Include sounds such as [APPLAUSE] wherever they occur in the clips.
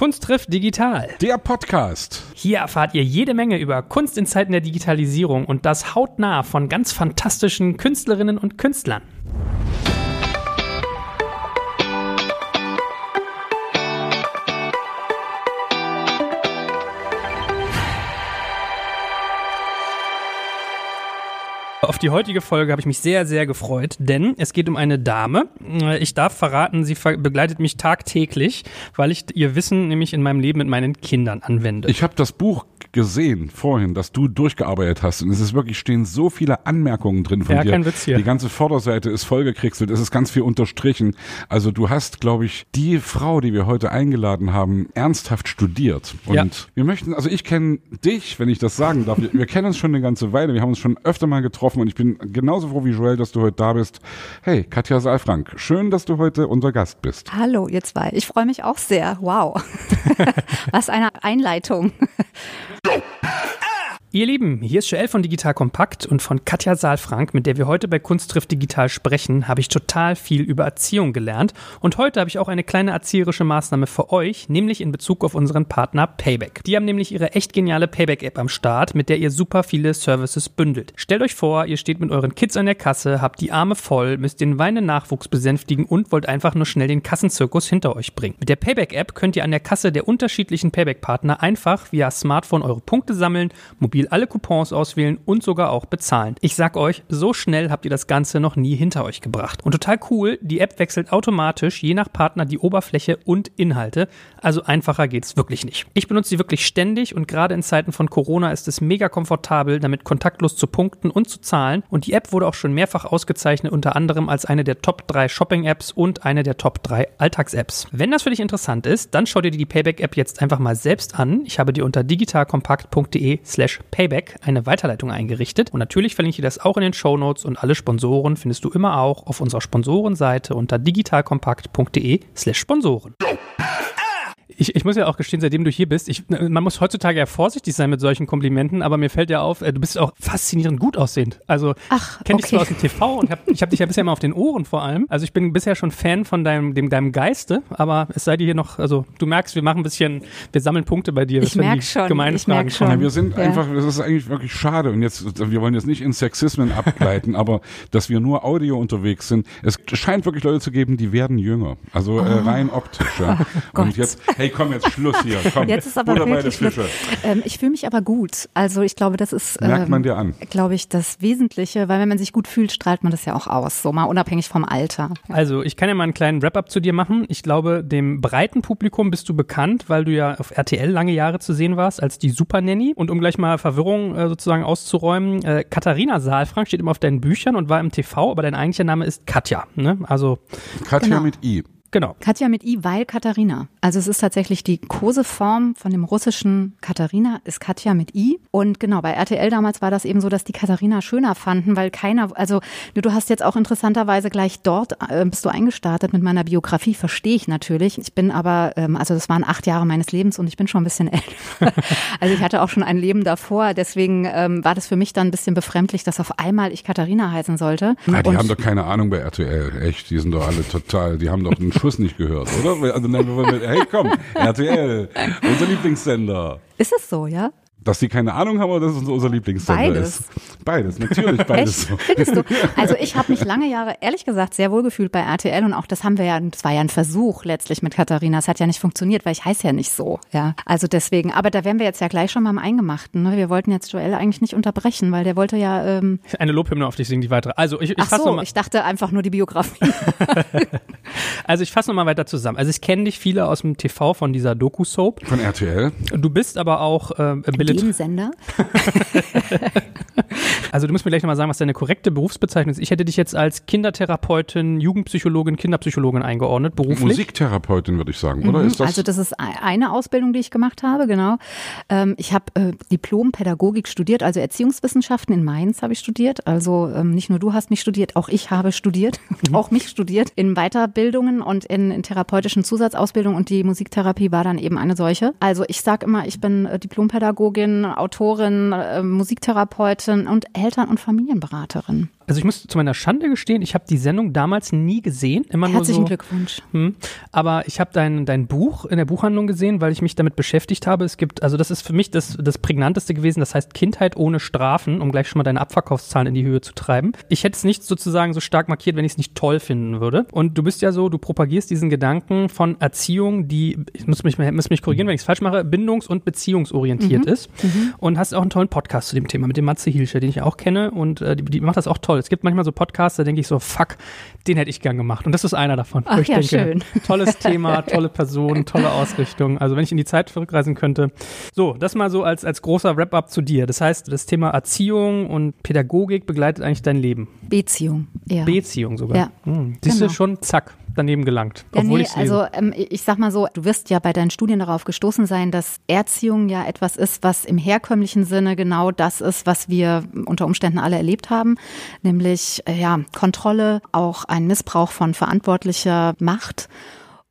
Kunst trifft digital. Der Podcast. Hier erfahrt ihr jede Menge über Kunst in Zeiten der Digitalisierung und das hautnah von ganz fantastischen Künstlerinnen und Künstlern. Die heutige Folge habe ich mich sehr, sehr gefreut, denn es geht um eine Dame. Ich darf verraten, sie begleitet mich tagtäglich, weil ich ihr Wissen nämlich in meinem Leben mit meinen Kindern anwende. Ich habe das Buch gesehen vorhin, dass du durchgearbeitet hast und es ist wirklich stehen so viele Anmerkungen drin von ja, dir. Kein Witz hier. Die ganze Vorderseite ist vollgekriegselt, es ist ganz viel unterstrichen. Also du hast, glaube ich, die Frau, die wir heute eingeladen haben, ernsthaft studiert. Und Ja. wir möchten, also ich kenne dich, wenn ich das sagen darf. Wir, wir kennen uns schon eine ganze Weile, wir haben uns schon öfter mal getroffen und ich bin genauso froh wie Joel, dass du heute da bist. Hey, Katja Saalfrank, schön, dass du heute unser Gast bist. Hallo, ihr zwei. Ich freue mich auch sehr. Wow. [LAUGHS] Was eine Einleitung. go. Ihr Lieben, hier ist Joel von Digital Kompakt und von Katja Saalfrank, mit der wir heute bei Kunst trifft digital sprechen, habe ich total viel über Erziehung gelernt. Und heute habe ich auch eine kleine erzieherische Maßnahme für euch, nämlich in Bezug auf unseren Partner Payback. Die haben nämlich ihre echt geniale Payback-App am Start, mit der ihr super viele Services bündelt. Stellt euch vor, ihr steht mit euren Kids an der Kasse, habt die Arme voll, müsst den weinenden Nachwuchs besänftigen und wollt einfach nur schnell den Kassenzirkus hinter euch bringen. Mit der Payback-App könnt ihr an der Kasse der unterschiedlichen Payback-Partner einfach via Smartphone eure Punkte sammeln, mobil alle Coupons auswählen und sogar auch bezahlen. Ich sag euch, so schnell habt ihr das Ganze noch nie hinter euch gebracht. Und total cool, die App wechselt automatisch je nach Partner die Oberfläche und Inhalte. Also einfacher geht's wirklich nicht. Ich benutze sie wirklich ständig und gerade in Zeiten von Corona ist es mega komfortabel, damit kontaktlos zu punkten und zu zahlen. Und die App wurde auch schon mehrfach ausgezeichnet, unter anderem als eine der Top 3 Shopping-Apps und eine der Top 3 Alltags-Apps. Wenn das für dich interessant ist, dann schau dir die Payback-App jetzt einfach mal selbst an. Ich habe dir unter digitalkompakt.de slash payback eine Weiterleitung eingerichtet. Und natürlich verlinke ich dir das auch in den Shownotes und alle Sponsoren findest du immer auch auf unserer Sponsorenseite unter digitalkompakt.de slash Sponsoren. Ich, ich muss ja auch gestehen, seitdem du hier bist, ich, man muss heutzutage ja vorsichtig sein mit solchen Komplimenten, aber mir fällt ja auf, äh, du bist auch faszinierend gut aussehend. Also Ach, kenne dich okay. zwar aus dem TV und hab, ich habe dich ja bisher immer auf den Ohren vor allem. Also ich bin bisher schon Fan von deinem, dem, deinem Geiste, aber es sei dir hier noch, also du merkst, wir machen ein bisschen, wir sammeln Punkte bei dir. Ich wenn merk die schon, gemeinen ich merk Fragen schon. kommen. Ja, wir sind Ja. einfach, das ist eigentlich wirklich schade und jetzt, wir wollen jetzt nicht in Sexismen abgleiten, [LAUGHS] aber dass wir nur Audio unterwegs sind, es scheint wirklich Leute zu geben, die werden jünger, also äh, rein optisch. Ja. und jetzt, hey, komm jetzt Schluss hier, [LAUGHS] komm. Jetzt ist aber Butter bei wirklich der Fische. Ähm, ich fühle mich aber gut. Also ich glaube, das ist, Merkt man ähm, dir an. glaube ich, das Wesentliche, weil wenn man sich gut fühlt, strahlt man das ja auch aus, so mal unabhängig vom Alter. Also, ich kann ja mal einen kleinen Wrap-up zu dir machen. Ich glaube, dem breiten Publikum bist du bekannt, weil du ja auf RTL lange Jahre zu sehen warst als die Super Nanny. Und um gleich mal Verwirrung äh, sozusagen auszuräumen, äh, Katharina Saalfrank steht immer auf deinen Büchern und war im TV, aber dein eigentlicher Name ist Katja. Ne? Also, Katja Genau. mit I. genau. Katja mit I, weil Katharina. Also es ist tatsächlich die Koseform von dem russischen Katharina, ist Katja mit I. Und genau, bei RTL damals war das eben so, dass die Katharina schöner fanden, weil keiner, also du hast jetzt auch interessanterweise gleich dort, äh, bist du eingestartet mit meiner Biografie, verstehe ich natürlich. Ich bin aber, ähm, also das waren acht Jahre meines Lebens und ich bin schon ein bisschen [LAUGHS] älter. also ich hatte auch schon ein Leben davor, deswegen ähm, war das für mich dann ein bisschen befremdlich, dass auf einmal ich Katharina heißen sollte. Ah, die Und- haben doch keine Ahnung bei RTL, echt, die sind doch alle total, die haben doch einen Schuss nicht gehört, oder? Also, nein, wir mit, hey komm, RTL, unser Lieblingssender. ist es so, ja? Dass die keine Ahnung haben oder dass es unser Lieblingssender Beides. ist? Beides, natürlich [LAUGHS] beides. Echt? Findest du? Also ich habe mich lange Jahre, ehrlich gesagt, sehr wohl gefühlt bei RTL und auch das haben wir ja, das war ja ein Versuch letztlich mit Katharina. Es hat ja nicht funktioniert, weil ich heiße ja nicht so. Ja, also deswegen. Aber da wären wir jetzt ja gleich schon beim Eingemachten. Ne? Wir wollten jetzt Joel eigentlich nicht unterbrechen, weil der wollte ja. Ähm, Eine Lobhymne auf dich singen, die weitere. Also, ich, ich ach fasse so, nochmal. ich dachte einfach nur die Biografie. [LAUGHS] Also, ich fasse nochmal weiter zusammen. Also, ich kenne dich viele aus dem TV von dieser Doku-Soap. Von RTL? Du bist aber auch äh, Billet Dem Sender. [LAUGHS] Also du musst mir gleich nochmal sagen, was deine korrekte Berufsbezeichnung ist. Ich hätte dich jetzt als Kindertherapeutin, Jugendpsychologin, Kinderpsychologin eingeordnet, beruflich. Musiktherapeutin, würde ich sagen, oder? Ist das? Also das ist ei- eine Ausbildung, die ich gemacht habe, genau. Ähm, ich habe äh, Diplom-Pädagogik studiert, also Erziehungswissenschaften in Mainz habe ich studiert. Also ähm, nicht nur du hast mich studiert, auch ich habe studiert, [LAUGHS] auch mich studiert in Weiterbildungen und in, in therapeutischen Zusatzausbildungen und die Musiktherapie war dann eben eine solche. Also ich sage immer, ich bin äh, Diplompädagogin, Autorin, äh, Und Eltern- und Familienberaterin. Also ich muss zu meiner Schande gestehen, ich habe die Sendung damals nie gesehen. Immer Herzlichen nur so, Glückwunsch. Hm, aber ich habe dein, dein Buch in der Buchhandlung gesehen, weil ich mich damit beschäftigt habe. Es gibt, also das ist für mich das, das prägnanteste gewesen, das heißt Kindheit ohne Strafen, um gleich schon mal deine Abverkaufszahlen in die Höhe zu treiben. Ich hätte es nicht sozusagen so stark markiert, wenn ich es nicht toll finden würde. Und du bist ja so, du propagierst diesen Gedanken von Erziehung, die, ich muss mich, muss mich korrigieren, wenn ich es falsch mache, bindungs- und beziehungsorientiert Mhm. ist. Und hast auch einen tollen Podcast zu dem Thema mit dem Matze Hilscher, den ich auch kenne und äh, die, die macht das auch toll. Es gibt manchmal so Podcasts, da denke ich so, fuck, den hätte ich gern gemacht. Und das ist einer davon. Ach ja, denke, schön. [LAUGHS] Tolles Thema, tolle Person, tolle Ausrichtung. Also wenn ich in die Zeit zurückreisen könnte. So, das mal so als, als großer Wrap-up zu dir. Das heißt, das Thema Erziehung und Pädagogik begleitet eigentlich dein Leben. Beziehung, ja. Beziehung sogar. Ja. Hm. Siehst Genau. du schon, zack, daneben gelangt. Ja, obwohl nee, also ähm, ich sag mal so, du wirst ja bei deinen Studien darauf gestoßen sein, dass Erziehung ja etwas ist, was im herkömmlichen Sinne genau das ist, was wir unter Umständen alle erlebt haben, nämlich äh, ja Kontrolle, auch ein Missbrauch von verantwortlicher Macht.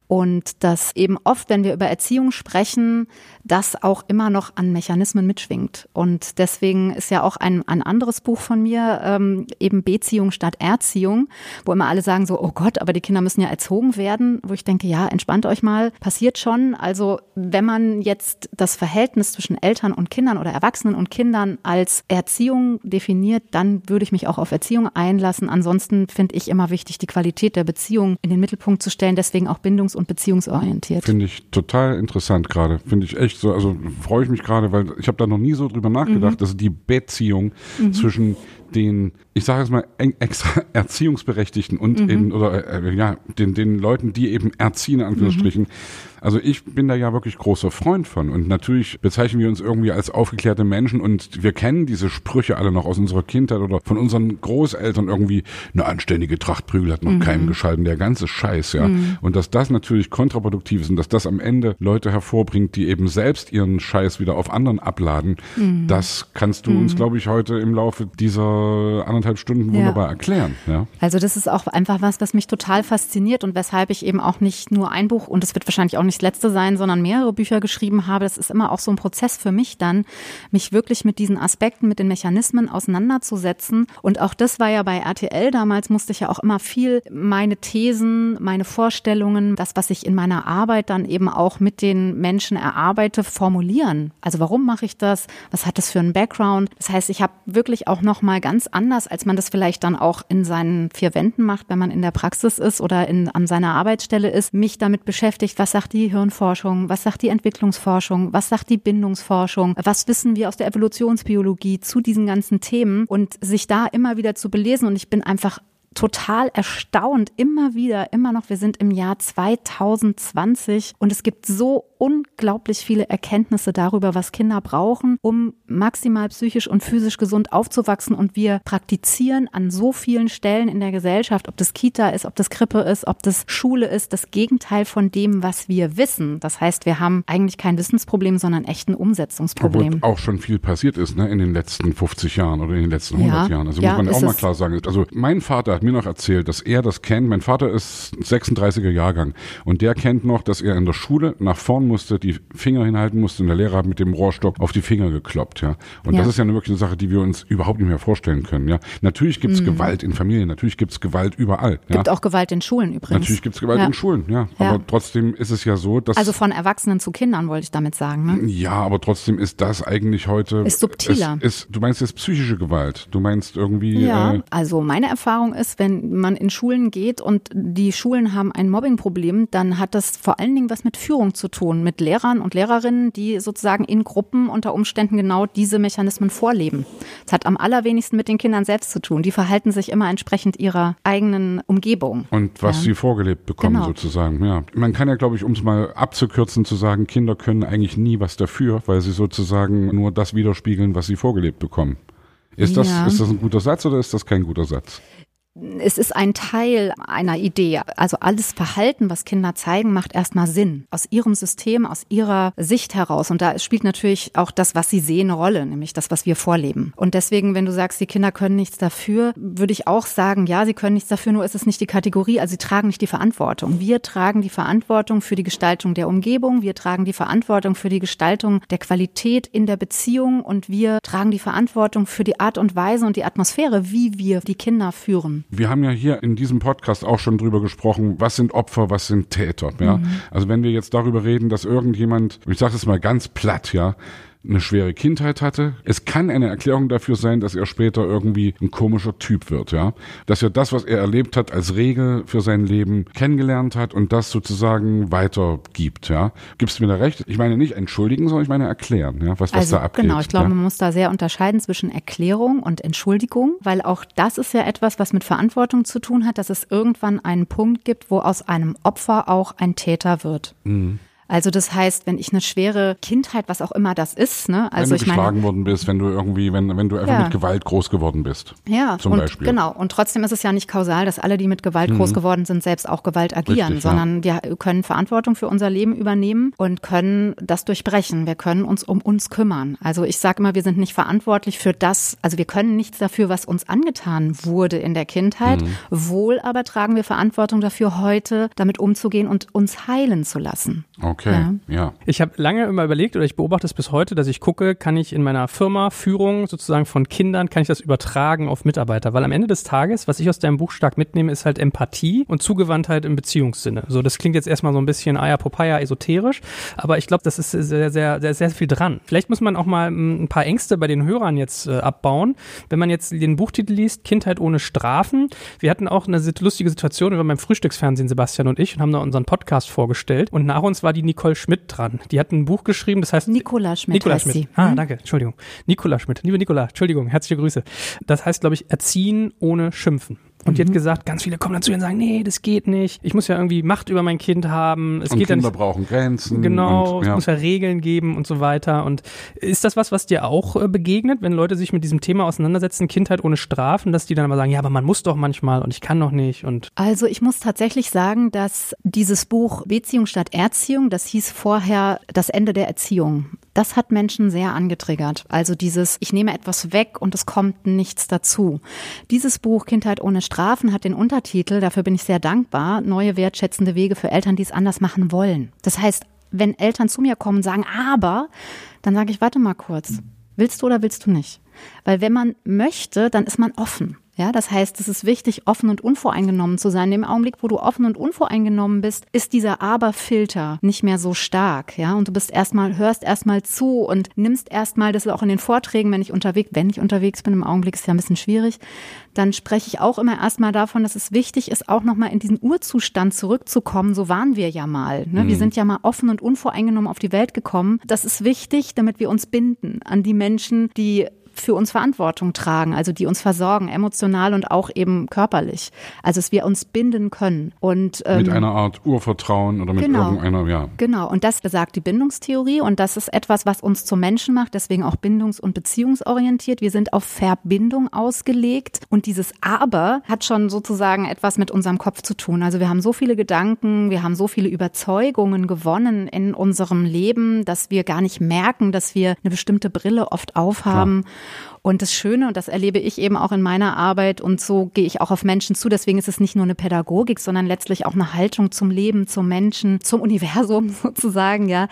Und dass eben oft, wenn wir über Erziehung sprechen, das auch immer noch an Mechanismen mitschwingt. Und deswegen ist ja auch ein, ein anderes Buch von mir, ähm, eben Beziehung statt Erziehung, wo immer alle sagen so, oh Gott, aber die Kinder müssen ja erzogen werden, wo ich denke, ja, entspannt euch mal, passiert schon. Also wenn man jetzt das Verhältnis zwischen Eltern und Kindern oder Erwachsenen und Kindern als Erziehung definiert, dann würde ich mich auch auf Erziehung einlassen. Ansonsten finde ich immer wichtig, die Qualität der Beziehung in den Mittelpunkt zu stellen, deswegen auch bindungs- und beziehungsorientiert. Finde ich total interessant gerade. Finde ich echt so, also freue ich mich gerade, weil ich habe da noch nie so drüber nachgedacht, Mhm. dass die Beziehung zwischen den, ich sage jetzt mal, extra [LAUGHS] Erziehungsberechtigten und Mhm. eben, oder äh, ja, den, den Leuten, die eben erziehen, in Anführungsstrichen. Mhm. Also ich bin da ja wirklich großer Freund von. Und natürlich bezeichnen wir uns irgendwie als aufgeklärte Menschen und wir kennen diese Sprüche alle noch aus unserer Kindheit oder von unseren Großeltern irgendwie, eine anständige Trachtprügel hat noch Mhm. keinem geschalten, der ganze Scheiß, ja. Und dass das natürlich kontraproduktiv ist und dass das am Ende Leute hervorbringt, die eben selbst ihren Scheiß wieder auf anderen abladen, Mhm. das kannst du uns, glaube ich, heute im Laufe dieser anderthalb Stunden Ja. wunderbar erklären, ja. Also das ist auch einfach was, was mich total fasziniert und weshalb ich eben auch nicht nur ein Buch und es wird wahrscheinlich auch nicht das letzte sein, sondern mehrere Bücher geschrieben habe. Das ist immer auch so ein Prozess für mich dann, mich wirklich mit diesen Aspekten, mit den Mechanismen auseinanderzusetzen. Und auch das war ja bei RTL damals, musste ich ja auch immer viel meine Thesen, meine Vorstellungen, das, was ich in meiner Arbeit dann eben auch mit den Menschen erarbeite, formulieren. Also warum mache ich das? Was hat das für einen Background? Das heißt, ich habe wirklich auch noch mal ganz anders, als man das vielleicht dann auch in seinen vier Wänden macht, wenn man in der Praxis ist oder in, an seiner Arbeitsstelle ist, mich damit beschäftigt, was sagt die Hirnforschung, was sagt die Entwicklungsforschung, was sagt die Bindungsforschung, was wissen wir aus der Evolutionsbiologie zu diesen ganzen Themen und sich da immer wieder zu belesen. Und ich bin einfach total erstaunt, immer wieder, immer noch, wir sind im Jahr 2020 und es gibt so unglaublich viele Erkenntnisse darüber, was Kinder brauchen, um maximal psychisch und physisch gesund aufzuwachsen und wir praktizieren an so vielen Stellen in der Gesellschaft, ob das Kita ist, ob das Krippe ist, ob das Schule ist, das Gegenteil von dem, was wir wissen. Das heißt, wir haben eigentlich kein Wissensproblem, sondern echt ein Umsetzungsproblem. Obwohl auch schon viel passiert ist, ne, in den letzten 50 Jahren oder in den letzten 100 Ja, Jahren. Also ja, muss man auch mal klar sagen. Also mein Vater hat mir noch erzählt, dass er das kennt. Mein Vater ist 36er Jahrgang und der kennt noch, dass er in der Schule nach vorn musste, die Finger hinhalten musste und der Lehrer hat mit dem Rohrstock auf die Finger gekloppt, ja. Und Ja. das ist ja eine wirklich eine Sache, die wir uns überhaupt nicht mehr vorstellen können, ja. Natürlich gibt's Gewalt in Familien, natürlich gibt's Gewalt überall, ja. Mhm. Gibt auch Gewalt in Schulen übrigens. Natürlich gibt's Gewalt Ja. in Schulen, ja. Ja. Aber trotzdem ist es ja so, dass Also von Erwachsenen zu Kindern wollte ich damit sagen. Ne? ja, aber trotzdem ist das eigentlich heute. Ist subtiler. Es, ist, du meinst jetzt psychische Gewalt. Du meinst irgendwie. Ja, Äh, also meine Erfahrung ist, wenn man in Schulen geht und die Schulen haben ein Mobbingproblem, dann hat das vor allen Dingen was mit Führung zu tun, mit Lehrern und Lehrerinnen, die sozusagen in Gruppen unter Umständen genau diese Mechanismen vorleben. Es hat am allerwenigsten mit den Kindern selbst zu tun. Die verhalten sich immer entsprechend ihrer eigenen Umgebung. und was Ja. sie vorgelebt bekommen, Genau. sozusagen. Ja. Man kann ja, glaube ich, um es mal abzukürzen, zu sagen, Kinder können eigentlich nie was dafür, weil sie sozusagen nur das widerspiegeln, was sie vorgelebt bekommen. Ist das, Ja. ist das ein guter Satz oder ist das kein guter Satz? Es ist ein Teil einer Idee. Also alles Verhalten, was Kinder zeigen, macht erstmal Sinn. Aus ihrem System, aus ihrer Sicht heraus. Und da spielt natürlich auch das, was sie sehen, eine Rolle, nämlich das, was wir vorleben. Und deswegen, wenn du sagst, die Kinder können nichts dafür, würde ich auch sagen, ja, sie können nichts dafür, nur ist es nicht die Kategorie. Also sie tragen nicht die Verantwortung. Wir tragen die Verantwortung für die Gestaltung der Umgebung. Wir tragen die Verantwortung für die Gestaltung der Qualität in der Beziehung. Und wir tragen die Verantwortung für die Art und Weise und die Atmosphäre, wie wir die Kinder führen. Wir haben ja hier in diesem Podcast auch schon drüber gesprochen, was sind Opfer, was sind Täter. Ja? Mhm. Also wenn wir jetzt darüber reden, dass irgendjemand, ich sage es mal ganz platt, ja, eine schwere Kindheit hatte. Es kann eine Erklärung dafür sein, dass er später irgendwie ein komischer Typ wird, ja. Dass er das, was er erlebt hat, als Regel für sein Leben kennengelernt hat und das sozusagen weitergibt, ja. Gibst du mir da recht? Ich meine nicht entschuldigen, sondern ich meine erklären, ja, was, was also, da abgeht. Genau, ich glaube, ja? man muss da sehr unterscheiden zwischen Erklärung und Entschuldigung, weil auch das ist ja etwas, was mit Verantwortung zu tun hat, dass es irgendwann einen Punkt gibt, wo aus einem Opfer auch ein Täter wird. Mhm. Also das heißt, wenn ich eine schwere Kindheit, was auch immer das ist, ne? Also wenn du ich geschlagen meine, worden bist, wenn du irgendwie, wenn, wenn du einfach Ja. mit Gewalt groß geworden bist. ja, zum und Beispiel. genau. Und trotzdem ist es ja nicht kausal, dass alle, die mit Gewalt groß geworden sind, selbst auch Gewalt agieren, Mhm. Richtig, ja. sondern wir können Verantwortung für unser Leben übernehmen und können das durchbrechen. Wir können uns um uns kümmern. Also ich sage immer, wir sind nicht verantwortlich für das, also wir können nichts dafür, was uns angetan wurde in der Kindheit. Mhm. Wohl aber tragen wir Verantwortung dafür, heute damit umzugehen und uns heilen zu lassen. Okay, Ja. ja. Ich habe lange immer überlegt oder ich beobachte es bis heute, dass ich gucke, kann ich in meiner Firma Führung sozusagen von Kindern, kann ich das übertragen auf Mitarbeiter? Weil am Ende des Tages, was ich aus deinem Buch stark mitnehme, ist halt Empathie und Zugewandtheit im Beziehungssinne. So, das klingt jetzt erstmal so ein bisschen Aya Popeye esoterisch, aber ich glaube, das ist sehr, sehr, sehr, sehr viel dran. Vielleicht muss man auch mal mm, ein paar Ängste bei den Hörern jetzt äh, abbauen. Wenn man jetzt den Buchtitel liest, Kindheit ohne Strafen. Wir hatten auch eine lustige Situation, wir waren beim Frühstücksfernsehen, Sebastian und ich, und haben da unseren Podcast vorgestellt. Und nach uns war die Nicole Schmidt dran. Die hat ein Buch geschrieben, das heißt Nicola Schmidt heißt Schmidt. sie. Ah, Hm? danke, Entschuldigung. Nikola Schmidt. Liebe Nikola, Entschuldigung, herzliche Grüße. Das heißt, glaube ich, erziehen ohne schimpfen. Und Mhm. die hat gesagt, ganz viele kommen dann zu ihr und sagen, nee, das geht nicht. Ich muss ja irgendwie Macht über mein Kind haben. Es Und geht ja Kinder nicht. brauchen Grenzen. Genau, und, es ja. muss ja Regeln geben und so weiter. Und ist das was, was dir auch äh, begegnet, wenn Leute sich mit diesem Thema auseinandersetzen, Kindheit ohne Strafen, dass die dann aber sagen, ja, aber man muss doch manchmal und ich kann doch nicht und Also ich muss tatsächlich sagen, dass dieses Buch Beziehung statt Erziehung, das hieß vorher das Ende der Erziehung. Das hat Menschen sehr angetriggert. Also dieses, ich nehme etwas weg und es kommt nichts dazu. Dieses Buch Kindheit ohne Strafen hat den Untertitel, dafür bin ich sehr dankbar, neue wertschätzende Wege für Eltern, die es anders machen wollen. Das heißt, wenn Eltern zu mir kommen und sagen, aber, dann sage ich, warte mal kurz. Willst du oder willst du nicht? Weil wenn man möchte, dann ist man offen. Ja, das heißt, es ist wichtig, offen und unvoreingenommen zu sein. Im Augenblick, wo du offen und unvoreingenommen bist, ist dieser Aber-Filter nicht mehr so stark. Ja, und du bist erstmal, hörst erstmal zu und nimmst erstmal, das ist auch in den Vorträgen, wenn ich unterwegs, wenn ich unterwegs bin, im Augenblick ist ja ein bisschen schwierig, dann spreche ich auch immer erstmal davon, dass es wichtig ist, auch nochmal in diesen Urzustand zurückzukommen. So waren wir ja mal. Ne? Wir sind ja mal offen und unvoreingenommen auf die Welt gekommen. Das ist wichtig, damit wir uns binden an die Menschen, die für uns Verantwortung tragen, also die uns versorgen, emotional und auch eben körperlich. Also dass wir uns binden können. Und ähm, Mit einer Art Urvertrauen oder mit Genau. irgendeiner, ja. Genau, und das besagt die Bindungstheorie und das ist etwas, was uns zum Menschen macht, deswegen auch bindungs- und beziehungsorientiert. Wir sind auf Verbindung ausgelegt und dieses Aber hat schon sozusagen etwas mit unserem Kopf zu tun. Also wir haben so viele Gedanken, wir haben so viele Überzeugungen gewonnen in unserem Leben, dass wir gar nicht merken, dass wir eine bestimmte Brille oft aufhaben. Und das Schöne, und das erlebe ich eben auch in meiner Arbeit, und so gehe ich auch auf Menschen zu, deswegen ist es nicht nur eine Pädagogik, sondern letztlich auch eine Haltung zum Leben, zum Menschen, zum Universum [LAUGHS] sozusagen, ja.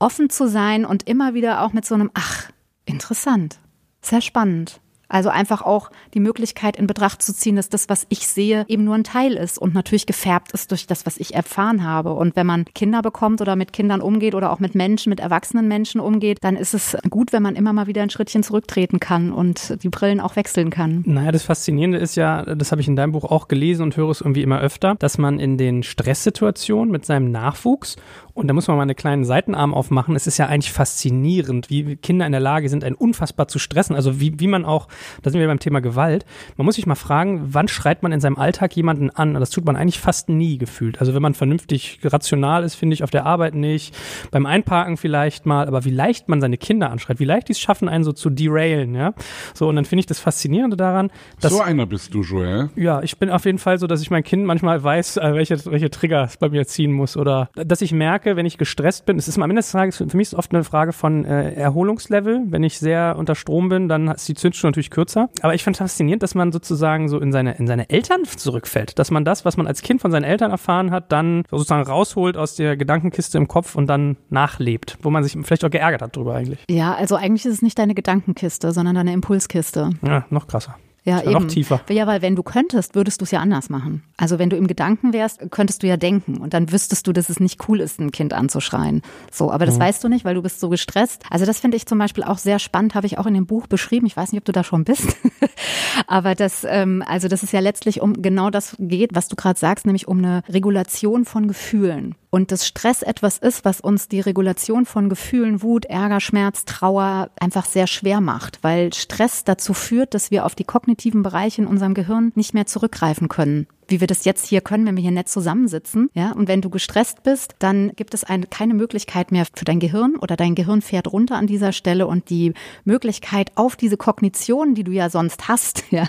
Offen zu sein und immer wieder auch mit so einem, ach, interessant, sehr spannend. Also einfach auch die Möglichkeit in Betracht zu ziehen, dass das, was ich sehe, eben nur ein Teil ist und natürlich gefärbt ist durch das, was ich erfahren habe. Und wenn man Kinder bekommt oder mit Kindern umgeht oder auch mit Menschen, mit erwachsenen Menschen umgeht, dann ist es gut, wenn man immer mal wieder ein Schrittchen zurücktreten kann und die Brillen auch wechseln kann. Naja, das Faszinierende ist ja, das habe ich in deinem Buch auch gelesen und höre es irgendwie immer öfter, dass man in den Stresssituationen mit seinem Nachwuchs Und da muss man mal einen kleinen Seitenarm aufmachen. Es ist ja eigentlich faszinierend, wie Kinder in der Lage sind, einen unfassbar zu stressen. Also wie, wie man auch, da sind wir beim Thema Gewalt. Man muss sich mal fragen, wann schreit man in seinem Alltag jemanden an? Das tut man eigentlich fast nie gefühlt. Also wenn man vernünftig rational ist, finde ich auf der Arbeit nicht, beim Einparken vielleicht mal, aber wie leicht man seine Kinder anschreit, wie leicht die es schaffen, einen so zu derailen, ja. So, und dann finde ich das Faszinierende daran, dass. So einer bist du, Joel. Ja, ich bin auf jeden Fall so, dass ich mein Kind manchmal weiß, äh, welche, welche Trigger es bei mir ziehen muss oder dass ich merke, merke, wenn ich gestresst bin, es ist am Ende des Tages, für mich ist oft eine Frage von äh, Erholungslevel. Wenn ich sehr unter Strom bin, dann ist die Zündstunde natürlich kürzer. Aber ich fand faszinierend, dass man sozusagen so in seine, in seine Eltern zurückfällt. Dass man das, was man als Kind von seinen Eltern erfahren hat, dann sozusagen rausholt aus der Gedankenkiste im Kopf und dann nachlebt. Wo man sich vielleicht auch geärgert hat drüber eigentlich. Ja, also eigentlich ist es nicht deine Gedankenkiste, sondern deine Impulskiste. Ja, noch krasser. Ja, eben. Noch tiefer. Ja, weil wenn du könntest, würdest du es ja anders machen. Also wenn du im Gedanken wärst, könntest du ja denken und dann wüsstest du, dass es nicht cool ist, ein Kind anzuschreien. So, aber das mhm. weißt du nicht, weil du bist so gestresst. Also das finde ich zum Beispiel auch sehr spannend, habe ich auch in dem Buch beschrieben. Ich weiß nicht, ob du da schon bist, [LAUGHS] aber das, ähm, also das ist ja letztlich um genau das geht, was du gerade sagst, nämlich um eine Regulation von Gefühlen und dass Stress etwas ist, was uns die Regulation von Gefühlen, Wut, Ärger, Schmerz, Trauer einfach sehr schwer macht, weil Stress dazu führt, dass wir auf die kognitiven Bereiche in unserem Gehirn nicht mehr zurückgreifen können wie wir das jetzt hier können, wenn wir hier nett zusammensitzen. Ja, und wenn du gestresst bist, dann gibt es eine, keine Möglichkeit mehr für dein Gehirn oder dein Gehirn fährt runter an dieser Stelle und die Möglichkeit auf diese Kognition, die du ja sonst hast, [LAUGHS] ja,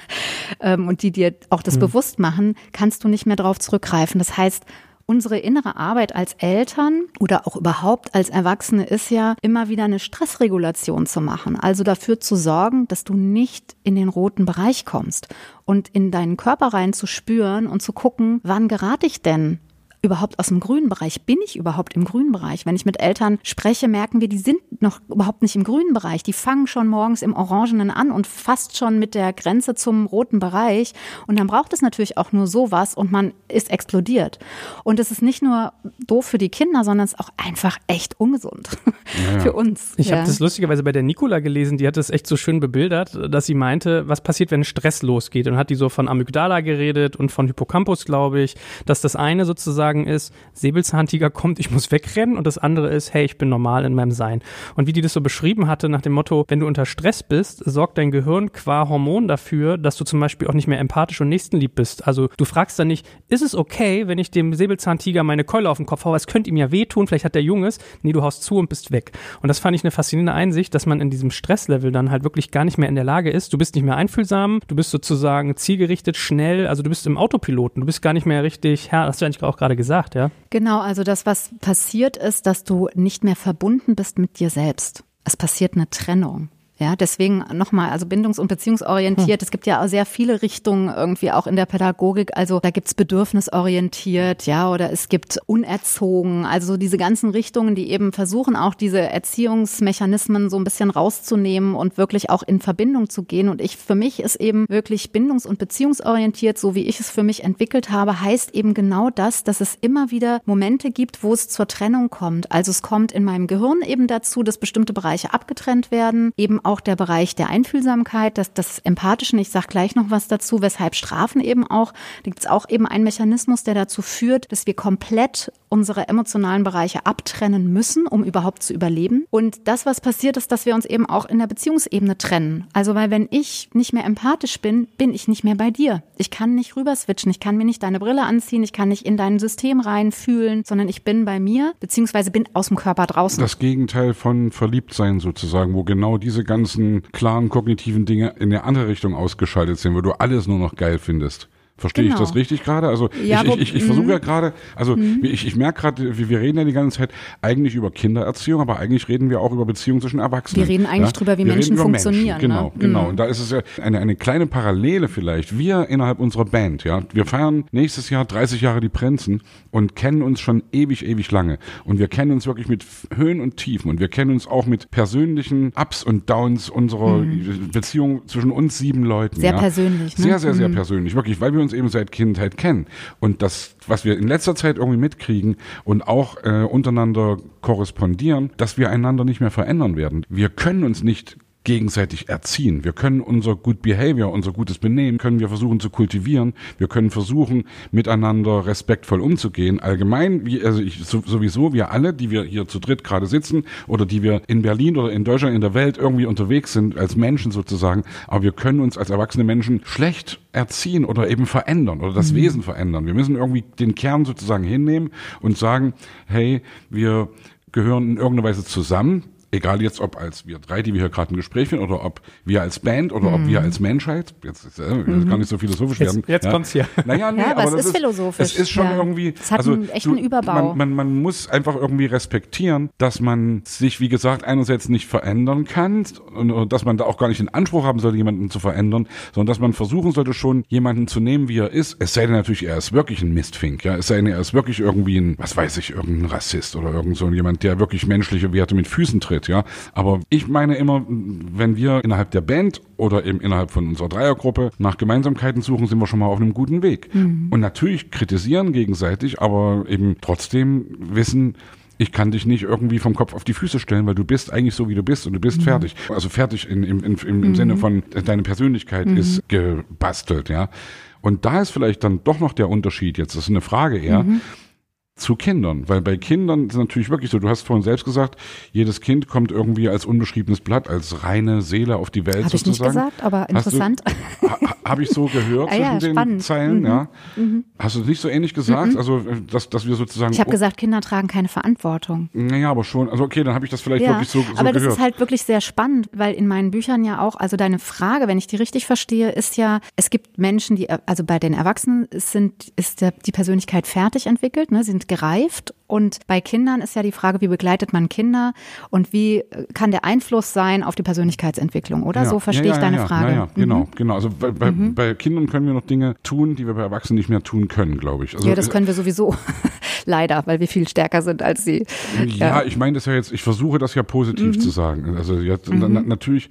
ähm, und die dir auch das mhm. bewusst machen, kannst du nicht mehr drauf zurückgreifen. Das heißt, unsere innere Arbeit als Eltern oder auch überhaupt als Erwachsene ist ja immer wieder eine Stressregulation zu machen. Also dafür zu sorgen, dass du nicht in den roten Bereich kommst und in deinen Körper rein zu spüren und zu gucken, wann gerate ich denn überhaupt aus dem grünen Bereich? Bin ich überhaupt im grünen Bereich? Wenn ich mit Eltern spreche, merken wir, die sind noch überhaupt nicht im grünen Bereich. Die fangen schon morgens im Orangenen an und fast schon mit der Grenze zum roten Bereich. Und dann braucht es natürlich auch nur sowas und man ist explodiert. Und es ist nicht nur doof für die Kinder, sondern es ist auch einfach echt ungesund [LAUGHS] ja. für uns. Ich ja. habe das lustigerweise bei der Nicola gelesen, die hat das echt so schön bebildert, dass sie meinte, was passiert, wenn Stress losgeht. Und hat die so von Amygdala geredet und von Hippocampus, glaube ich, dass das eine sozusagen sagen ist, Säbelzahntiger kommt, ich muss wegrennen und das andere ist, hey, ich bin normal in meinem Sein. Und wie die das so beschrieben hatte nach dem Motto, wenn du unter Stress bist, sorgt dein Gehirn qua Hormon dafür, dass du zum Beispiel auch nicht mehr empathisch und nächstenlieb bist. Also du fragst dann nicht, ist es okay, wenn ich dem Säbelzahntiger meine Keule auf den Kopf haue, es könnte ihm ja wehtun, vielleicht hat der Junges, nee, du haust zu und bist weg. Und das fand ich eine faszinierende Einsicht, dass man in diesem Stresslevel dann halt wirklich gar nicht mehr in der Lage ist, du bist nicht mehr einfühlsam, du bist sozusagen zielgerichtet, schnell, also du bist im Autopiloten, du bist gar nicht mehr richtig, Herr, hast du eigentlich auch gerade gesagt, ja? Genau, also das, was passiert ist, dass du nicht mehr verbunden bist mit dir selbst. Es passiert eine Trennung. Ja, deswegen nochmal, also bindungs- und beziehungsorientiert. Hm. Es gibt ja auch sehr viele Richtungen irgendwie auch in der Pädagogik. Also da gibt's bedürfnisorientiert, ja, oder es gibt unerzogen. Also diese ganzen Richtungen, die eben versuchen, auch diese Erziehungsmechanismen so ein bisschen rauszunehmen und wirklich auch in Verbindung zu gehen. Und ich, für mich ist eben wirklich bindungs- und beziehungsorientiert, so wie ich es für mich entwickelt habe, heißt eben genau das, dass es immer wieder Momente gibt, wo es zur Trennung kommt. Also es kommt in meinem Gehirn eben dazu, dass bestimmte Bereiche abgetrennt werden, eben auch der Bereich der Einfühlsamkeit, das, das Empathischen. Ich sage gleich noch was dazu, weshalb Strafen eben auch, da gibt es auch eben einen Mechanismus, der dazu führt, dass wir komplett unsere emotionalen Bereiche abtrennen müssen, um überhaupt zu überleben. Und das, was passiert, ist, dass wir uns eben auch in der Beziehungsebene trennen. Also, weil wenn ich nicht mehr empathisch bin, bin ich nicht mehr bei dir. Ich kann nicht rüber switchen, ich kann mir nicht deine Brille anziehen, ich kann nicht in dein System reinfühlen, sondern ich bin bei mir, beziehungsweise bin aus dem Körper draußen. Das Gegenteil von Verliebtsein sozusagen, wo genau diese ganzen ganzen klaren kognitiven Dinge in eine andere Richtung ausgeschaltet sind, wo du alles nur noch geil findest. Verstehe genau. ich das richtig gerade? Also ja, ich, ich, ich, ich versuche mhm. ja gerade, also mhm. ich, ich merke gerade, wir, wir reden ja die ganze Zeit eigentlich über Kindererziehung, aber eigentlich reden wir auch über Beziehungen zwischen Erwachsenen. Wir reden eigentlich ja? drüber, wie wir Menschen funktionieren. Menschen. Genau, ne? genau. Mhm. Und da ist es ja eine, eine kleine Parallele vielleicht. Wir innerhalb unserer Band, ja, wir feiern nächstes Jahr 30 Jahre die Prinzen und kennen uns schon ewig, ewig lange. Und wir kennen uns wirklich mit Höhen und Tiefen und wir kennen uns auch mit persönlichen Ups und Downs unserer mhm. Beziehung zwischen uns sieben Leuten. Sehr ja? persönlich. Ne? Sehr, sehr, sehr mhm. persönlich. Wirklich, weil wir uns uns eben seit Kindheit kennen. Und das, was wir in letzter Zeit irgendwie mitkriegen und auch äh, untereinander korrespondieren, dass wir einander nicht mehr verändern werden. Wir können uns nicht gegenseitig erziehen. Wir können unser Good Behavior, unser gutes Benehmen, können wir versuchen zu kultivieren. Wir können versuchen, miteinander respektvoll umzugehen. Allgemein, wie, also ich, sowieso, wir alle, die wir hier zu dritt gerade sitzen oder die wir in Berlin oder in Deutschland, in der Welt irgendwie unterwegs sind, als Menschen sozusagen, aber wir können uns als erwachsene Menschen schlecht erziehen oder eben verändern oder das mhm. Wesen verändern. Wir müssen irgendwie den Kern sozusagen hinnehmen und sagen, hey, wir gehören in irgendeiner Weise zusammen egal jetzt ob als wir drei, die wir hier gerade ein Gespräch führen, oder ob wir als Band oder mhm. ob wir mhm. als Menschheit, jetzt ist äh, mhm. gar nicht so philosophisch jetzt, werden. Jetzt ja. kommt's hier. Naja, nee, ja, aber, aber es ist philosophisch. Es ist schon ja. irgendwie, es hat also einen echten du, Überbau. Man, man, man muss einfach irgendwie respektieren, dass man sich, wie gesagt, einerseits nicht verändern kann und, und dass man da auch gar nicht den Anspruch haben sollte, jemanden zu verändern, sondern dass man versuchen sollte, schon jemanden zu nehmen, wie er ist. Es sei denn natürlich, er ist wirklich ein Mistfink, ja. Es sei denn, er ist wirklich irgendwie ein, was weiß ich, irgendein Rassist oder irgend so jemand, der wirklich menschliche Werte mit Füßen tritt, ja. Aber ich meine immer, wenn wir innerhalb der Band oder eben innerhalb von unserer Dreiergruppe nach Gemeinsamkeiten suchen, sind wir schon mal auf einem guten Weg. Mhm. Und natürlich kritisieren gegenseitig, aber eben trotzdem wissen, ich kann dich nicht irgendwie vom Kopf auf die Füße stellen, weil du bist eigentlich so, wie du bist und du bist mhm. fertig. Also fertig in, im, im, im, im mhm. Sinne von, deine Persönlichkeit mhm. ist gebastelt, ja. Und da ist vielleicht dann doch noch der Unterschied jetzt, das ist eine Frage eher, mhm zu Kindern. Weil bei Kindern ist es natürlich wirklich so, du hast vorhin selbst gesagt, jedes Kind kommt irgendwie als unbeschriebenes Blatt, als reine Seele auf die Welt Hab sozusagen. Habe ich nicht gesagt, aber interessant. Ha, Habe ich so gehört [LAUGHS] ah, zwischen ja, den spannend. Zeilen, mhm. ja. Mhm. Hast du nicht so ähnlich gesagt? Mhm. Also, dass, dass wir sozusagen. Ich habe gesagt, Kinder tragen keine Verantwortung. Naja, aber schon. Also, okay, dann habe ich das vielleicht ja, wirklich so, so aber gehört. das ist halt wirklich sehr spannend, weil in meinen Büchern ja auch, also deine Frage, wenn ich die richtig verstehe, ist ja, es gibt Menschen, die, also bei den Erwachsenen sind, ist die Persönlichkeit fertig entwickelt, ne, sind gereift und bei Kindern ist ja die Frage, wie begleitet man Kinder und wie kann der Einfluss sein auf die Persönlichkeitsentwicklung, oder? Ja, so verstehe ja, ja, ich deine Frage. Ja, genau, mhm. genau. Also bei, bei, mhm. bei, Kindern können wir noch Dinge tun, die wir bei Erwachsenen nicht mehr tun können, glaube ich. Also, ja, das können wir sowieso. [LAUGHS] Leider, weil wir viel stärker sind als sie. Ja, ich meine das ja jetzt, ich versuche das ja positiv mhm. zu sagen. Also jetzt, na, mhm. natürlich,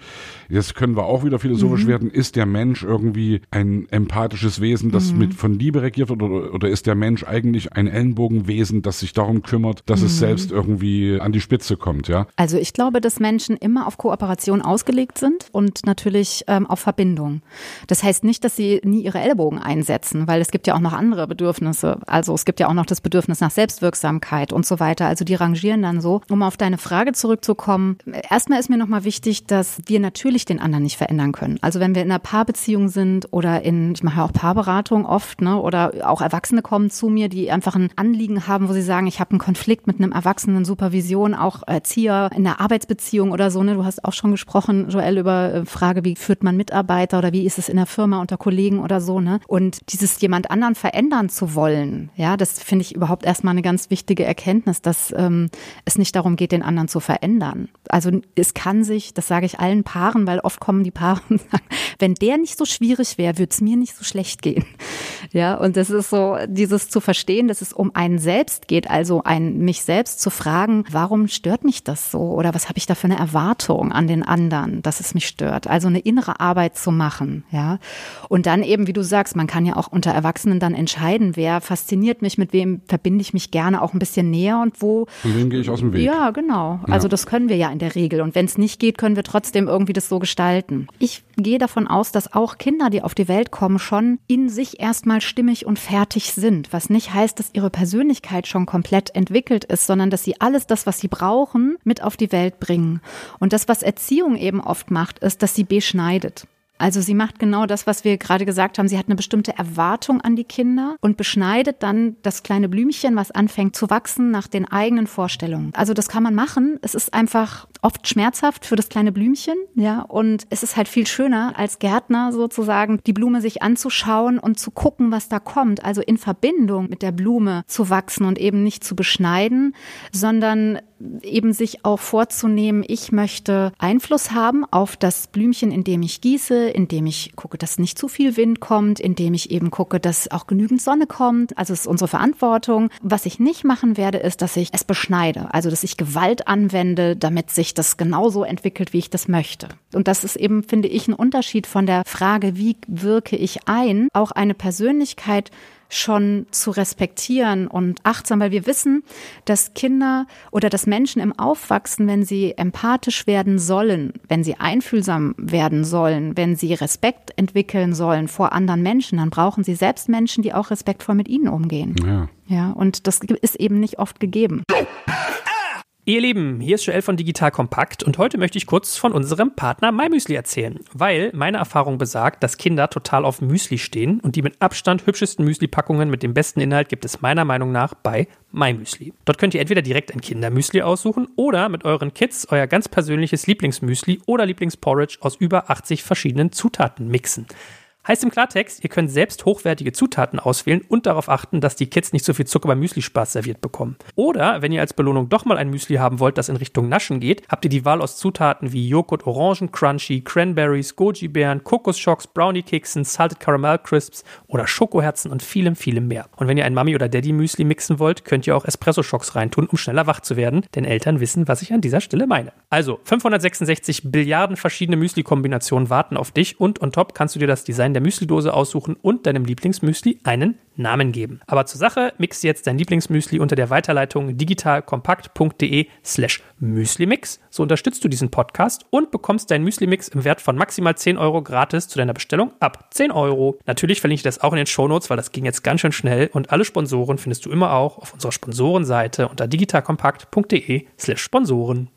jetzt können wir auch wieder philosophisch mhm. werden, ist der Mensch irgendwie ein empathisches Wesen, das mit von Liebe regiert oder, oder ist der Mensch eigentlich ein Ellenbogenwesen, das sich darum darum kümmert, dass mhm. es selbst irgendwie an die Spitze kommt, ja? Also ich glaube, dass Menschen immer auf Kooperation ausgelegt sind und natürlich ähm, auf Verbindung. Das heißt nicht, dass sie nie ihre Ellbogen einsetzen, weil es gibt ja auch noch andere Bedürfnisse. Also es gibt ja auch noch das Bedürfnis nach Selbstwirksamkeit und so weiter. Also die rangieren dann so. Um auf deine Frage zurückzukommen, erstmal ist mir nochmal wichtig, dass wir natürlich den anderen nicht verändern können. Also wenn wir in einer Paarbeziehung sind oder in, ich mache ja auch Paarberatung oft, ne, oder auch Erwachsene kommen zu mir, die einfach ein Anliegen haben, wo sie sagen, ich habe einen Konflikt mit einem Erwachsenen, Supervision, auch Erzieher in der Arbeitsbeziehung oder so. Ne? Du hast auch schon gesprochen, Joel, über äh, Frage, wie führt man Mitarbeiter oder wie ist es in der Firma unter Kollegen oder so. Ne? Und dieses jemand anderen verändern zu wollen, ja, das finde ich überhaupt erstmal eine ganz wichtige Erkenntnis, dass ähm, es nicht darum geht, den anderen zu verändern. Also es kann sich, das sage ich allen Paaren, weil oft kommen die Paare und [LAUGHS] sagen, wenn der nicht so schwierig wäre, würde es mir nicht so schlecht gehen. Ja, und das ist so, dieses zu verstehen, dass es um einen selbst geht, also also ein mich selbst zu fragen, warum stört mich das so oder was habe ich da für eine Erwartung an den anderen, dass es mich stört? Also eine innere Arbeit zu machen, ja. Und dann eben, wie du sagst, man kann ja auch unter Erwachsenen dann entscheiden, wer fasziniert mich, mit wem verbinde ich mich gerne auch ein bisschen näher und wo. Und wem gehe ich aus dem Weg? Ja, genau. Ja. Also das können wir ja in der Regel. Und wenn es nicht geht, können wir trotzdem irgendwie das so gestalten. Ich gehe davon aus, dass auch Kinder, die auf die Welt kommen, schon in sich erstmal stimmig und fertig sind. Was nicht heißt, dass ihre Persönlichkeit schon komplett komplett entwickelt ist, sondern dass sie alles das, was sie brauchen, mit auf die Welt bringen. Und das, was Erziehung eben oft macht, ist, dass sie beschneidet. Also sie macht genau das, was wir gerade gesagt haben. Sie hat eine bestimmte Erwartung an die Kinder und beschneidet dann das kleine Blümchen, was anfängt zu wachsen nach den eigenen Vorstellungen. Also das kann man machen. Es ist einfach oft schmerzhaft für das kleine Blümchen, ja, und es ist halt viel schöner als Gärtner sozusagen die Blume sich anzuschauen und zu gucken, was da kommt. Also in Verbindung mit der Blume zu wachsen und eben nicht zu beschneiden, sondern eben sich auch vorzunehmen, ich möchte Einfluss haben auf das Blümchen, in dem ich gieße, in dem ich gucke, dass nicht zu viel Wind kommt, in dem ich eben gucke, dass auch genügend Sonne kommt. Also es ist unsere Verantwortung. Was ich nicht machen werde, ist, dass ich es beschneide, also dass ich Gewalt anwende, damit sich das genauso entwickelt, wie ich das möchte. Und das ist eben, finde ich, ein Unterschied von der Frage, wie wirke ich ein, auch eine Persönlichkeit schon zu respektieren und achtsam, weil wir wissen, dass Kinder oder dass Menschen im Aufwachsen, wenn sie empathisch werden sollen, wenn sie einfühlsam werden sollen, wenn sie Respekt entwickeln sollen vor anderen Menschen, dann brauchen sie selbst Menschen, die auch respektvoll mit ihnen umgehen. Ja. Ja, und das ist eben nicht oft gegeben. Ihr Lieben, hier ist Joel von Digital Kompakt und heute möchte ich kurz von unserem Partner MyMüsli erzählen, weil meine Erfahrung besagt, dass Kinder total auf Müsli stehen und die mit Abstand hübschesten Müsli-Packungen mit dem besten Inhalt gibt es meiner Meinung nach bei MyMüsli. Dort könnt ihr entweder direkt ein Kindermüsli aussuchen oder mit euren Kids euer ganz persönliches Lieblingsmüsli oder Lieblingsporridge aus über 80 verschiedenen Zutaten mixen. Heißt im Klartext, ihr könnt selbst hochwertige Zutaten auswählen und darauf achten, dass die Kids nicht so viel Zucker beim Müsli-Spaß serviert bekommen. Oder wenn ihr als Belohnung doch mal ein Müsli haben wollt, das in Richtung Naschen geht, habt ihr die Wahl aus Zutaten wie Joghurt, Orangen, Crunchy, Cranberries, Goji-Beeren, Kokosschocks, Brownie-Keksen, Salted Caramel Crisps oder Schokoherzen und vielem, vielem mehr. Und wenn ihr ein Mami- oder Daddy-Müsli mixen wollt, könnt ihr auch Espresso-Schocks reintun, um schneller wach zu werden, denn Eltern wissen, was ich an dieser Stelle meine. Also, 566 Billiarden verschiedene Müsli-Kombinationen warten auf dich und on top kannst du dir das Design der Müslidose aussuchen und deinem Lieblingsmüsli einen Namen geben. Aber zur Sache, mix jetzt dein Lieblingsmüsli unter der Weiterleitung digitalkompakt.de slash Müslimix. So unterstützt du diesen Podcast und bekommst deinen Müslimix im Wert von maximal 10 Euro gratis zu deiner Bestellung ab 10 Euro. Natürlich verlinke ich das auch in den Shownotes, weil das ging jetzt ganz schön schnell und alle Sponsoren findest du immer auch auf unserer Sponsorenseite unter digitalkompakt.de slash Sponsoren.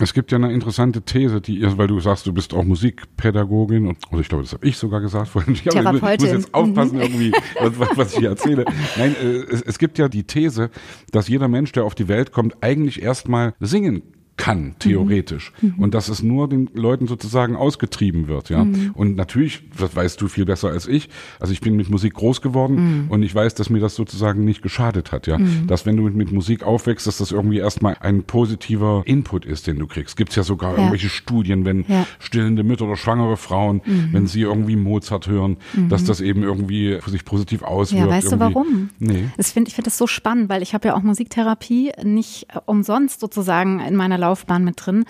Es gibt ja eine interessante These, die ihr, weil du sagst, du bist auch Musikpädagogin und oder ich glaube, das habe ich sogar gesagt vorhin. [LAUGHS] Ich, ich muss jetzt aufpassen irgendwie, was, was ich hier erzähle. Nein, äh, es, es gibt ja die These, dass jeder Mensch, der auf die Welt kommt, eigentlich erstmal singen kann, theoretisch. Mhm. Und dass es nur den Leuten sozusagen ausgetrieben wird, ja. Mhm. Und natürlich, das weißt du viel besser als ich. Also ich bin mit Musik groß geworden mhm. und ich weiß, dass mir das sozusagen nicht geschadet hat, ja. Mhm. Dass wenn du mit, mit, Musik aufwächst, dass das irgendwie erstmal ein positiver Input ist, den du kriegst. Gibt's ja sogar ja. irgendwelche Studien, wenn ja. stillende Mütter oder schwangere Frauen, mhm. wenn sie irgendwie Mozart hören, mhm. dass das eben irgendwie sich positiv auswirkt. Ja, weißt irgendwie. du warum? Nee. Das find, ich finde das so spannend, weil ich habe ja auch Musiktherapie nicht umsonst sozusagen in meiner Laufbahn mit drin.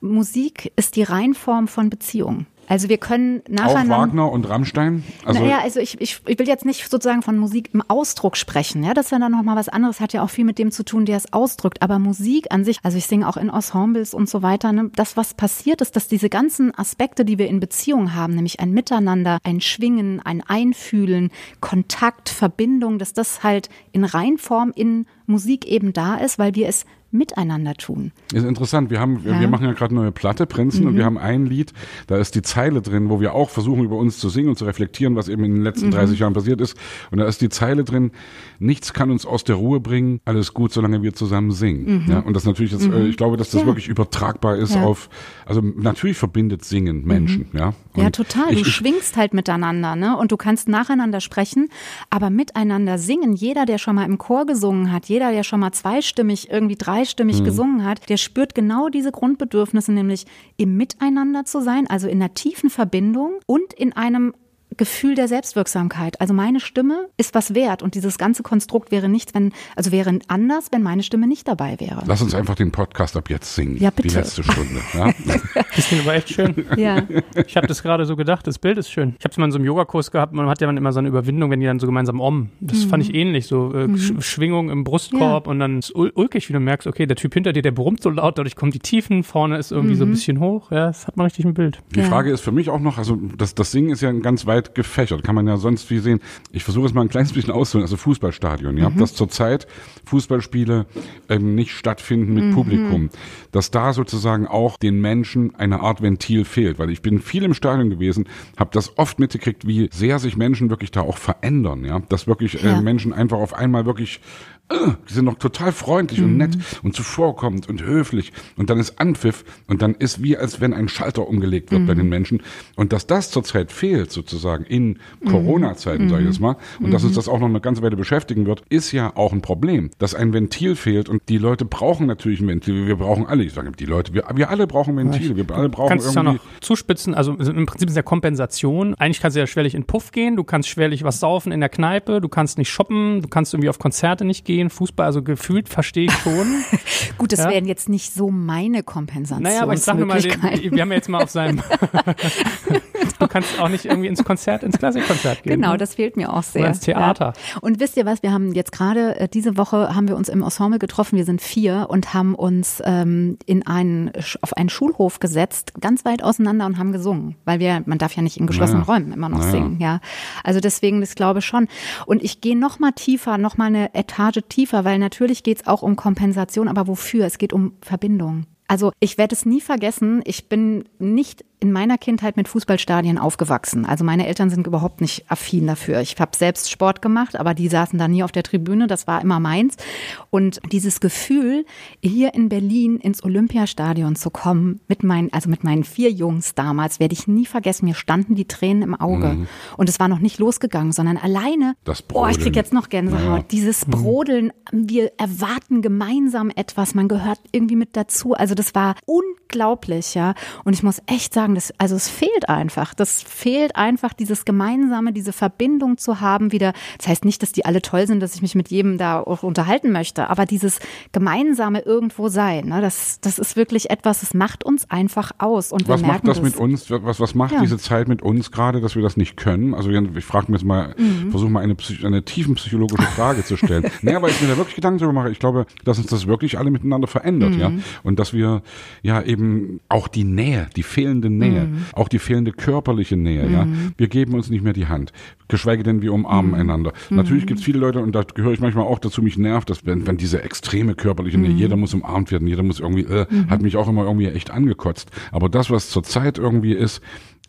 Musik ist die Reinform von Beziehung. Also wir können nacheinander. Auch Wagner und Rammstein? Also naja, also ich, ich, ich will jetzt nicht sozusagen von Musik im Ausdruck sprechen. Ja, das ist ja dann nochmal was anderes, hat ja auch viel mit dem zu tun, der es ausdrückt. Aber Musik an sich, also ich singe auch in Ensembles und so weiter, ne, das, was passiert ist, dass diese ganzen Aspekte, die wir in Beziehung haben, nämlich ein Miteinander, ein Schwingen, ein Einfühlen, Kontakt, Verbindung, dass das halt in Reinform in Musik eben da ist, weil wir es miteinander tun. Ist interessant. Wir haben, ja. wir machen ja gerade neue Platte, Prinzen, mhm. und wir haben ein Lied, da ist die Zeile drin, wo wir auch versuchen, über uns zu singen und zu reflektieren, was eben in den letzten mhm. 30 Jahren passiert ist. Und da ist die Zeile drin, nichts kann uns aus der Ruhe bringen, alles gut, solange wir zusammen singen. Mhm. Ja, und das natürlich jetzt, äh, mhm. ich glaube, dass das ja. wirklich übertragbar ist auf, also natürlich verbindet Singen Menschen, mhm. ja. Und ja, total. Ich, du ich, schwingst halt miteinander, ne? Und du kannst nacheinander sprechen, aber miteinander singen. Jeder, der schon mal im Chor gesungen hat, jeder, der schon mal zweistimmig, irgendwie dreistimmig mhm. gesungen hat, der spürt genau diese Grundbedürfnisse, nämlich im Miteinander zu sein, also in einer tiefen Verbindung und in einem Gefühl der Selbstwirksamkeit. Also meine Stimme ist was wert und dieses ganze Konstrukt wäre nichts, wenn, also wäre anders, wenn meine Stimme nicht dabei wäre. Lass uns einfach den Podcast ab jetzt singen. Ja, bitte. Die letzte Stunde. Ja? [LAUGHS] das klingt aber echt schön. Ja. Ich habe das gerade so gedacht, das Bild ist schön. Ich habe es mal in so einem Yogakurs gehabt, man hat ja immer so eine Überwindung, wenn die dann so gemeinsam om. Das mhm. fand ich ähnlich, so äh, mhm. Schwingung im Brustkorb ja. und dann ist ul ulkig, wie du merkst, okay, der Typ hinter dir, der brummt so laut, dadurch kommen die Tiefen, vorne ist irgendwie mhm. so ein mhm. bisschen hoch. Ja, das hat man richtig im Bild. Die ja. Frage ist für mich auch noch, also das, das Singen ist ja ganz weit gefächert, kann man ja sonst wie sehen. Ich versuche es mal ein kleines bisschen auszuholen, also Fußballstadion, ja, mhm. dass zurzeit. Fußballspiele ähm, nicht stattfinden mit mhm. Publikum, dass da sozusagen auch den Menschen eine Art Ventil fehlt, weil ich bin viel im Stadion gewesen, habe das oft mitgekriegt, wie sehr sich Menschen wirklich da auch verändern, ja, dass wirklich äh, Menschen einfach auf einmal wirklich die sind noch total freundlich mhm. und nett und zuvorkommend und höflich. Und dann ist Anpfiff und dann ist wie als wenn ein Schalter umgelegt wird mhm. bei den Menschen. Und dass das zurzeit fehlt sozusagen in Corona-Zeiten, mhm. sage ich jetzt mal, und dass uns mhm. das auch noch eine ganze Weile beschäftigen wird, ist ja auch ein Problem, dass ein Ventil fehlt. Und die Leute brauchen natürlich ein Ventil, wir brauchen alle, ich sage die Leute, wir, wir alle brauchen Ventile, wir alle brauchen kannst irgendwie... Ja noch zuspitzen, also im Prinzip ist ja Kompensation, eigentlich kannst du ja schwerlich in Puff gehen, du kannst schwerlich was saufen in der Kneipe, du kannst nicht shoppen, du kannst irgendwie auf Konzerte nicht gehen, gehen, Fußball, also gefühlt verstehe ich schon. [LAUGHS] Gut, das ja. wären jetzt nicht so meine Kompensation. Naja, aber ich sage mal, den, wir haben ja jetzt mal auf seinem [LAUGHS] du kannst auch nicht irgendwie ins Konzert, ins Klassikkonzert gehen. Genau, ne? das fehlt mir auch sehr. Oder ins Theater. Ja. Und wisst ihr was, wir haben jetzt gerade, äh, diese Woche haben wir uns im Ensemble getroffen, wir sind vier und haben uns ähm, in einen, auf einen Schulhof gesetzt, ganz weit auseinander und haben gesungen. Weil wir, man darf ja nicht in geschlossenen Naja. Räumen immer noch Naja. singen, ja. Also deswegen, das glaube ich schon. Und ich gehe noch mal tiefer, noch mal eine Etage tiefer, weil natürlich geht es auch um Kompensation, aber wofür? Es geht um Verbindung. Also ich werde es nie vergessen, ich bin nicht in meiner Kindheit mit Fußballstadien aufgewachsen. Also meine Eltern sind überhaupt nicht affin dafür. Ich habe selbst Sport gemacht, aber die saßen da nie auf der Tribüne, das war immer meins. Und dieses Gefühl, hier in Berlin ins Olympiastadion zu kommen, mit meinen, also mit meinen vier Jungs damals, werde ich nie vergessen. Mir standen die Tränen im Auge. Und es war noch nicht losgegangen, sondern alleine, Das oh, ich krieg Brodeln. jetzt noch Gänsehaut. Ja. Dieses Brodeln, wir erwarten gemeinsam etwas, man gehört irgendwie mit dazu. Also das war unglaublich, ja. Und ich muss echt sagen, das, also es fehlt einfach. Das fehlt einfach, dieses Gemeinsame, diese Verbindung zu haben wieder. Das heißt nicht, dass die alle toll sind, dass ich mich mit jedem da auch unterhalten möchte, aber dieses gemeinsame irgendwo sein, ne, das, das ist wirklich etwas, das macht uns einfach aus. Und Was macht das mit uns? Was, was macht Ja. diese Zeit mit uns gerade, dass wir das nicht können? Also ich frage mir jetzt mal, Mhm. versuche mal eine, eine tiefenpsychologische Frage zu stellen. [LAUGHS] naja, weil ich mir da wirklich Gedanken darüber mache. Ich glaube, dass uns das wirklich alle miteinander verändert, ja. Mhm. Und dass wir ja eben auch die Nähe, die fehlende Nähe, Mhm. auch die fehlende körperliche Nähe, ja. Wir geben uns nicht mehr die Hand. Geschweige denn, wir umarmen Mhm. einander. Natürlich gibt es viele Leute, und da gehöre ich manchmal auch dazu, mich nervt, dass wenn, wenn diese extreme körperliche Nähe, jeder muss umarmt werden, jeder muss irgendwie, äh, hat mich auch immer irgendwie echt angekotzt. Aber das, was zurzeit irgendwie ist,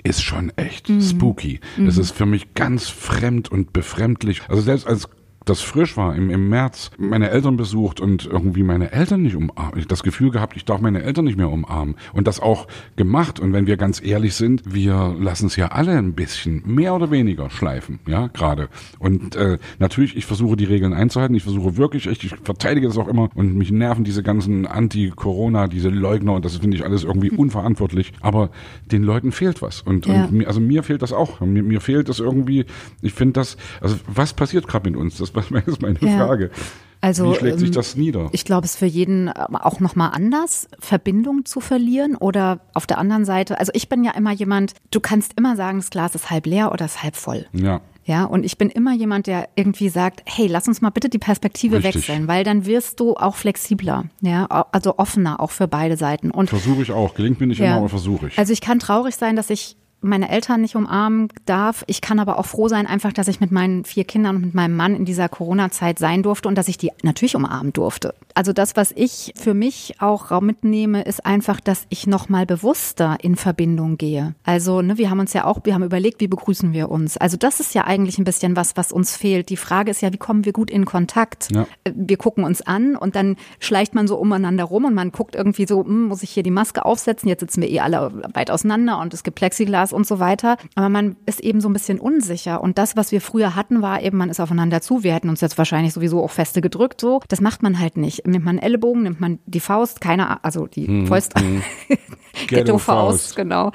ist schon echt spooky. Es ist für mich ganz fremd und befremdlich. Also selbst als das frisch war, im, im März, meine Eltern besucht und irgendwie meine Eltern nicht umarmen. Ich das Gefühl gehabt, ich darf meine Eltern nicht mehr umarmen. Und das auch gemacht. Und wenn wir ganz ehrlich sind, wir lassen es ja alle ein bisschen, mehr oder weniger schleifen, ja, gerade. Und äh, natürlich, ich versuche die Regeln einzuhalten. Ich versuche wirklich, echt, ich verteidige das auch immer. Und mich nerven diese ganzen Anti-Corona, diese Leugner. Und das finde ich alles irgendwie unverantwortlich. Aber den Leuten fehlt was. Und, Ja. und mir, also mir fehlt das auch. Mir, mir fehlt das irgendwie, ich finde das, also was passiert gerade mit uns? Das ist meine Ja. Frage. Also, Wie schlägt sich ähm, das nieder? Ich glaube, es ist für jeden ähm, auch nochmal anders, Verbindung zu verlieren oder auf der anderen Seite, also ich bin ja immer jemand, du kannst immer sagen, das Glas ist halb leer oder ist halb voll. Ja. Ja, und ich bin immer jemand, der irgendwie sagt, hey, lass uns mal bitte die Perspektive Richtig. wechseln, weil dann wirst du auch flexibler, ja, also offener auch für beide Seiten. Und Versuche ich auch. Gelingt mir nicht immer, aber versuche ich. also ich kann traurig sein, dass ich meine Eltern nicht umarmen darf. Ich kann aber auch froh sein, einfach, dass ich mit meinen vier Kindern und mit meinem Mann in dieser Corona-Zeit sein durfte und dass ich die natürlich umarmen durfte. Also das, was ich für mich auch mitnehme, ist einfach, dass ich noch mal bewusster in Verbindung gehe. Also ne, wir haben uns ja auch, wir haben überlegt, wie begrüßen wir uns. Also das ist ja eigentlich ein bisschen was, was uns fehlt. Die Frage ist ja, wie kommen wir gut in Kontakt? Ja. wir gucken uns an und dann schleicht man so umeinander rum und man guckt irgendwie so, hm, muss ich hier die Maske aufsetzen? Jetzt sitzen wir eh alle weit auseinander und es gibt Plexiglas und so weiter. Aber man ist eben so ein bisschen unsicher. Und das, was wir früher hatten, war eben, man ist aufeinander zu. Wir hätten uns jetzt wahrscheinlich sowieso auch feste gedrückt. So, das macht man halt nicht. Nimmt man einen Ellenbogen, nimmt man die Faust, keine, also die Faust. [LAUGHS] Ghetto-Faust, genau.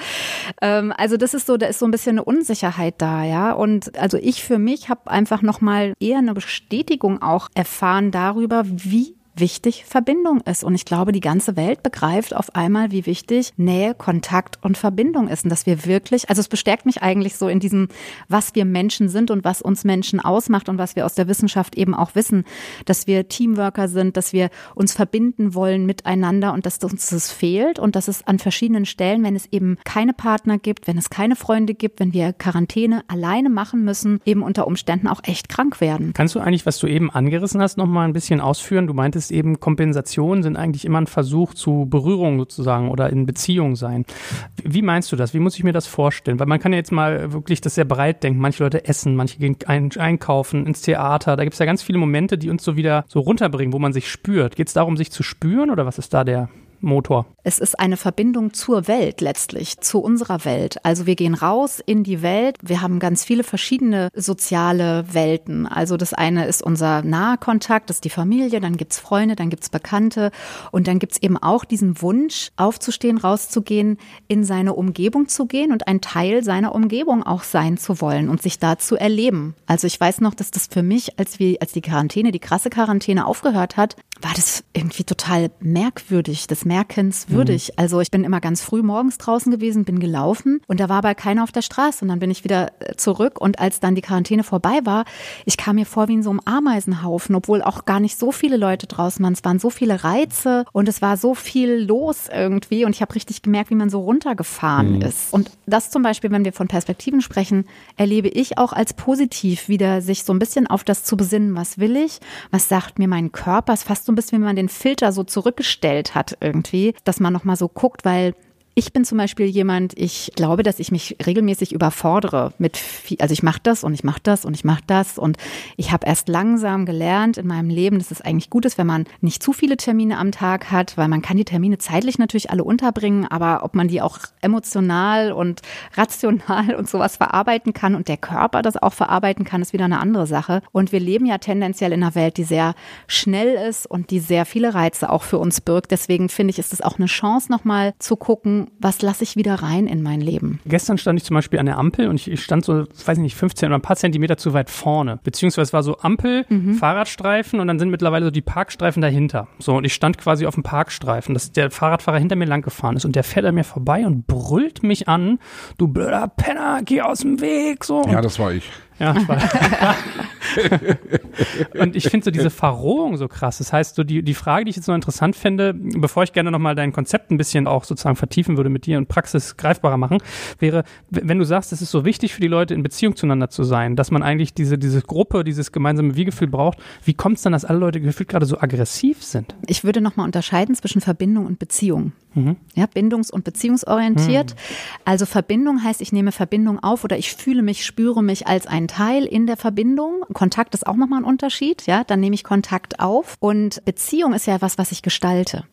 Ähm, also das ist so, da ist so ein bisschen eine Unsicherheit da, ja. Und also ich für mich habe einfach nochmal eher eine Bestätigung auch erfahren darüber, wie wichtig Verbindung ist. Und ich glaube, die ganze Welt begreift auf einmal, wie wichtig Nähe, Kontakt und Verbindung ist. Und dass wir wirklich, also es bestärkt mich eigentlich so in diesem, was wir Menschen sind und was uns Menschen ausmacht und was wir aus der Wissenschaft eben auch wissen, dass wir Teamworker sind, dass wir uns verbinden wollen miteinander und dass uns das fehlt und dass es an verschiedenen Stellen, wenn es eben keine Partner gibt, wenn es keine Freunde gibt, wenn wir Quarantäne alleine machen müssen, eben unter Umständen auch echt krank werden. Kannst du eigentlich, was du eben angerissen hast, noch mal ein bisschen ausführen? Du meintest eben, Kompensationen sind eigentlich immer ein Versuch zu Berührung sozusagen oder in Beziehung sein. Wie meinst du das? Wie muss ich mir das vorstellen? Weil man kann ja jetzt mal wirklich das sehr breit denken. Manche Leute essen, manche gehen ein, einkaufen, ins Theater. Da gibt es ja ganz viele Momente, die uns so wieder so runterbringen, wo man sich spürt. Geht es darum, sich zu spüren oder was ist da der Motor? Es ist eine Verbindung zur Welt letztlich, zu unserer Welt. Also wir gehen raus in die Welt. Wir haben ganz viele verschiedene soziale Welten. Also das eine ist unser naher Kontakt, das ist die Familie, dann gibt's Freunde, dann gibt's Bekannte und dann gibt's eben auch diesen Wunsch, aufzustehen, rauszugehen, in seine Umgebung zu gehen und ein Teil seiner Umgebung auch sein zu wollen und sich da zu erleben. Also ich weiß noch, dass das für mich, als wir, als die Quarantäne, die krasse Quarantäne aufgehört hat, war das irgendwie total merkwürdig. Das bemerkenswürdig. Mhm. Also ich bin immer ganz früh morgens draußen gewesen, bin gelaufen und da war aber keiner auf der Straße und dann bin ich wieder äh, zurück und als dann die Quarantäne vorbei war, ich kam mir vor wie in so einem Ameisenhaufen, obwohl auch gar nicht so viele Leute draußen waren. Es waren so viele Reize und es war so viel los irgendwie und ich habe richtig gemerkt, wie man so runtergefahren mhm. ist. Und das zum Beispiel, wenn wir von Perspektiven sprechen, erlebe ich auch als positiv, wieder sich so ein bisschen auf das zu besinnen, was will ich, was sagt mir mein Körper. Es ist fast so ein bisschen, wie man den Filter so zurückgestellt hat irgendwie, dass man nochmal so guckt, weil ich bin zum Beispiel jemand, ich glaube, dass ich mich regelmäßig überfordere mit, viel, also ich mache das und ich mache das und ich mache das und ich habe erst langsam gelernt in meinem Leben, dass es eigentlich gut ist, wenn man nicht zu viele Termine am Tag hat, weil man kann die Termine zeitlich natürlich alle unterbringen, aber ob man die auch emotional und [LAUGHS] rational und sowas verarbeiten kann und der Körper das auch verarbeiten kann, ist wieder eine andere Sache. Und wir leben ja tendenziell in einer Welt, die sehr schnell ist und die sehr viele Reize auch für uns birgt. Deswegen finde ich, ist es auch eine Chance, nochmal zu gucken, was lasse ich wieder rein in mein Leben. Gestern stand ich zum Beispiel an der Ampel und ich, stand so, weiß ich nicht, 15 oder ein paar Zentimeter zu weit vorne. Beziehungsweise es war so Ampel, mhm. Fahrradstreifen und dann sind mittlerweile so die Parkstreifen dahinter. So, und ich stand quasi auf dem Parkstreifen, dass der Fahrradfahrer hinter mir lang gefahren ist und der fährt an mir vorbei und brüllt mich an, du blöder Penner, geh aus dem Weg, so. Ja, das war ich. Ja, ich war. [LAUGHS] und ich finde so diese Verrohung so krass. Das heißt, so die, die Frage, die ich jetzt noch interessant finde, bevor ich gerne nochmal dein Konzept ein bisschen auch sozusagen vertiefen würde mit dir und Praxis greifbarer machen, wäre, wenn du sagst, es ist so wichtig für die Leute, in Beziehung zueinander zu sein, dass man eigentlich diese, diese Gruppe, dieses gemeinsame Wie-Gefühl braucht, wie kommt es dann, dass alle Leute gefühlt gerade so aggressiv sind? Ich würde nochmal unterscheiden zwischen Verbindung und Beziehung. Mhm. Ja, bindungs- und beziehungsorientiert. Mhm. Also Verbindung heißt, ich nehme Verbindung auf oder ich fühle mich, spüre mich als ein Teil in der Verbindung. Kontakt ist auch nochmal ein Unterschied. Ja, dann nehme ich Kontakt auf. Und Beziehung ist ja was, was ich gestalte.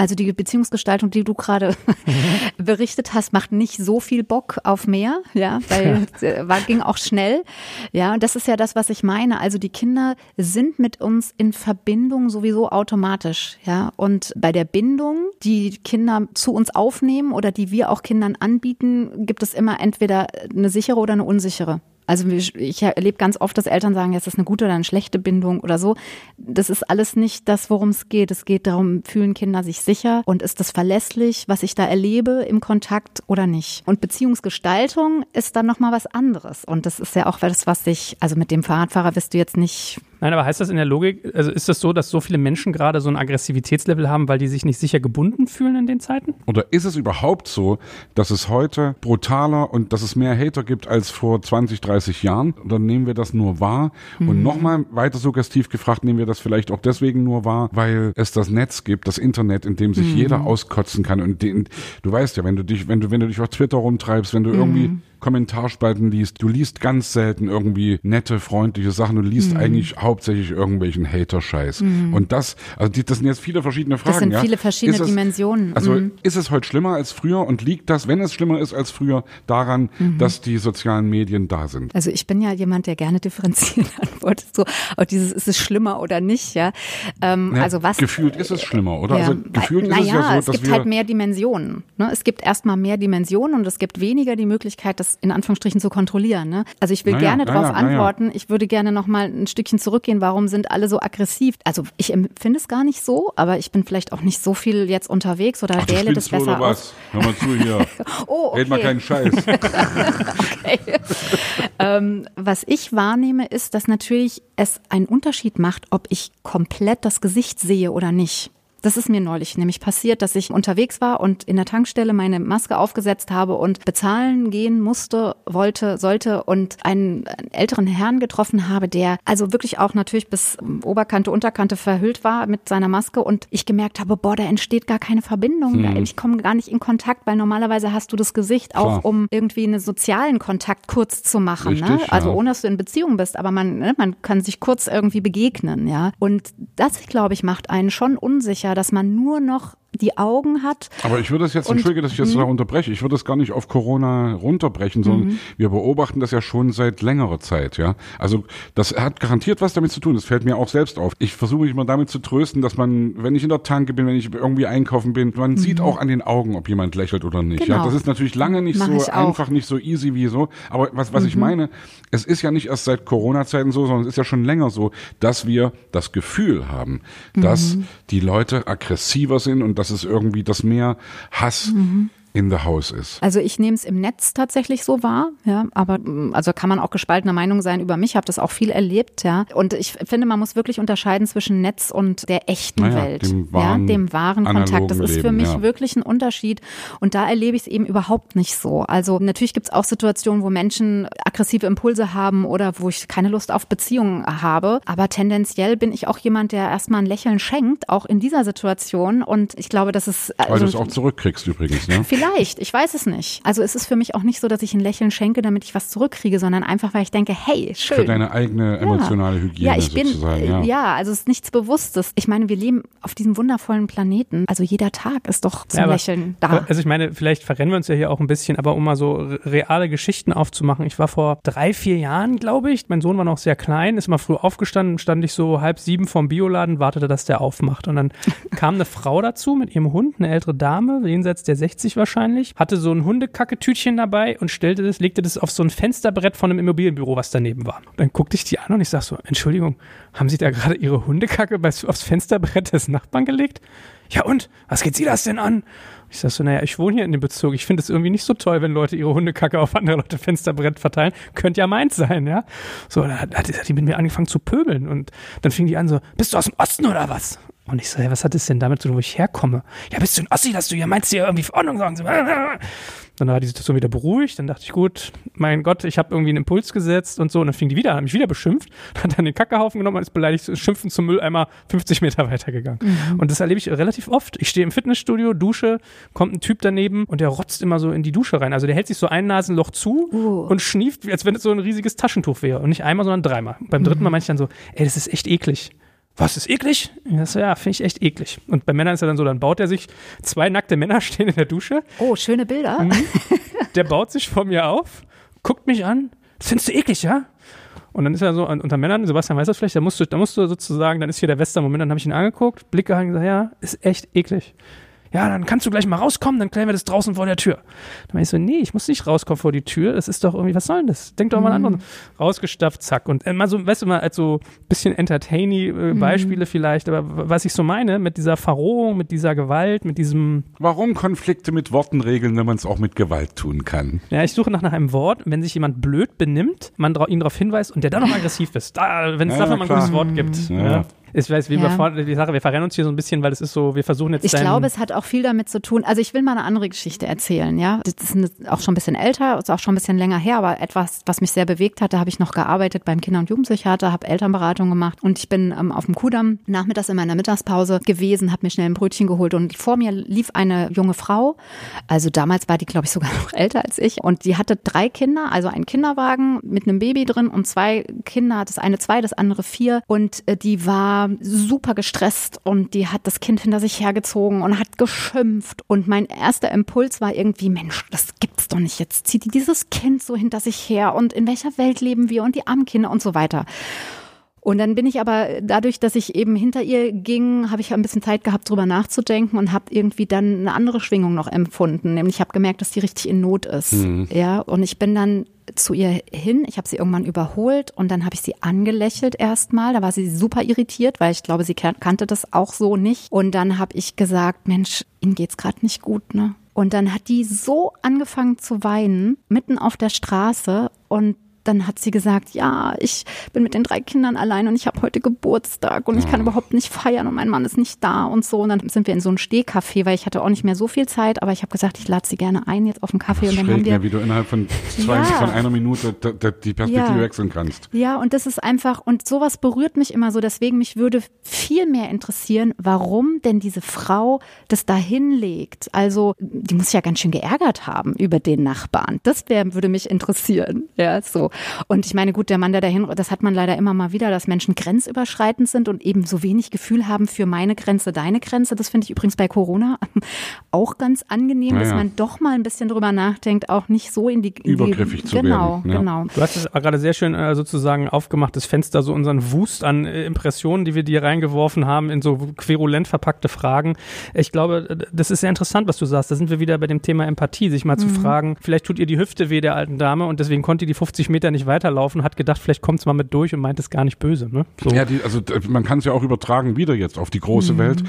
Also die Beziehungsgestaltung, die du gerade [LAUGHS] berichtet hast, macht nicht so viel Bock auf mehr, ja, weil [LAUGHS] war, ging auch schnell. Ja, und das ist ja das, was ich meine. Also die Kinder sind mit uns in Verbindung sowieso automatisch, ja. Und bei der Bindung, die Kinder zu uns aufnehmen oder die wir auch Kindern anbieten, gibt es immer entweder eine sichere oder eine unsichere. Also ich erlebe ganz oft, dass Eltern sagen, ist eine gute oder eine schlechte Bindung oder so. Das ist alles nicht das, worum es geht. Es geht darum, fühlen Kinder sich sicher und ist das verlässlich, was ich da erlebe im Kontakt oder nicht. Und Beziehungsgestaltung ist dann nochmal was anderes. Und das ist ja auch das, was ich, also mit dem Fahrradfahrer wirst du jetzt nicht Nein, aber heißt das in der Logik, also ist das so, dass so viele Menschen gerade so ein Aggressivitätslevel haben, weil die sich nicht sicher gebunden fühlen in den Zeiten? Oder ist es überhaupt so, dass es heute brutaler und dass es mehr Hater gibt als vor 20, 30 Jahren? Oder nehmen wir das nur wahr? Mhm. Und nochmal weiter suggestiv gefragt, nehmen wir das vielleicht auch deswegen nur wahr, weil es das Netz gibt, das Internet, in dem sich mhm. jeder auskotzen kann. Und den, du weißt ja, wenn du dich, wenn du, wenn du dich auf Twitter rumtreibst, wenn du mhm. irgendwie Kommentarspalten liest, du liest ganz selten irgendwie nette, freundliche Sachen, du liest mhm. eigentlich hauptsächlich irgendwelchen Hater-Scheiß. Mhm. Und das, also die, das sind jetzt viele verschiedene Fragen. Das sind ja? viele verschiedene es, Dimensionen. Also mhm. ist es heute schlimmer als früher und liegt das, wenn es schlimmer ist als früher, daran, mhm. dass die sozialen Medien da sind? Also ich bin ja jemand, der gerne differenziert [LAUGHS] antwortet, so auf dieses, ist es schlimmer oder nicht, ja. Ähm, ja also was gefühlt ist es schlimmer, oder? Ja, also gefühlt na, ist es ja so, dass es gibt halt mehr Dimensionen. Ne? Es gibt erstmal mehr Dimensionen und es gibt weniger die Möglichkeit, dass das in Anführungsstrichen zu kontrollieren. Ne? Also ich will naja, gerne darauf naja, antworten. Naja. Ich würde gerne noch mal ein Stückchen zurückgehen. Warum sind alle so aggressiv? Also ich empfinde es gar nicht so, aber ich bin vielleicht auch nicht so viel jetzt unterwegs oder Ach, wähle das besser oder was? Hör mal zu hier. [LAUGHS] oh, okay. Red mal keinen Scheiß. [LAUGHS] okay. ähm, was ich wahrnehme, ist, dass natürlich es einen Unterschied macht, ob ich komplett das Gesicht sehe oder nicht. Das ist mir neulich nämlich passiert, dass ich unterwegs war und in der Tankstelle meine Maske aufgesetzt habe und bezahlen gehen musste, wollte, sollte und einen, älteren Herrn getroffen habe, der also wirklich auch natürlich bis Oberkante, Unterkante verhüllt war mit seiner Maske und ich gemerkt habe, boah, da entsteht gar keine Verbindung, hm. ich komme gar nicht in Kontakt, weil normalerweise hast du das Gesicht auch, Klar. um irgendwie einen sozialen Kontakt kurz zu machen, ne? Richtig, ne? also ja. ohne dass du in Beziehung bist, aber man, ne, man kann sich kurz irgendwie begegnen, ja. Und das, glaube ich, macht einen schon unsicher sicher, dass man nur noch die Augen hat. Aber ich würde es jetzt, entschuldige, dass ich jetzt da mhm. unterbreche, ich würde es gar nicht auf Corona runterbrechen, sondern mhm. wir beobachten das ja schon seit längerer Zeit, ja. Also das hat garantiert was damit zu tun, das fällt mir auch selbst auf. Ich versuche mich mal damit zu trösten, dass man, wenn ich in der Tanke bin, wenn ich irgendwie einkaufen bin, man mhm. sieht auch an den Augen, ob jemand lächelt oder nicht. Genau. Ja, das ist natürlich lange nicht Mach so einfach, nicht so easy wie so. Aber was, was mhm. ich meine, es ist ja nicht erst seit Corona-Zeiten so, sondern es ist ja schon länger so, dass wir das Gefühl haben, dass mhm. die Leute aggressiver sind und dass dass es irgendwie das mehr Hass mhm in the house ist. Also ich nehme es im Netz tatsächlich so wahr, ja, aber mm, also kann man auch gespaltener Meinung sein über mich, habe das auch viel erlebt, ja. Und ich finde, man muss wirklich unterscheiden zwischen Netz und der echten naja, Welt, dem wahren, ja, dem wahren Kontakt. Das ist Leben, für mich ja. wirklich ein Unterschied und da erlebe ich es eben überhaupt nicht so. Also natürlich gibt es auch Situationen, wo Menschen aggressive Impulse haben oder wo ich keine Lust auf Beziehungen habe, aber tendenziell bin ich auch jemand, der erstmal ein Lächeln schenkt, auch in dieser Situation und ich glaube, dass es also, Weil du es auch zurückkriegst übrigens, ne? [LAUGHS] Vielleicht, ich weiß es nicht. Also es ist für mich auch nicht so, dass ich ein Lächeln schenke, damit ich was zurückkriege, sondern einfach, weil ich denke, hey, schön. Für deine eigene emotionale ja. Hygiene ja, ich bin, sozusagen. Ja. ja, also es ist nichts Bewusstes. Ich meine, wir leben auf diesem wundervollen Planeten. Also jeder Tag ist doch zum ja, aber, Lächeln da. Also ich meine, vielleicht verrennen wir uns ja hier auch ein bisschen, aber um mal so reale Geschichten aufzumachen. Ich war vor drei, vier Jahren, glaube ich, mein Sohn war noch sehr klein, ist mal früh aufgestanden, stand ich so halb sieben vorm Bioladen, wartete, dass der aufmacht. Und dann [LAUGHS] kam eine Frau dazu mit ihrem Hund, eine ältere Dame, jenseits der 60 wahrscheinlich, hatte so ein Hundekacketütchen dabei und stellte das, legte das auf so ein Fensterbrett von einem Immobilienbüro, was daneben war. Dann guckte ich die an und ich sag so, Entschuldigung, haben Sie da gerade Ihre Hundekacke aufs Fensterbrett des Nachbarn gelegt? Ja und? Was geht Sie das denn an? Ich sag so, naja, ich wohne hier in dem Bezirk. Ich finde es irgendwie nicht so toll, wenn Leute ihre Hundekacke auf andere Leute Fensterbrett verteilen. Könnte ja meins sein, ja. So, dann hat, hat die mit mir angefangen zu pöbeln und dann fing die an so, bist du aus dem Osten oder was? Und ich so, hey, was hat es denn damit zu tun, wo ich herkomme? Ja, bist du ein Ossi, dass du hier meinst, hier irgendwie Verordnung sagen? [LAUGHS] Dann war die Situation wieder beruhigt. Dann dachte ich, gut, mein Gott, ich habe irgendwie einen Impuls gesetzt und so. Und dann fing die wieder an, hat mich wieder beschimpft, [LAUGHS] hat dann den Kackehaufen genommen und ist beleidigt, schimpfen zum Mülleimer 50 Meter weitergegangen. Mhm. Und das erlebe ich relativ oft. Ich stehe im Fitnessstudio, dusche, kommt ein Typ daneben und der rotzt immer so in die Dusche rein. Also der hält sich so ein Nasenloch zu uh. und schnieft, als wenn es so ein riesiges Taschentuch wäre. Und nicht einmal, sondern dreimal. Beim dritten mhm. Mal meinte ich dann so, ey, das ist echt eklig was ist eklig? So, ja, finde ich echt eklig. Und bei Männern ist er dann so, dann baut er sich, zwei nackte Männer [LAUGHS] stehen in der Dusche. Oh, schöne Bilder. Mhm. [LAUGHS] Der baut sich vor mir auf, guckt mich an, das findest du eklig, ja? Und dann ist er so unter Männern, Sebastian weiß das vielleicht, da musst du, da musst du sozusagen, dann ist hier der Western-Moment, dann habe ich ihn angeguckt, Blick gehalten und gesagt, ja, ist echt eklig ja, dann kannst du gleich mal rauskommen, dann klären wir das draußen vor der Tür. Dann war ich so, nee, ich muss nicht rauskommen vor die Tür, das ist doch irgendwie, was soll denn das? Denk doch mal an. Mhm. Rausgestapft, zack. Und äh, mal so, weißt du mal, als so bisschen entertainy äh, mhm. Beispiele mhm. vielleicht, aber was ich so meine, mit dieser Verrohung, mit dieser Gewalt, mit diesem... Warum Konflikte mit Worten regeln, wenn man es auch mit Gewalt tun kann? Ja, ich suche nach, nach einem Wort, wenn sich jemand blöd benimmt, man ihn darauf hinweist und der dann noch [LAUGHS] aggressiv ist, da, wenn es ja, dafür mal ein gutes Wort gibt. Ja. Ja. Ich weiß, wie ja. wir die Sache, wir verrennen uns hier so ein bisschen, weil es ist so, wir versuchen jetzt. Ich glaube, es hat auch viel damit zu tun. Also ich will mal eine andere Geschichte erzählen, ja. Das ist auch schon ein bisschen älter, ist auch schon ein bisschen länger her, aber etwas, was mich sehr bewegt hat. Da habe ich noch gearbeitet beim Kinder- und Jugendpsychiater, habe Elternberatung gemacht und ich bin ähm, auf dem Kudamm nachmittags in meiner Mittagspause gewesen, habe mir schnell ein Brötchen geholt und vor mir lief eine junge Frau. Also damals war die, glaube ich, sogar [LAUGHS] noch älter als ich und die hatte drei Kinder, also einen Kinderwagen mit einem Baby drin und zwei Kinder, das eine zwei, das andere vier und äh, die war super gestresst und die hat das Kind hinter sich hergezogen und hat geschimpft. Und mein erster Impuls war irgendwie, Mensch, das gibt's doch nicht. Jetzt zieht die dieses Kind so hinter sich her und in welcher Welt leben wir und die armen Kinder und so weiter. Und dann bin ich aber dadurch, dass ich eben hinter ihr ging, habe ich ein bisschen Zeit gehabt, drüber nachzudenken und habe irgendwie dann eine andere Schwingung noch empfunden. Nämlich ich habe gemerkt, dass die richtig in Not ist. Mhm. Ja, und ich bin dann zu ihr hin. Ich habe sie irgendwann überholt und dann habe ich sie angelächelt erstmal. Da war sie super irritiert, weil ich glaube, sie kannte das auch so nicht. Und dann habe ich gesagt, Mensch, Ihnen geht's gerade nicht gut, ne? Und dann hat die so angefangen zu weinen, mitten auf der Straße und dann hat sie gesagt, ja, ich bin mit den drei Kindern allein und ich habe heute Geburtstag und ich kann überhaupt nicht feiern und mein Mann ist nicht da und so. Und dann sind wir in so ein Stehcafé, weil ich hatte auch nicht mehr so viel Zeit, aber ich habe gesagt, ich lade sie gerne ein jetzt auf den Kaffee. Das und dann schräg, haben wir, ne, wie du innerhalb von, zwei, ja. von einer Minute die Perspektive ja. wechseln kannst. Ja, und das ist einfach, und sowas berührt mich immer so. Deswegen mich würde viel mehr interessieren, warum denn diese Frau das da hinlegt. Also, die muss ja ganz schön geärgert haben über den Nachbarn. Das wär, würde mich interessieren. Ja, so. Und ich meine, gut, der Mann, der dahin, das hat man leider immer mal wieder, dass Menschen grenzüberschreitend sind und eben so wenig Gefühl haben für meine Grenze, deine Grenze. Das finde ich übrigens bei Corona [LAUGHS] auch ganz angenehm, naja. dass man doch mal ein bisschen drüber nachdenkt, auch nicht so in die übergriffig die, zu genau, werden. Ja. Genau, Du hast es gerade sehr schön äh, sozusagen aufgemacht, das Fenster, so unseren Wust an äh, Impressionen, die wir dir reingeworfen haben, in so querulent verpackte Fragen. Ich glaube, das ist sehr interessant, was du sagst. Da sind wir wieder bei dem Thema Empathie, sich mal mhm. zu fragen, vielleicht tut ihr die Hüfte weh der alten Dame und deswegen konnte die 50 Meter Meter nicht weiterlaufen, hat gedacht, vielleicht kommt es mal mit durch und meint es gar nicht böse. Ne? So. Ja, die, also man kann es ja auch übertragen wieder jetzt auf die große mhm. Welt.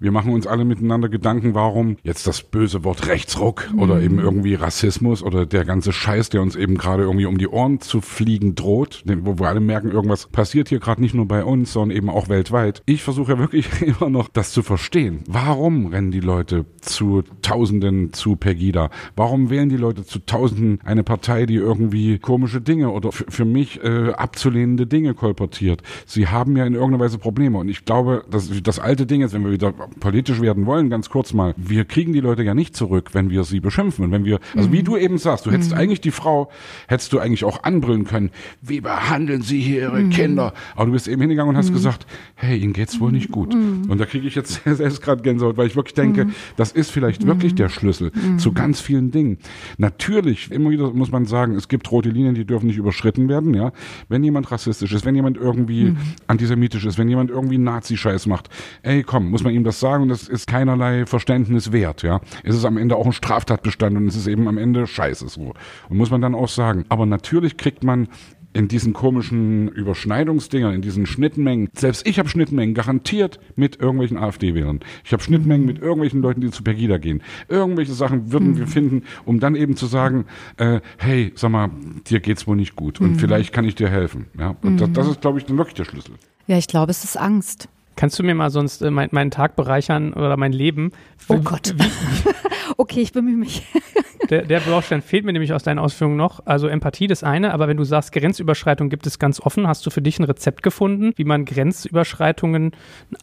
Wir machen uns alle miteinander Gedanken, warum jetzt das böse Wort Rechtsruck mhm. oder eben irgendwie Rassismus oder der ganze Scheiß, der uns eben gerade irgendwie um die Ohren zu fliegen droht, wo wir alle merken, irgendwas passiert hier gerade nicht nur bei uns, sondern eben auch weltweit. Ich versuche ja wirklich [LAUGHS] immer noch das zu verstehen. Warum rennen die Leute zu Tausenden zu Pegida? Warum wählen die Leute zu Tausenden eine Partei, die irgendwie komische Dinge oder für mich äh, abzulehnende Dinge kolportiert? Sie haben ja in irgendeiner Weise Probleme und ich glaube, dass das alte Ding ist, wenn wir wieder politisch werden wollen, ganz kurz mal, wir kriegen die Leute ja nicht zurück, wenn wir sie beschimpfen. Und wenn wir, also mhm. wie du eben sagst, du hättest mhm. eigentlich die Frau, hättest du eigentlich auch anbrüllen können, wie behandeln sie hier ihre mhm. Kinder? Aber du bist eben hingegangen und hast mhm. gesagt, hey, ihnen geht's wohl nicht gut. Mhm. Und da kriege ich jetzt [LAUGHS] selbst gerade Gänsehaut, weil ich wirklich denke, mhm. das ist vielleicht wirklich der Schlüssel zu ganz vielen Dingen. Natürlich, immer wieder muss man sagen, es gibt rote Linien, die dürfen nicht überschritten werden, ja. Wenn jemand rassistisch ist, wenn jemand irgendwie antisemitisch ist, wenn jemand irgendwie Nazi-Scheiß macht, ey, komm, muss man ihm das sagen und das ist keinerlei Verständnis wert, ja. Es ist am Ende auch ein Straftatbestand und es ist eben am Ende scheiße so. Und muss man dann auch sagen. Aber natürlich kriegt man in diesen komischen Überschneidungsdingern, in diesen Schnittmengen. Selbst ich habe Schnittmengen garantiert mit irgendwelchen AfD-Wählern. Ich habe Schnittmengen mit irgendwelchen Leuten, die zu Pegida gehen. Irgendwelche Sachen würden mhm. wir finden, um dann eben zu sagen, äh, hey, sag mal, dir geht's wohl nicht gut und mhm. vielleicht kann ich dir helfen. Ja, und mhm. das, das ist, glaube ich, dann wirklich der Schlüssel. Ja, ich glaube, es ist Angst. Kannst du mir mal sonst äh, mein, meinen Tag bereichern oder mein Leben? Oh Gott. [LAUGHS] okay, ich bemühe mich. [LAUGHS] Der, der Baustein fehlt mir nämlich aus deinen Ausführungen noch. Also Empathie das eine, aber wenn du sagst, Grenzüberschreitung gibt es ganz offen, hast du für dich ein Rezept gefunden, wie man Grenzüberschreitungen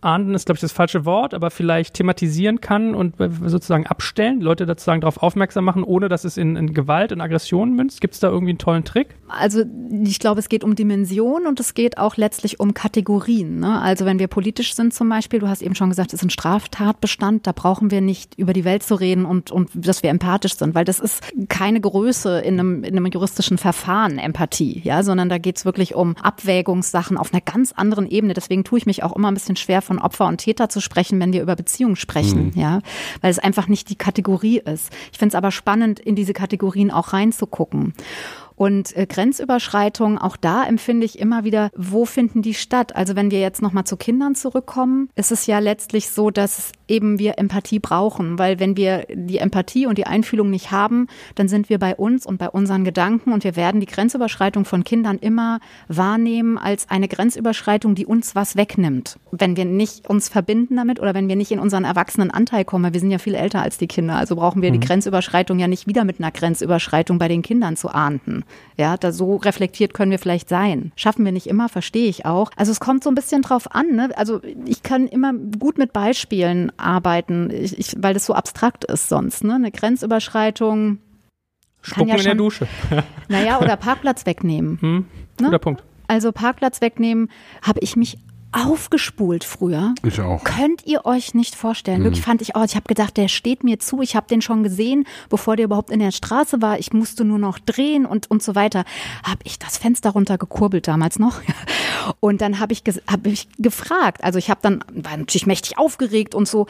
ahnden, ist glaube ich das falsche Wort, aber vielleicht thematisieren kann und sozusagen abstellen, Leute sozusagen darauf aufmerksam machen, ohne dass es in, in Gewalt und Aggression münzt? Gibt es da irgendwie einen tollen Trick? Also ich glaube, es geht um Dimension und es geht auch letztlich um Kategorien. Ne? Also wenn wir politisch sind zum Beispiel, du hast eben schon gesagt, es ist ein Straftatbestand, da brauchen wir nicht über die Welt zu reden und, und dass wir empathisch sind, weil das ist keine Größe in einem, in einem juristischen Verfahren, Empathie, ja, sondern da geht es wirklich um Abwägungssachen auf einer ganz anderen Ebene. Deswegen tue ich mich auch immer ein bisschen schwer, von Opfer und Täter zu sprechen, wenn wir über Beziehungen sprechen, mhm. ja, weil es einfach nicht die Kategorie ist. Ich finde es aber spannend, in diese Kategorien auch reinzugucken. Und äh, Grenzüberschreitungen, auch da empfinde ich immer wieder, wo finden die statt? Also wenn wir jetzt nochmal zu Kindern zurückkommen, ist es ja letztlich so, dass eben wir Empathie brauchen, weil wenn wir die Empathie und die Einfühlung nicht haben, dann sind wir bei uns und bei unseren Gedanken und wir werden die Grenzüberschreitung von Kindern immer wahrnehmen als eine Grenzüberschreitung, die uns was wegnimmt. Wenn wir nicht uns verbinden damit oder wenn wir nicht in unseren erwachsenen Anteil kommen, wir sind ja viel älter als die Kinder, also brauchen wir mhm. die Grenzüberschreitung ja nicht wieder mit einer Grenzüberschreitung bei den Kindern zu ahnden. Ja, da so reflektiert können wir vielleicht sein. Schaffen wir nicht immer, verstehe ich auch. Also es kommt so ein bisschen drauf an. Ne? Also ich kann immer gut mit Beispielen arbeiten, ich, ich, weil das so abstrakt ist sonst. Ne? Eine Grenzüberschreitung. Spucken ja in der Dusche. naja, oder Parkplatz wegnehmen. Hm, ne? guter ne? Punkt. Also Parkplatz wegnehmen, habe ich mich aufgespult früher. Ich auch. Könnt ihr euch nicht vorstellen. Mhm. Wirklich fand ich auch, ich habe gedacht, der steht mir zu. Ich habe den schon gesehen, bevor der überhaupt in der Straße war. Ich musste nur noch drehen und und so weiter. Habe ich das Fenster runtergekurbelt damals noch. [LAUGHS] Und dann habe ich, hab ich gefragt. Also ich habe dann, war natürlich mächtig aufgeregt und so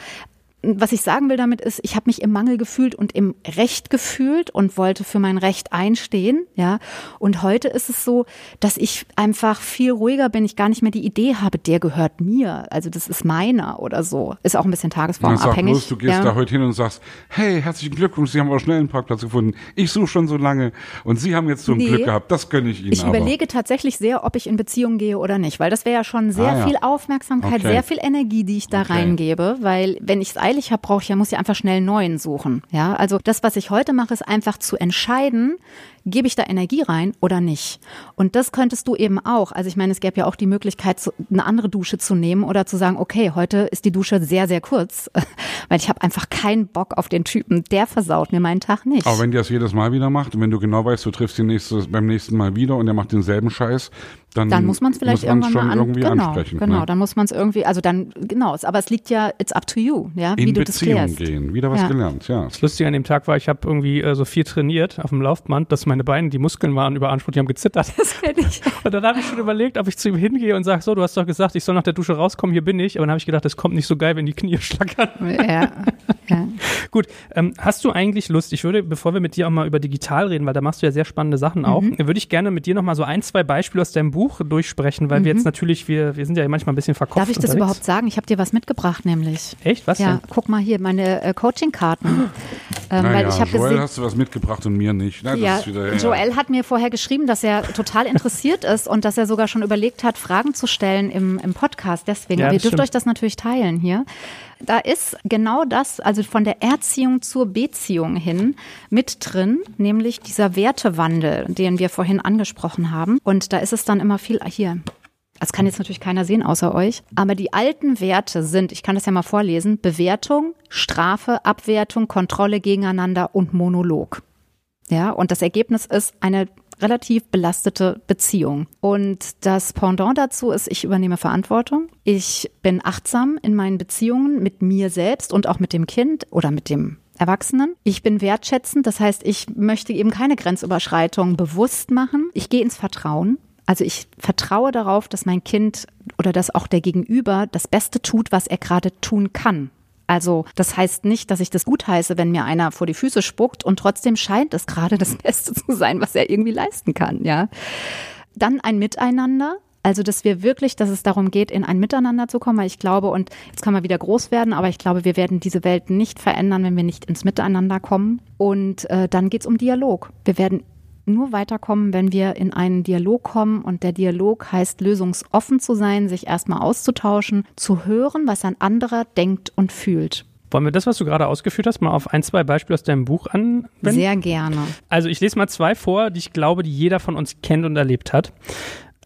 was ich sagen will damit ist, ich habe mich im Mangel gefühlt und im Recht gefühlt und wollte für mein Recht einstehen, ja. Und heute ist es so, dass ich einfach viel ruhiger bin, ich gar nicht mehr die Idee habe, der gehört mir, also das ist meiner oder so. Ist auch ein bisschen tagesformabhängig. Bloß, du gehst ja. da heute hin und sagst, hey, herzlichen Glückwunsch, Sie haben aber schnell einen Parkplatz gefunden. Ich suche schon so lange und Sie haben jetzt so ein nee, Glück gehabt. Das gönne ich Ihnen. Ich aber. überlege tatsächlich sehr, ob ich in Beziehung gehe oder nicht, weil das wäre ja schon sehr ah, ja. viel Aufmerksamkeit, okay. sehr viel Energie, die ich da okay. reingebe, weil wenn ich es eilig habe, brauche ich ja, muss ja einfach schnell einen neuen suchen. Ja, also das, was ich heute mache, ist einfach zu entscheiden, gebe ich da Energie rein oder nicht? Und das könntest du eben auch. Also ich meine, es gäbe ja auch die Möglichkeit, eine andere Dusche zu nehmen oder zu sagen, okay, heute ist die Dusche sehr, sehr kurz, [LAUGHS] weil ich habe einfach keinen Bock auf den Typen. Der versaut mir meinen Tag nicht. Aber wenn der das jedes Mal wieder macht und wenn du genau weißt, du triffst ihn nächstes, beim nächsten Mal wieder und er macht denselben Scheiß, dann, dann muss man es vielleicht irgendwann mal an, irgendwie genau, ansprechen. Genau, ne? dann muss man es irgendwie, also dann, genau, aber es liegt ja, it's up to you, ja, In wie du Beziehung das klärst. gehen, wieder was ja. gelernt, ja. Das Lustige an dem Tag war, ich habe irgendwie äh, so viel trainiert auf dem Laufband, dass mein meine Beine, die Muskeln waren überansprucht, die haben gezittert. Das kenne ich. [LAUGHS] Und dann habe ich schon überlegt, ob ich zu ihm hingehe und sage, so, du hast doch gesagt, ich soll nach der Dusche rauskommen, hier bin ich. Aber dann habe ich gedacht, das kommt nicht so geil, wenn die Knie [LAUGHS] schlackern. Ja. ja. [LAUGHS] Gut, ähm, hast du eigentlich Lust, ich würde, bevor wir mit dir auch mal über digital reden, weil da machst du ja sehr spannende Sachen auch, mhm. würde ich gerne mit dir noch mal so ein, zwei Beispiele aus deinem Buch durchsprechen, weil mhm. wir jetzt natürlich, wir, wir sind ja manchmal ein bisschen verkopft Darf ich das überhaupt sagen? Ich habe dir was mitgebracht, nämlich. Echt? Was Ja, denn? guck mal hier, meine äh, Coaching-Karten. Ähm, naja, weil ich Joel gesehen, hast du was mitgebracht und mir nicht. Na, ja, wieder, ja, Joel hat mir vorher geschrieben, dass er total interessiert ist und dass er sogar schon überlegt hat, Fragen zu stellen im, im Podcast. Deswegen, ja, ihr dürft stimmt. euch das natürlich teilen hier. Da ist genau das, also von der Erziehung zur Beziehung hin mit drin, nämlich dieser Wertewandel, den wir vorhin angesprochen haben. Und da ist es dann immer viel hier. Das kann jetzt natürlich keiner sehen außer euch. Aber die alten Werte sind, ich kann das ja mal vorlesen, Bewertung, Strafe, Abwertung, Kontrolle gegeneinander und Monolog. Ja, und das Ergebnis ist eine relativ belastete Beziehung. Und das Pendant dazu ist, ich übernehme Verantwortung. Ich bin achtsam in meinen Beziehungen mit mir selbst und auch mit dem Kind oder mit dem Erwachsenen. Ich bin wertschätzend, das heißt, ich möchte eben keine Grenzüberschreitung bewusst machen. Ich gehe ins Vertrauen. Also ich vertraue darauf, dass mein Kind oder dass auch der Gegenüber das Beste tut, was er gerade tun kann. Also das heißt nicht, dass ich das gut heiße, wenn mir einer vor die Füße spuckt und trotzdem scheint es gerade das [LAUGHS] Beste zu sein, was er irgendwie leisten kann, ja. Dann ein Miteinander. Also, dass wir wirklich, dass es darum geht, in ein Miteinander zu kommen, weil ich glaube, und jetzt kann man wieder groß werden, aber ich glaube, wir werden diese Welt nicht verändern, wenn wir nicht ins Miteinander kommen. Und äh, dann geht's um Dialog. Wir werden nur weiterkommen, wenn wir in einen Dialog kommen. Und der Dialog heißt, lösungsoffen zu sein, sich erstmal auszutauschen, zu hören, was ein anderer denkt und fühlt. Wollen wir das, was du gerade ausgeführt hast, mal auf ein, zwei Beispiele aus deinem Buch anwenden? Sehr gerne. Also ich lese mal zwei vor, die ich glaube, die jeder von uns kennt und erlebt hat.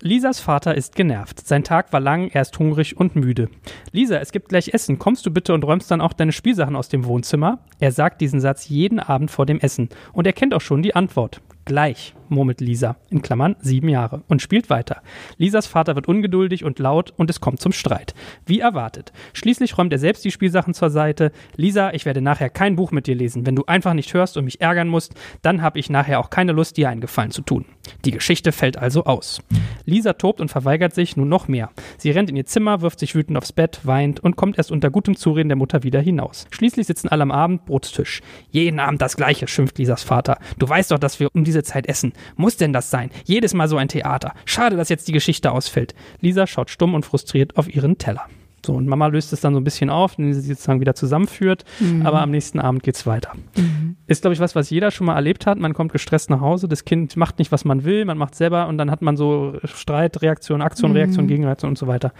Lisas Vater ist genervt. Sein Tag war lang, er ist hungrig und müde. Lisa, es gibt gleich Essen. Kommst du bitte und räumst dann auch deine Spielsachen aus dem Wohnzimmer? Er sagt diesen Satz jeden Abend vor dem Essen. Und er kennt auch schon die Antwort. Gleich, murmelt Lisa, in Klammern sieben Jahre, und spielt weiter. Lisas Vater wird ungeduldig und laut und es kommt zum Streit. Wie erwartet. Schließlich räumt er selbst die Spielsachen zur Seite. Lisa, ich werde nachher kein Buch mit dir lesen. Wenn du einfach nicht hörst und mich ärgern musst, dann habe ich nachher auch keine Lust, dir einen Gefallen zu tun. Die Geschichte fällt also aus. Lisa tobt und verweigert sich nun noch mehr. Sie rennt in ihr Zimmer, wirft sich wütend aufs Bett, weint und kommt erst unter gutem Zureden der Mutter wieder hinaus. Schließlich sitzen alle am Abend Brotstisch. Jeden Abend das Gleiche, schimpft Lisas Vater. Du weißt doch, dass wir um diese Zeit essen. Muss denn das sein? Jedes Mal so ein Theater. Schade, dass jetzt die Geschichte ausfällt. Lisa schaut stumm und frustriert auf ihren Teller. So, und Mama löst es dann so ein bisschen auf, indem sie sozusagen wieder zusammenführt, mhm. aber am nächsten Abend geht es weiter. Mhm. Ist, glaube ich, was, was jeder schon mal erlebt hat. Man kommt gestresst nach Hause, das Kind macht nicht, was man will, man macht selber und dann hat man so Streit, Reaktion, Aktion, Reaktion, mhm. Gegenreaktion und so weiter.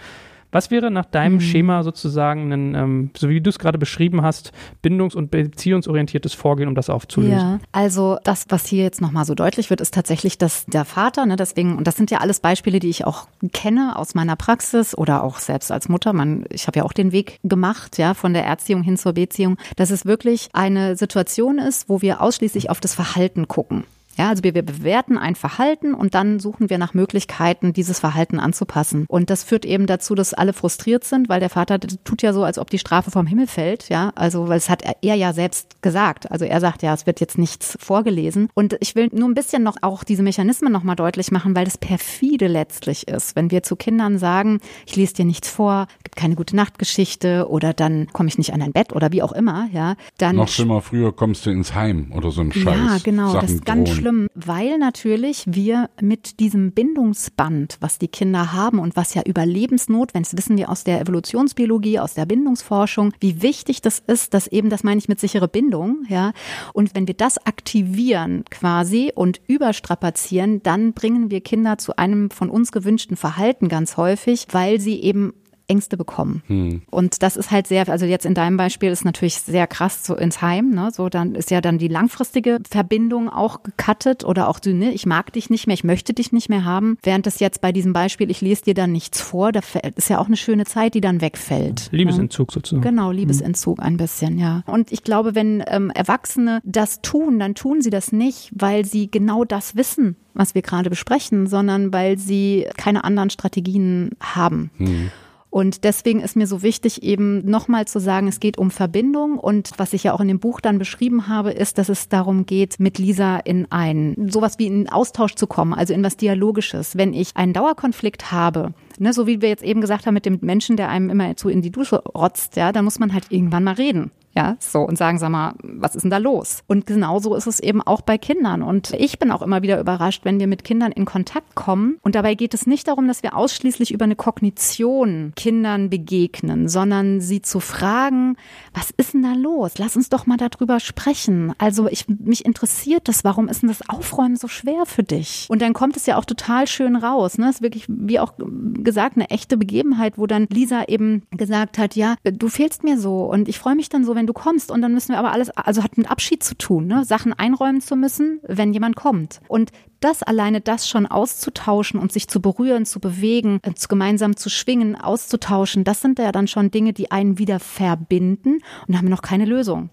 Was wäre nach deinem mhm. Schema sozusagen ein, ähm, so wie du es gerade beschrieben hast, bindungs- und beziehungsorientiertes Vorgehen, um das aufzulösen? Ja, also das, was hier jetzt nochmal so deutlich wird, ist tatsächlich, dass der Vater, ne, deswegen, und das sind ja alles Beispiele, die ich auch kenne aus meiner Praxis oder auch selbst als Mutter. Man, ich habe ja auch den Weg gemacht, ja, von der Erziehung hin zur Beziehung, dass es wirklich eine Situation ist, wo wir ausschließlich auf das Verhalten gucken. Ja, also wir, wir bewerten ein Verhalten und dann suchen wir nach Möglichkeiten, dieses Verhalten anzupassen. Und das führt eben dazu, dass alle frustriert sind, weil der Vater tut ja so, als ob die Strafe vom Himmel fällt. Ja, also weil es hat er ja selbst gesagt. Also er sagt ja, es wird jetzt nichts vorgelesen. Und ich will nur ein bisschen noch auch diese Mechanismen nochmal deutlich machen, weil das perfide letztlich ist, wenn wir zu Kindern sagen, ich lese dir nichts vor, gibt keine gute Nachtgeschichte oder dann komme ich nicht an dein Bett oder wie auch immer. Ja, dann noch schlimmer. Früher kommst du ins Heim oder so ein Scheiß. Ja, genau. Sachen das ist ganz schlimm weil natürlich wir mit diesem Bindungsband, was die Kinder haben und was ja überlebensnotwendig ist, wissen wir aus der Evolutionsbiologie, aus der Bindungsforschung, wie wichtig das ist, dass eben, das meine ich mit sichere Bindung, ja. Und wenn wir das aktivieren quasi und überstrapazieren, dann bringen wir Kinder zu einem von uns gewünschten Verhalten ganz häufig, weil sie eben Ängste bekommen. Hm. Und das ist halt sehr, also jetzt in deinem Beispiel ist natürlich sehr krass so ins Heim, ne? So dann ist ja dann die langfristige Verbindung auch gecuttet oder auch du, ne, ich mag dich nicht mehr, ich möchte dich nicht mehr haben. Während das jetzt bei diesem Beispiel, ich lese dir dann nichts vor, da ist ja auch eine schöne Zeit, die dann wegfällt. Liebesentzug ne? sozusagen. Genau, hm. Liebesentzug ein bisschen, ja. Und ich glaube, wenn ähm, Erwachsene das tun, dann tun sie das nicht, weil sie genau das wissen, was wir gerade besprechen, sondern weil sie keine anderen Strategien haben. Hm. Und deswegen ist mir so wichtig, eben nochmal zu sagen, es geht um Verbindung. Und was ich ja auch in dem Buch dann beschrieben habe, ist, dass es darum geht, mit Lisa in ein, sowas wie in Austausch zu kommen, also in was Dialogisches. Wenn ich einen Dauerkonflikt habe, ne, so wie wir jetzt eben gesagt haben mit dem Menschen, der einem immer zu in die Dusche rotzt, ja, dann muss man halt irgendwann mal reden. Ja, so und sagen, sag mal, was ist denn da los? Und genauso ist es eben auch bei Kindern. Und ich bin auch immer wieder überrascht, wenn wir mit Kindern in Kontakt kommen. Und dabei geht es nicht darum, dass wir ausschließlich über eine Kognition Kindern begegnen, sondern sie zu fragen, was ist denn da los? Lass uns doch mal darüber sprechen. Also ich, mich interessiert das, warum ist denn das Aufräumen so schwer für dich? Und dann kommt es ja auch total schön raus. Ne? Das ist wirklich, wie auch gesagt, eine echte Begebenheit, wo dann Lisa eben gesagt hat, ja, du fehlst mir so und ich freue mich dann so, wenn du kommst und dann müssen wir aber alles, also hat mit Abschied zu tun, ne? Sachen einräumen zu müssen, wenn jemand kommt. Und das alleine, das schon auszutauschen und sich zu berühren, zu bewegen, äh, gemeinsam zu schwingen, auszutauschen, das sind ja dann schon Dinge, die einen wieder verbinden und haben noch keine Lösung.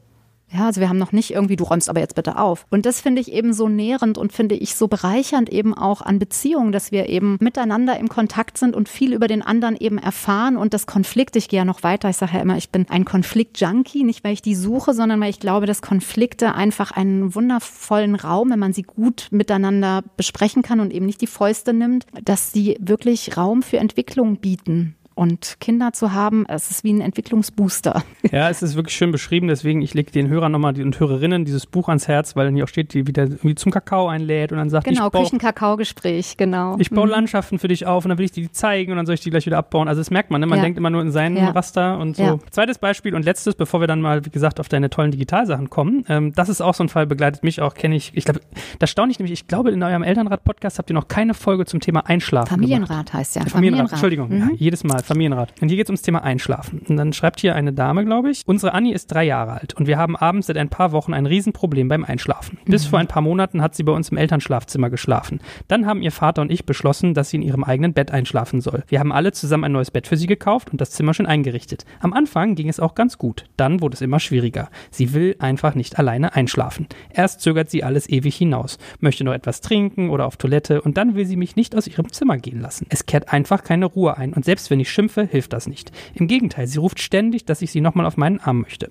Ja, also wir haben noch nicht irgendwie, du räumst aber jetzt bitte auf. Und das finde ich eben so nährend und finde ich so bereichernd eben auch an Beziehungen, dass wir eben miteinander im Kontakt sind und viel über den anderen eben erfahren und das Konflikt, ich gehe ja noch weiter, ich sage ja immer, ich bin ein Konflikt-Junkie, nicht weil ich die suche, sondern weil ich glaube, dass Konflikte einfach einen wundervollen Raum, wenn man sie gut miteinander besprechen kann und eben nicht die Fäuste nimmt, dass sie wirklich Raum für Entwicklung bieten. Und Kinder zu haben, es ist wie ein Entwicklungsbooster. [LAUGHS] Ja, es ist wirklich schön beschrieben, deswegen ich lege den Hörern nochmal und Hörerinnen dieses Buch ans Herz, weil dann hier auch steht, die wieder irgendwie zum Kakao einlädt und dann sagt, genau, ich baue, Küchenkakao-Gespräch, genau. Ich baue mhm. Landschaften für dich auf und dann will ich die zeigen und dann soll ich die gleich wieder abbauen. Also das merkt man, ne? man ja. denkt immer nur in seinen ja. Raster und so. Ja. Zweites Beispiel und letztes, bevor wir dann mal, wie gesagt, auf deine tollen Digitalsachen kommen. Ähm, das ist auch so ein Fall, begleitet mich auch, kenne ich. Ich glaube, das staune ich nämlich, ich glaube, in eurem Elternrat-Podcast habt ihr noch keine Folge zum Thema Einschlafen Familienrat gemacht. heißt ja. Familienrat, Familienrat. Entschuldigung, mhm. jedes Mal, Familienrat. Und hier geht ums Thema Einschlafen. Und dann schreibt hier eine Dame, glaube ich, unsere Annie ist drei Jahre alt und wir haben abends seit ein paar Wochen ein Riesenproblem beim Einschlafen. Bis mhm. vor ein paar Monaten hat sie bei uns im Elternschlafzimmer geschlafen. Dann haben ihr Vater und ich beschlossen, dass sie in ihrem eigenen Bett einschlafen soll. Wir haben alle zusammen ein neues Bett für sie gekauft und das Zimmer schon eingerichtet. Am Anfang ging es auch ganz gut. Dann wurde es immer schwieriger. Sie will einfach nicht alleine einschlafen. Erst zögert sie alles ewig hinaus, möchte noch etwas trinken oder auf Toilette und dann will sie mich nicht aus ihrem Zimmer gehen lassen. Es kehrt einfach keine Ruhe ein und selbst wenn ich schimpfe, hilft das nicht. Im Gegenteil, sie ruft ständig, dass ich sie nochmal auf meinen Arm möchte.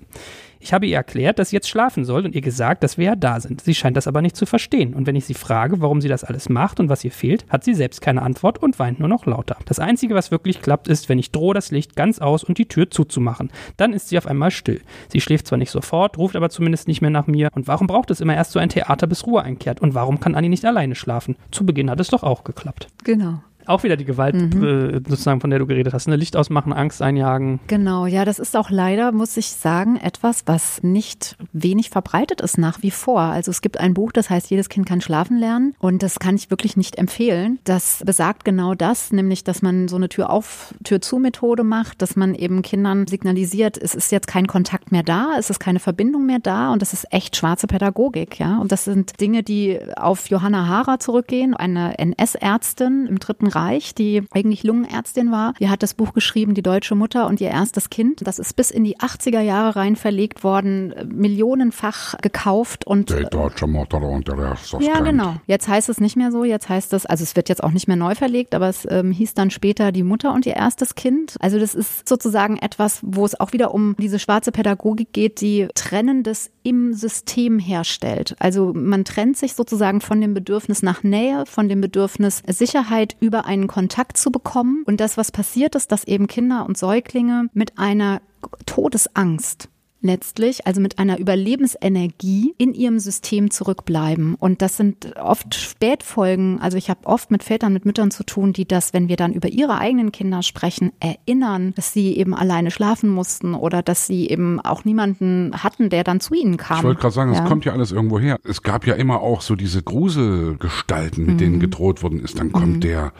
Ich habe ihr erklärt, dass sie jetzt schlafen soll und ihr gesagt, dass wir ja da sind. Sie scheint das aber nicht zu verstehen. Und wenn ich sie frage, warum sie das alles macht und was ihr fehlt, hat sie selbst keine Antwort und weint nur noch lauter. Das Einzige, was wirklich klappt, ist, wenn ich drohe, das Licht ganz aus und die Tür zuzumachen. Dann ist sie auf einmal still. Sie schläft zwar nicht sofort, ruft aber zumindest nicht mehr nach mir. Und warum braucht es immer erst so ein Theater, bis Ruhe einkehrt? Und warum kann Annie nicht alleine schlafen? Zu Beginn hat es doch auch geklappt. Genau auch wieder die Gewalt, mhm. äh, sozusagen, von der du geredet hast. Ne? Licht ausmachen, Angst einjagen. Genau, ja, das ist auch leider, muss ich sagen, etwas, was nicht wenig verbreitet ist nach wie vor. Also es gibt ein Buch, das heißt, jedes Kind kann schlafen lernen. Und das kann ich wirklich nicht empfehlen. Das besagt genau das, nämlich, dass man so eine Tür auf, Tür zu Methode macht, dass man eben Kindern signalisiert, es ist jetzt kein Kontakt mehr da, es ist keine Verbindung mehr da und das ist echt schwarze Pädagogik, ja. Und das sind Dinge, die auf Johanna Hara zurückgehen, eine NS-Ärztin im Dritten Reich, die eigentlich Lungenärztin war. Die hat das Buch geschrieben, Die deutsche Mutter und ihr erstes Kind. Das ist bis in die 80er Jahre rein verlegt worden, millionenfach gekauft und. Die deutsche Mutter und ihr erstes Ja, genau. Jetzt heißt es nicht mehr so. Jetzt heißt es, also es wird jetzt auch nicht mehr neu verlegt, aber es ähm, hieß dann später Die Mutter und ihr erstes Kind. Also das ist sozusagen etwas, wo es auch wieder um diese schwarze Pädagogik geht, die Trennendes im System herstellt. Also man trennt sich sozusagen von dem Bedürfnis nach Nähe, von dem Bedürfnis Sicherheit über einen Kontakt zu bekommen. Und das, was passiert ist, dass eben Kinder und Säuglinge mit einer Todesangst letztlich, also mit einer Überlebensenergie in ihrem System zurückbleiben. Und das sind oft Spätfolgen. Also ich habe oft mit Vätern, mit Müttern zu tun, die das, wenn wir dann über ihre eigenen Kinder sprechen, erinnern, dass sie eben alleine schlafen mussten oder dass sie eben auch niemanden hatten, der dann zu ihnen kam. Ich wollte gerade sagen, es kommt ja alles irgendwo her. Es gab ja immer auch so diese Gruselgestalten, mit mhm. denen gedroht worden ist. Dann kommt mhm. der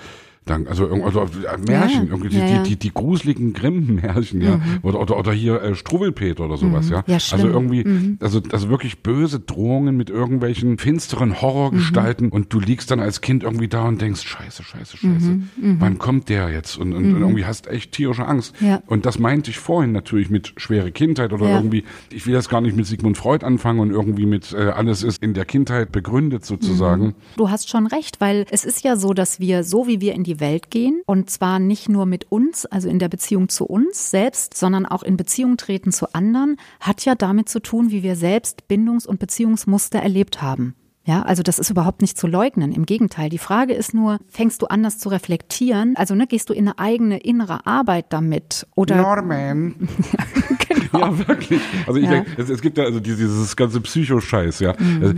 dann, also, also Märchen, ja, irgendwie, die, ja, Die, die, gruseligen Grimm-Märchen, ja. Mhm. Oder, oder, oder hier äh, Struwwelpeter oder sowas, mhm. ja. ja also irgendwie, mhm. also, also wirklich böse Drohungen mit irgendwelchen finsteren Horrorgestalten mhm. und du liegst dann als Kind irgendwie da und denkst, scheiße, scheiße, scheiße, mhm. Mhm. wann kommt der jetzt? Und, und, und, irgendwie hast echt tierische Angst. Ja. Und das meinte ich vorhin natürlich mit schwere Kindheit oder irgendwie, ich will jetzt gar nicht mit Sigmund Freud anfangen und irgendwie mit äh, alles ist in der Kindheit begründet sozusagen. Du hast schon recht, weil es ist ja so, dass wir, so wie wir in die die Welt gehen und zwar nicht nur mit uns, also in der Beziehung zu uns selbst, sondern auch in Beziehung treten zu anderen, hat ja damit zu tun, wie wir selbst Bindungs- und Beziehungsmuster erlebt haben. Ja, also das ist überhaupt nicht zu leugnen. Im Gegenteil. Die Frage ist nur, fängst du an, das zu reflektieren? Also, ne, gehst du in eine eigene innere Arbeit damit? Oder? Norman. [LAUGHS] genau. Ja, wirklich. Also ich ja. denke, es, es, gibt ja also dieses ganze Psychoscheiß, ja. Mhm. Also,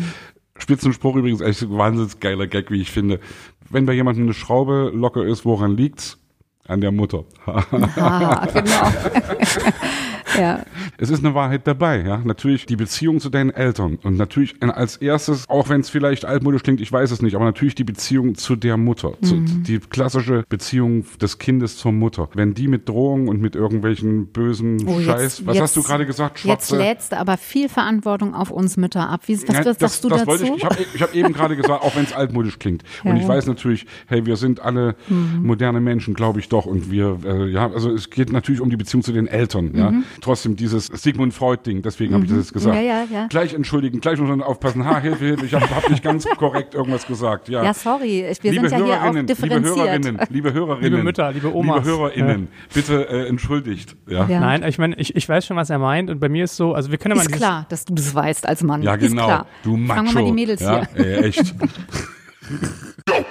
Spitzenspruch übrigens, echt wahnsinnig geiler Gag, wie ich finde. Wenn bei jemandem eine Schraube locker ist, woran liegt's? An der Mutter. [LAUGHS] ah, genau. [LAUGHS] Ja. Es ist eine Wahrheit dabei, ja. Natürlich die Beziehung zu deinen Eltern und natürlich als erstes, auch wenn es vielleicht altmodisch klingt, ich weiß es nicht, aber natürlich die Beziehung zu der Mutter, mhm. zu, die klassische Beziehung des Kindes zur Mutter. Wenn die mit Drohungen und mit irgendwelchen bösen oh, Scheiß, jetzt, was jetzt, hast du gerade gesagt? Schwarze, jetzt lädst du aber viel Verantwortung auf uns Mütter ab. Wie, was, ja, das, du das dazu? Ich, ich habe hab eben gerade gesagt, auch wenn es altmodisch klingt. Ja. [LAUGHS] Und ich weiß natürlich, hey, wir sind alle mhm. moderne Menschen, glaube ich doch. Und wir, äh, ja, also es geht natürlich um die Beziehung zu den Eltern, mhm. ja trotzdem dieses Sigmund Freud-Ding, deswegen mhm. habe ich das jetzt gesagt. Ja, ja, ja. Gleich entschuldigen, gleich muss man aufpassen. Ha, Hilfe, Hilfe, ich habe hab nicht ganz [LAUGHS] korrekt irgendwas gesagt. Ja, ja sorry, wir liebe sind ja hier auch differenziert. Liebe Hörerinnen, liebe Hörerinnen, liebe Mütter, liebe Omas. Liebe Hörerinnen, ja. bitte äh, entschuldigt. Ja. ja. Nein, ich meine, ich, ich weiß schon, was er meint und bei mir ist so, also wir können ja mal Ist klar, dass du das weißt als Mann. Ja, genau. Ist klar. Du Macho. Fangen wir mal die Mädels ja, hier. Ey, echt. [LAUGHS]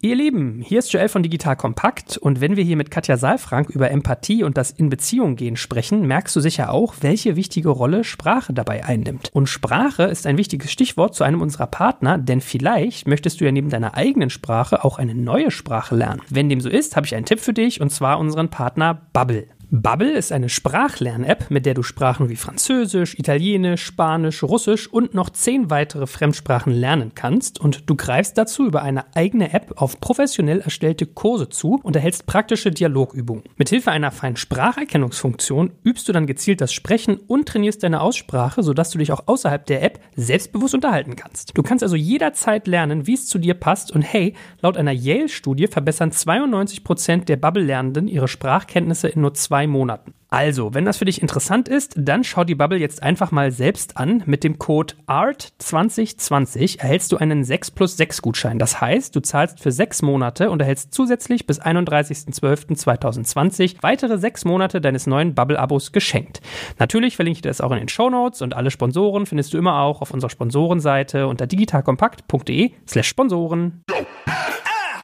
Ihr Lieben, hier ist Joel von Digital Kompakt und wenn wir hier mit Katja Saalfrank über Empathie und das in Beziehung gehen sprechen, merkst du sicher auch, welche wichtige Rolle Sprache dabei einnimmt. Und Sprache ist ein wichtiges Stichwort zu einem unserer Partner, denn vielleicht möchtest du ja neben deiner eigenen Sprache auch eine neue Sprache lernen. Wenn dem so ist, habe ich einen Tipp für dich und zwar unseren Partner Bubble. Bubble ist eine Sprachlern-App, mit der du Sprachen wie Französisch, Italienisch, Spanisch, Russisch und noch zehn weitere Fremdsprachen lernen kannst und du greifst dazu über eine eigene App auf professionell erstellte Kurse zu und erhältst praktische Dialogübungen. Mithilfe einer feinen Spracherkennungsfunktion übst du dann gezielt das Sprechen und trainierst deine Aussprache, sodass du dich auch außerhalb der App selbstbewusst unterhalten kannst. Du kannst also jederzeit lernen, wie es zu dir passt und hey, laut einer Yale-Studie verbessern 92 Prozent der Bubble-Lernenden ihre Sprachkenntnisse in nur zwei zwei Monaten. Also, wenn das für dich interessant ist, dann schau die Bubble jetzt einfach mal selbst an. Mit dem Code ART2020 erhältst du einen 6 plus 6 Gutschein. Das heißt, du zahlst für sechs Monate und erhältst zusätzlich bis 31.12.2020 weitere sechs Monate deines neuen Bubble-Abos geschenkt. Natürlich verlinke ich dir das auch in den Show Notes und alle Sponsoren findest du immer auch auf unserer Sponsorenseite unter digitalkompakt.de slash Sponsoren.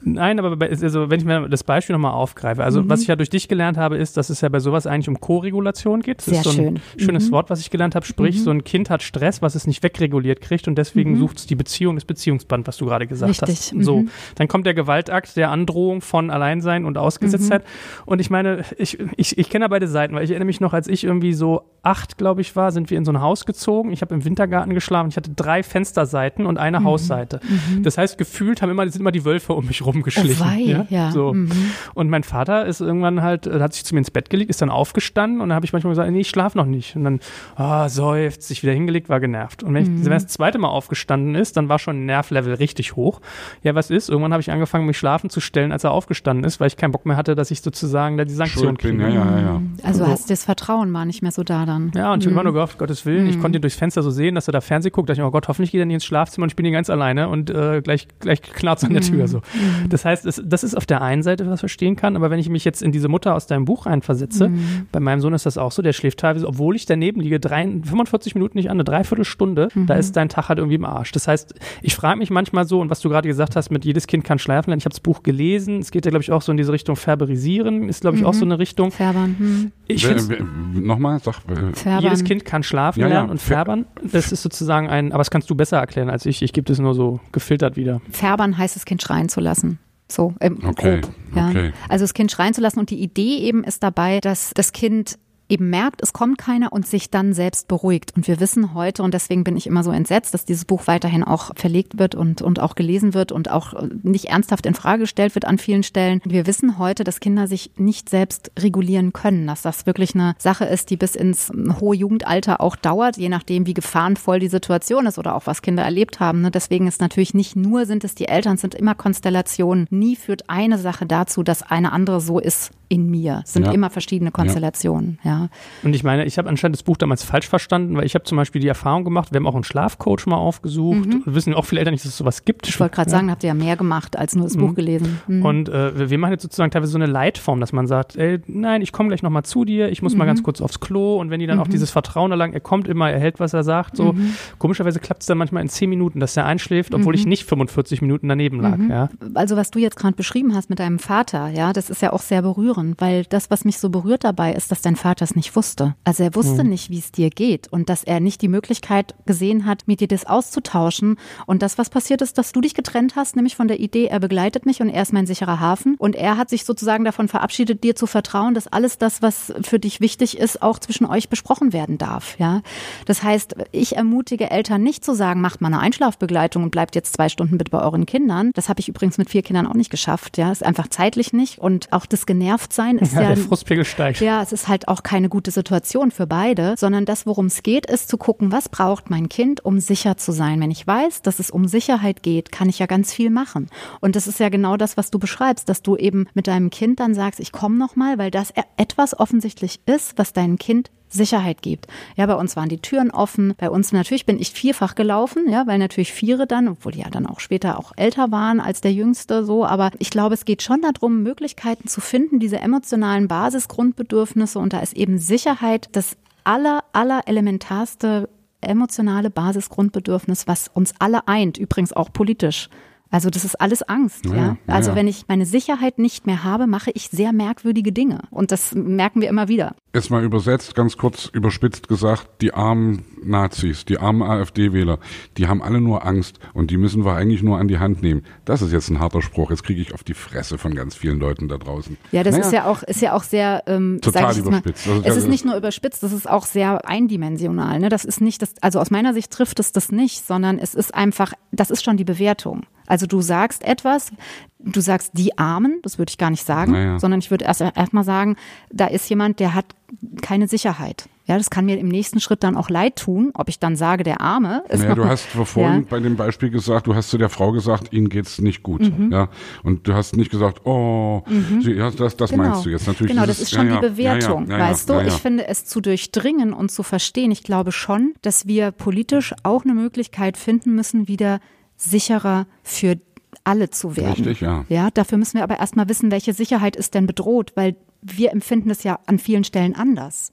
Nein, aber bei, also, wenn ich mir das Beispiel nochmal aufgreife, also mhm. was ich ja durch dich gelernt habe, ist, dass es ja bei sowas eigentlich um Co-Regulation geht. Das Sehr ist so ein schön. schönes mhm. Wort, was ich gelernt habe. Sprich, mhm. so ein Kind hat Stress, was es nicht wegreguliert kriegt und deswegen mhm. sucht es die Beziehung, das Beziehungsband, was du gerade gesagt Richtig. hast. So, mhm. dann kommt der Gewaltakt der Androhung von Alleinsein und Ausgesetztheit. Mhm. Und ich meine, ich, ich, ich kenne ja beide Seiten, weil ich erinnere mich noch, als ich irgendwie so acht, glaube ich, war, sind wir in so ein Haus gezogen. Ich habe im Wintergarten geschlafen. Ich hatte drei Fensterseiten und eine Hausseite. Das heißt, gefühlt haben immer, sind immer die Wölfe um mich rumgeschlichen. Oh, ja, ja. So. Mhm. Und mein Vater ist irgendwann halt, hat sich zu mir ins Bett gelegt, ist dann aufgestanden und dann habe ich manchmal gesagt, nee, ich schlafe noch nicht. Und dann, oh, seufzt, sich wieder hingelegt, war genervt. Und wenn, mhm. ich, wenn das zweite Mal aufgestanden ist, dann war schon Nervlevel richtig hoch. Ja, was ist? Irgendwann habe ich angefangen, mich schlafen zu stellen, als er aufgestanden ist, weil ich keinen Bock mehr hatte, dass ich sozusagen da die Sanktion kriege. Ja, ja, ja. Also so. hast das Vertrauen war nicht mehr so da dann. Ja, und ich mhm. habe immer nur gehofft, Gottes Willen, ich mhm. konnte ihn durchs Fenster so sehen, dass er da Fernseh guckt. Da dachte ich, oh Gott, hoffentlich geht er nicht ins Schlafzimmer und ich bin hier ganz alleine und äh, gleich, gleich knarrt an der Tür. So. Mhm. Das heißt, es, das ist auf der einen Seite was verstehen kann. Aber wenn ich mich jetzt in diese Mutter aus deinem Buch reinversetze, mhm. bei meinem Sohn ist das auch so, der schläft teilweise, obwohl ich daneben liege, drei, 45 Minuten nicht an, eine Dreiviertelstunde, mhm. da ist dein Tag halt irgendwie im Arsch. Das heißt, ich frage mich manchmal so, und was du gerade gesagt hast, mit jedes Kind kann schlafen lernen, ich habe das Buch gelesen, es geht ja, glaube ich, auch so in diese Richtung Färberisieren, ist, glaube ich, mhm. auch so eine Richtung. Färbern. Hm. Ich Nochmal, sag. Färbern. Jedes Kind kann schlafen ja, lernen ja. und färbern. Das ist sozusagen ein, aber das kannst du besser erklären als ich. Ich gebe das nur so gefiltert wieder. Färbern heißt das Kind schreien zu lassen. So im okay, grob. Ja. Okay. Also das Kind schreien zu lassen und die Idee eben ist dabei, dass das Kind eben merkt, es kommt keiner und sich dann selbst beruhigt. Und wir wissen heute, und deswegen bin ich immer so entsetzt, dass dieses Buch weiterhin auch verlegt wird und, und auch gelesen wird und auch nicht ernsthaft in Frage gestellt wird an vielen Stellen. Wir wissen heute, dass Kinder sich nicht selbst regulieren können, dass das wirklich eine Sache ist, die bis ins hohe Jugendalter auch dauert, je nachdem, wie gefahrenvoll die Situation ist oder auch was Kinder erlebt haben. Ne? Deswegen ist natürlich nicht nur sind es die Eltern, es sind immer Konstellationen. Nie führt eine Sache dazu, dass eine andere so ist, in mir. Es sind Ja. immer verschiedene Konstellationen, ja. Und ich meine, ich habe anscheinend das Buch damals falsch verstanden, weil ich habe zum Beispiel die Erfahrung gemacht, wir haben auch einen Schlafcoach mal aufgesucht. Und wissen auch viele Eltern nicht, dass es sowas gibt. Mhm. Ich wollte gerade sagen, habt ihr ja mehr gemacht als nur das Buch gelesen. Mhm. Und äh, wir- machen jetzt sozusagen teilweise so eine Leitform, dass man sagt, ey, nein, ich komme gleich nochmal zu dir, ich muss Mhm. mal ganz kurz aufs Klo und wenn die dann auch dieses Vertrauen erlangen, er kommt immer, er hält, was er sagt, so. Mhm. Komischerweise klappt es dann manchmal in 10 Minuten, dass er einschläft, obwohl ich nicht 45 Minuten daneben lag, Mhm. ja. also was du jetzt gerade beschrieben hast mit deinem Vater, ja, das ist ja auch sehr berührend, weil das, was mich so berührt dabei, ist, dass dein Vater es nicht wusste. Also er wusste nicht, wie es dir geht und dass er nicht die Möglichkeit gesehen hat, mit dir das auszutauschen. Und das, was passiert ist, dass du dich getrennt hast, nämlich von der Idee, er begleitet mich und er ist mein sicherer Hafen. Und er hat sich sozusagen davon verabschiedet, dir zu vertrauen, dass alles das, was für dich wichtig ist, auch zwischen euch besprochen werden darf. Ja, das heißt, ich ermutige Eltern nicht zu sagen, macht mal eine Einschlafbegleitung und bleibt jetzt zwei Stunden bitte bei euren Kindern. Das habe ich übrigens mit vier Kindern auch nicht geschafft. Ja, ist einfach zeitlich nicht und auch das Genervtsein ist Ja, ja, der Frustpegel steigt. ja, es ist halt auch keine gute Situation für beide, sondern das, worum es geht, ist zu gucken, was braucht mein Kind, um sicher zu sein. Wenn ich weiß, dass es um Sicherheit geht, kann ich ja ganz viel machen. Und das ist ja genau das, was du beschreibst, dass du eben mit deinem Kind dann sagst, ich komme noch mal, weil das e- etwas offensichtlich ist, was deinem Kind Sicherheit gibt. Ja, bei uns waren die Türen offen. Bei uns natürlich bin ich vierfach gelaufen, ja, weil natürlich Viere dann, obwohl die ja dann auch später auch älter waren als der Jüngste, so. Aber ich glaube, es geht schon darum, Möglichkeiten zu finden, diese emotionalen Basisgrundbedürfnisse. Und da ist eben Sicherheit das aller, aller elementarste emotionale Basisgrundbedürfnis, was uns alle eint, übrigens auch politisch. Also das ist alles Angst, ja. Ja, Also ja. wenn ich meine Sicherheit nicht mehr habe, mache ich sehr merkwürdige Dinge. Und das merken wir immer wieder. Jetzt mal übersetzt, ganz kurz überspitzt gesagt, die armen Nazis, die armen AfD-Wähler, die haben alle nur Angst und die müssen wir eigentlich nur an die Hand nehmen. Das ist jetzt ein harter Spruch. Jetzt kriege ich auf die Fresse von ganz vielen Leuten da draußen. Ja, das Naja, ist ja auch, ist ja auch sehr, ähm, Total jetzt mal, überspitzt. Also, es ist- nicht nur überspitzt, das ist auch sehr eindimensional. Ne? Das ist nicht, das, also aus meiner Sicht trifft es das nicht, sondern es ist einfach, das ist schon die Bewertung. Also du sagst etwas, du sagst die Armen, das würde ich gar nicht sagen, Naja. sondern ich würde erst erstmal sagen, da ist jemand, der hat keine Sicherheit. Ja, das kann mir im nächsten Schritt dann auch leid tun, ob ich dann sage, der Arme ist Naja, du hast vorhin Ja. bei dem Beispiel gesagt, du hast zu der Frau gesagt, ihnen geht's nicht gut. Mhm. Ja, und du hast nicht gesagt, oh, sie, ja, das, das meinst du jetzt natürlich. Genau, dieses- das ist schon ja, die Bewertung, weißt du? Ich finde es zu durchdringen und zu verstehen. Ich glaube schon, dass wir politisch auch eine Möglichkeit finden müssen, wieder sicherer für alle zu werden. Richtig, ja. Ja, dafür müssen wir aber erstmal wissen, welche Sicherheit ist denn bedroht, weil wir empfinden es ja an vielen Stellen anders.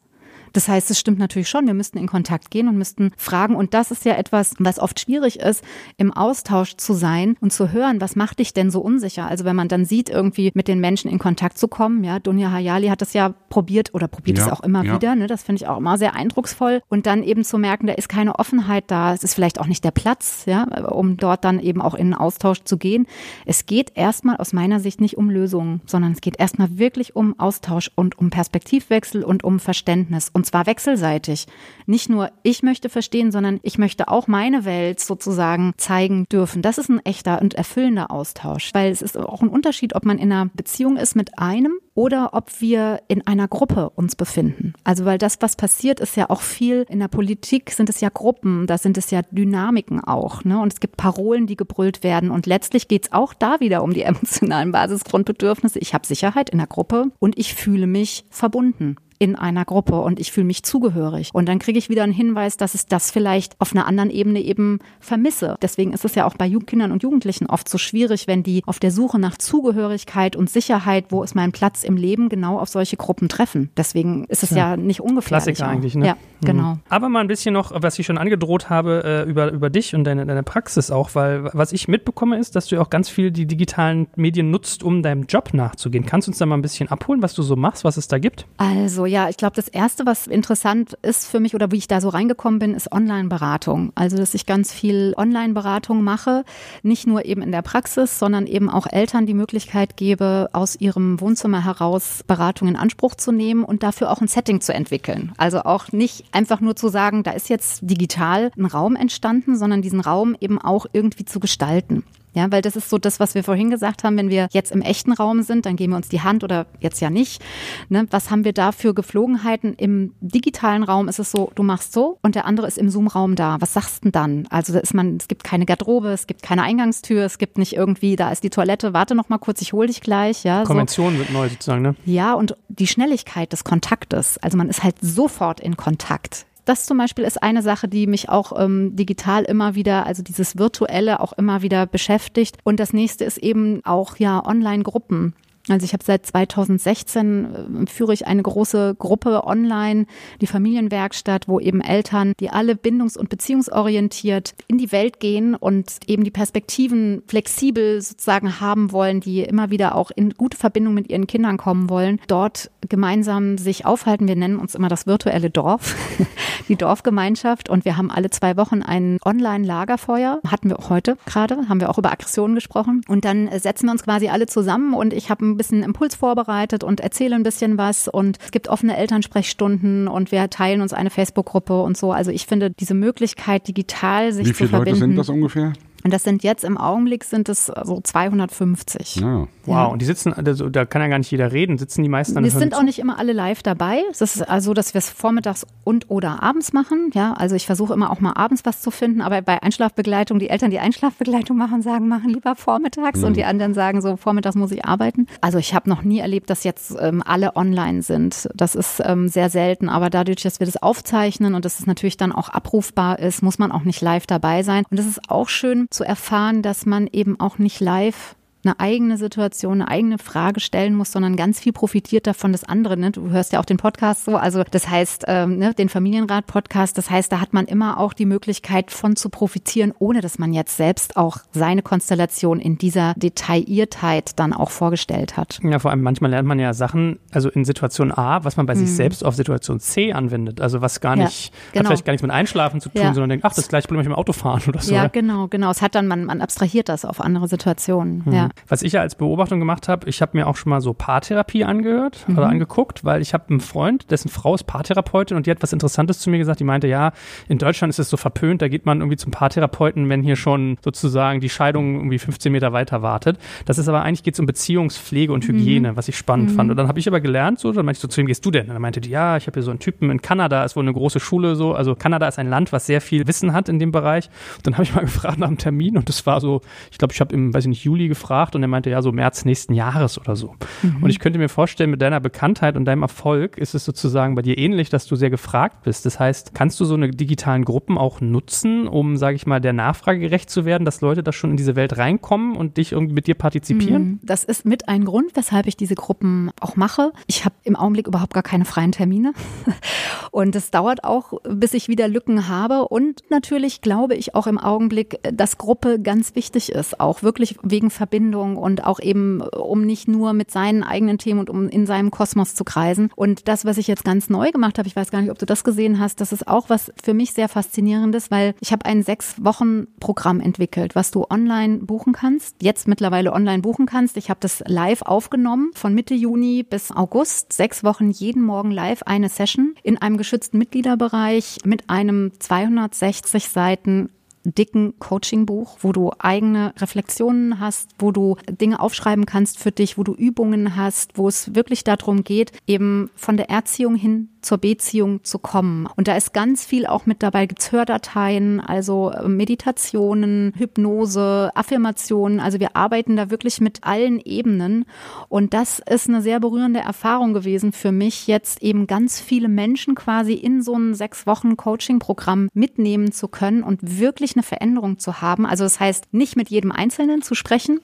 Das heißt, es stimmt natürlich schon, wir müssten in Kontakt gehen und müssten fragen. Und das ist ja etwas, was oft schwierig ist, im Austausch zu sein und zu hören, was macht dich denn so unsicher? Also wenn man dann sieht, irgendwie mit den Menschen in Kontakt zu kommen, ja, Dunja Hayali hat das ja probiert oder probiert es Ja, auch immer ja. wieder, ne? Das finde ich auch immer sehr eindrucksvoll. Und dann eben zu merken, da ist keine Offenheit da, es ist vielleicht auch nicht der Platz, ja, um dort dann eben auch in einen Austausch zu gehen. Es geht erstmal aus meiner Sicht nicht um Lösungen, sondern es geht erstmal wirklich um Austausch und um Perspektivwechsel und um Verständnis. Und zwar wechselseitig. Nicht nur ich möchte verstehen, sondern ich möchte auch meine Welt sozusagen zeigen dürfen. Das ist ein echter und erfüllender Austausch. Weil es ist auch ein Unterschied, ob man in einer Beziehung ist mit einem oder ob wir in einer Gruppe uns befinden. Also weil das, was passiert, ist ja auch viel in der Politik sind es ja Gruppen, da sind es ja Dynamiken auch. Ne? Und es gibt Parolen, die gebrüllt werden. Und letztlich geht es auch da wieder um die [LAUGHS] emotionalen Basisgrundbedürfnisse. Ich habe Sicherheit in der Gruppe und ich fühle mich verbunden in einer Gruppe und ich fühle mich zugehörig. Und dann kriege ich wieder einen Hinweis, dass ich das vielleicht auf einer anderen Ebene eben vermisse. Deswegen ist es ja auch bei Kindern und Jugendlichen oft so schwierig, wenn die auf der Suche nach Zugehörigkeit und Sicherheit, wo ist mein Platz im Leben, genau auf solche Gruppen treffen. Deswegen ist es ja, nicht ungefährlich. Klassiker eigentlich, ne? Ja, genau. Mhm. Aber mal ein bisschen noch, was ich schon angedroht habe, äh, über, über dich und deine, deine Praxis auch, weil was ich mitbekomme ist, dass du auch ganz viel die digitalen Medien nutzt, um deinem Job nachzugehen. Kannst du uns da mal ein bisschen abholen, was du so machst, was es da gibt? Also ja, ich glaube, das Erste, was interessant ist für mich oder wie ich da so reingekommen bin, ist Online-Beratung. Also, dass ich ganz viel Online-Beratung mache, nicht nur eben in der Praxis, sondern eben auch Eltern die Möglichkeit gebe, aus ihrem Wohnzimmer heraus Beratung in Anspruch zu nehmen und dafür auch ein Setting zu entwickeln. Also auch nicht einfach nur zu sagen, da ist jetzt digital ein Raum entstanden, sondern diesen Raum eben auch irgendwie zu gestalten. Ja, weil das ist so das, was wir vorhin gesagt haben, wenn wir jetzt im echten Raum sind, dann geben wir uns die Hand oder jetzt ja nicht. Ne? Was haben wir da für Geflogenheiten? Im digitalen Raum ist es so, du machst so und der andere ist im Zoom-Raum da. Was sagst du denn dann? Also da ist man, es gibt keine Garderobe, es gibt keine Eingangstür, es gibt nicht irgendwie, da ist die Toilette, warte noch mal kurz, ich hole dich gleich. Ja, Konvention so. wird neu sozusagen, ne? Ja, und die Schnelligkeit des Kontaktes. Also man ist halt sofort in Kontakt das zum Beispiel ist eine Sache, die mich auch ähm, digital immer wieder, also dieses Virtuelle auch immer wieder beschäftigt. Und das nächste ist eben auch ja Online-Gruppen. Also ich habe seit 2016 äh, führe ich eine große Gruppe online, die Familienwerkstatt, wo eben Eltern, die alle bindungs- und beziehungsorientiert in die Welt gehen und eben die Perspektiven flexibel sozusagen haben wollen, die immer wieder auch in gute Verbindung mit ihren Kindern kommen wollen, dort gemeinsam sich aufhalten. Wir nennen uns immer das virtuelle Dorf, [LAUGHS] die Dorfgemeinschaft und wir haben alle zwei Wochen ein Online-Lagerfeuer. Hatten wir auch heute gerade, haben wir auch über Aggressionen gesprochen und dann setzen wir uns quasi alle zusammen und ich habe ein bisschen Impuls vorbereitet und erzähle ein bisschen was und es gibt offene Elternsprechstunden und wir teilen uns eine Facebook-Gruppe und so. Also ich finde diese Möglichkeit, digital sich Wie viele zu verbinden. Leute sind das ungefähr? Und das sind jetzt im Augenblick sind es so 250. Ja. Wow, Ja. und die sitzen, also, da kann ja gar nicht jeder reden, sitzen die meisten dann Wir hören sind auch nicht immer alle live dabei. Es ist also, dass wir es vormittags und oder abends machen. Ja, also ich versuche immer auch mal abends was zu finden, aber bei Einschlafbegleitung, die Eltern, die Einschlafbegleitung machen, sagen, machen lieber vormittags und die anderen sagen so, vormittags muss ich arbeiten. Also ich habe noch nie erlebt, dass jetzt ähm, alle online sind. Das ist ähm, sehr selten, aber dadurch, dass wir das aufzeichnen und dass es natürlich dann auch abrufbar ist, muss man auch nicht live dabei sein. Und es ist auch schön zu erfahren, dass man eben auch nicht live eine eigene Situation, eine eigene Frage stellen muss, sondern ganz viel profitiert davon das andere. Ne? Du hörst ja auch den Podcast so, also das heißt, ähm, ne, den Familienrat-Podcast, das heißt, da hat man immer auch die Möglichkeit von zu profitieren, ohne dass man jetzt selbst auch seine Konstellation in dieser Detailliertheit dann auch vorgestellt hat. Ja, vor allem manchmal lernt man ja Sachen, also in Situation A, was man bei sich Mhm. selbst auf Situation C anwendet. Also was gar Ja, nicht, genau. hat vielleicht gar nichts mit Einschlafen zu tun, Ja. sondern denkt, ach, das gleiche Problem mit dem Autofahren oder so. Ja, genau, genau. Es hat dann, man, man abstrahiert das auf andere Situationen. Ja. Was ich ja als Beobachtung gemacht habe, ich habe mir auch schon mal so Paartherapie angehört Mhm. oder angeguckt, weil ich habe einen Freund, dessen Frau ist Paartherapeutin und die hat was Interessantes zu mir gesagt. Die meinte, ja, in Deutschland ist es so verpönt, da geht man irgendwie zum Paartherapeuten, wenn hier schon sozusagen die Scheidung irgendwie 15 Meter weiter wartet. Das ist aber eigentlich geht es um Beziehungspflege und Hygiene, was ich spannend fand. Und dann habe ich aber gelernt, so, dann meinte ich so, zu wem gehst du denn? Und dann meinte die, ja, ich habe hier so einen Typen in Kanada, ist wohl eine große Schule so. Also Kanada ist ein Land, was sehr viel Wissen hat in dem Bereich. Und dann habe ich mal [LAUGHS] gefragt nach einem Termin und das war so, ich glaube, ich habe im, weiß ich nicht, Juli gefragt und er meinte, ja, so März nächsten Jahres oder so. Und ich könnte mir vorstellen, mit deiner Bekanntheit und deinem Erfolg ist es sozusagen bei dir ähnlich, dass du sehr gefragt bist. Das heißt, kannst du so eine digitalen Gruppen auch nutzen, um, sage ich mal, der Nachfrage gerecht zu werden, dass Leute da schon in diese Welt reinkommen und dich irgendwie mit dir partizipieren? Das ist mit ein Grund, weshalb ich diese Gruppen auch mache. Ich habe im Augenblick überhaupt gar keine freien Termine. [LAUGHS] Und es dauert auch, bis ich wieder Lücken habe. Und natürlich glaube ich auch im Augenblick, dass Gruppe ganz wichtig ist. Auch wirklich wegen Verbindung und auch eben, um nicht nur mit seinen eigenen Themen und um in seinem Kosmos zu kreisen. Und das, was ich jetzt ganz neu gemacht habe, ich weiß gar nicht, ob du das gesehen hast, das ist auch was für mich sehr faszinierendes, weil ich habe ein sechs Wochen Programm entwickelt, was du online buchen kannst, jetzt mittlerweile online buchen kannst. Ich habe das live aufgenommen von Mitte Juni bis August, sechs Wochen jeden Morgen live eine Session in einem geschützten Mitgliederbereich mit einem 260 Seiten dicken Coachingbuch, wo du eigene Reflexionen hast, wo du Dinge aufschreiben kannst für dich, wo du Übungen hast, wo es wirklich darum geht, eben von der Erziehung hin zur Beziehung zu kommen. Und da ist ganz viel auch mit dabei, gibt's Hördateien, also äh, Meditationen, Hypnose, Affirmationen. Also wir arbeiten da wirklich mit allen Ebenen. Und das ist eine sehr berührende Erfahrung gewesen für mich, jetzt eben ganz viele Menschen quasi in so ein sechs Wochen Coaching-Programm mitnehmen zu können und wirklich eine Veränderung zu haben. Also das heißt, nicht mit jedem Einzelnen zu sprechen,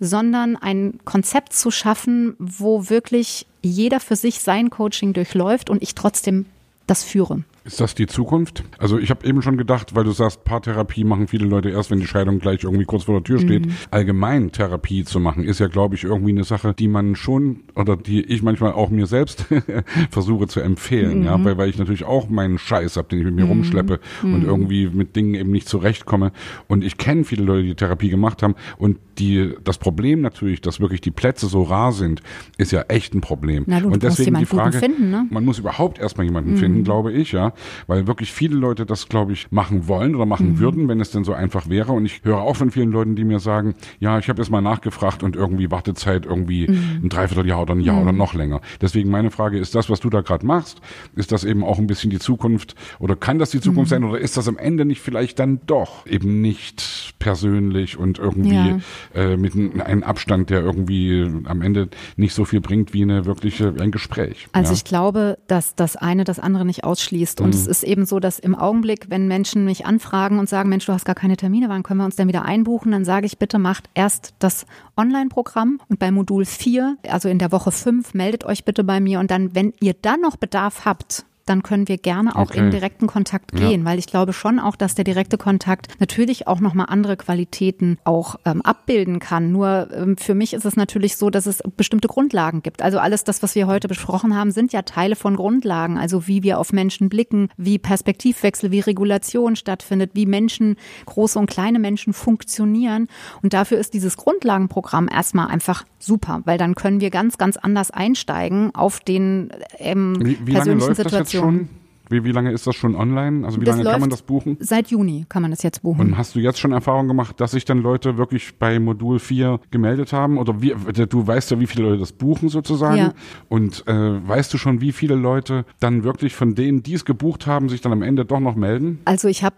sondern ein Konzept zu schaffen, wo wirklich jeder für sich sein Coaching durchläuft und ich trotzdem das führe. Ist das die Zukunft? Also ich habe eben schon gedacht, weil du sagst, Paartherapie machen viele Leute erst, wenn die Scheidung gleich irgendwie kurz vor der Tür steht. Allgemein Therapie zu machen, ist ja, glaube ich, irgendwie eine Sache, die man schon oder die ich manchmal auch mir selbst [LAUGHS] versuche zu empfehlen, ja, weil, weil ich natürlich auch meinen Scheiß habe, den ich mit mir rumschleppe und irgendwie mit Dingen eben nicht zurechtkomme. Und ich kenne viele Leute, die Therapie gemacht haben und die das Problem natürlich, dass wirklich die Plätze so rar sind, ist ja echt ein Problem. Na, du und deswegen die Frage, finden, ne? man muss überhaupt erstmal jemanden finden, glaube ich, ja. Ja, weil wirklich viele Leute das, glaube ich, machen wollen oder machen mhm. würden, wenn es denn so einfach wäre. Und ich höre auch von vielen Leuten, die mir sagen, ja, ich habe jetzt mal nachgefragt und irgendwie Wartezeit irgendwie mhm. ein Dreivierteljahr oder ein Jahr mhm. oder noch länger. Deswegen meine Frage, ist das, was du da gerade machst, ist das eben auch ein bisschen die Zukunft oder kann das die Zukunft mhm. sein oder ist das am Ende nicht vielleicht dann doch eben nicht persönlich und irgendwie ja. äh, mit einem Abstand, der irgendwie am Ende nicht so viel bringt wie eine wirkliche ein Gespräch. Also ja? ich glaube, dass das eine das andere nicht ausschließt. Und mhm. es ist eben so, dass im Augenblick, wenn Menschen mich anfragen und sagen, Mensch, du hast gar keine Termine, wann können wir uns denn wieder einbuchen, dann sage ich, bitte macht erst das Online-Programm und bei Modul 4, also in der Woche 5, meldet euch bitte bei mir und dann, wenn ihr dann noch Bedarf habt, dann können wir gerne auch okay. in direkten Kontakt gehen, ja. weil ich glaube schon auch, dass der direkte Kontakt natürlich auch nochmal andere Qualitäten auch ähm, abbilden kann. Nur ähm, für mich ist es natürlich so, dass es bestimmte Grundlagen gibt. Also alles das, was wir heute besprochen haben, sind ja Teile von Grundlagen. Also wie wir auf Menschen blicken, wie Perspektivwechsel, wie Regulation stattfindet, wie Menschen, große und kleine Menschen funktionieren. Und dafür ist dieses Grundlagenprogramm erstmal einfach super, weil dann können wir ganz, ganz anders einsteigen auf den ähm, wie, wie persönlichen Situationen schon? Wie, wie lange ist das schon online? Also wie das lange kann man das buchen? Seit Juni kann man das jetzt buchen. Und hast du jetzt schon Erfahrung gemacht, dass sich dann Leute wirklich bei Modul 4 gemeldet haben? Oder wie, du weißt ja, wie viele Leute das buchen sozusagen. Ja. Und äh, weißt du schon, wie viele Leute dann wirklich von denen, die es gebucht haben, sich dann am Ende doch noch melden? Also ich habe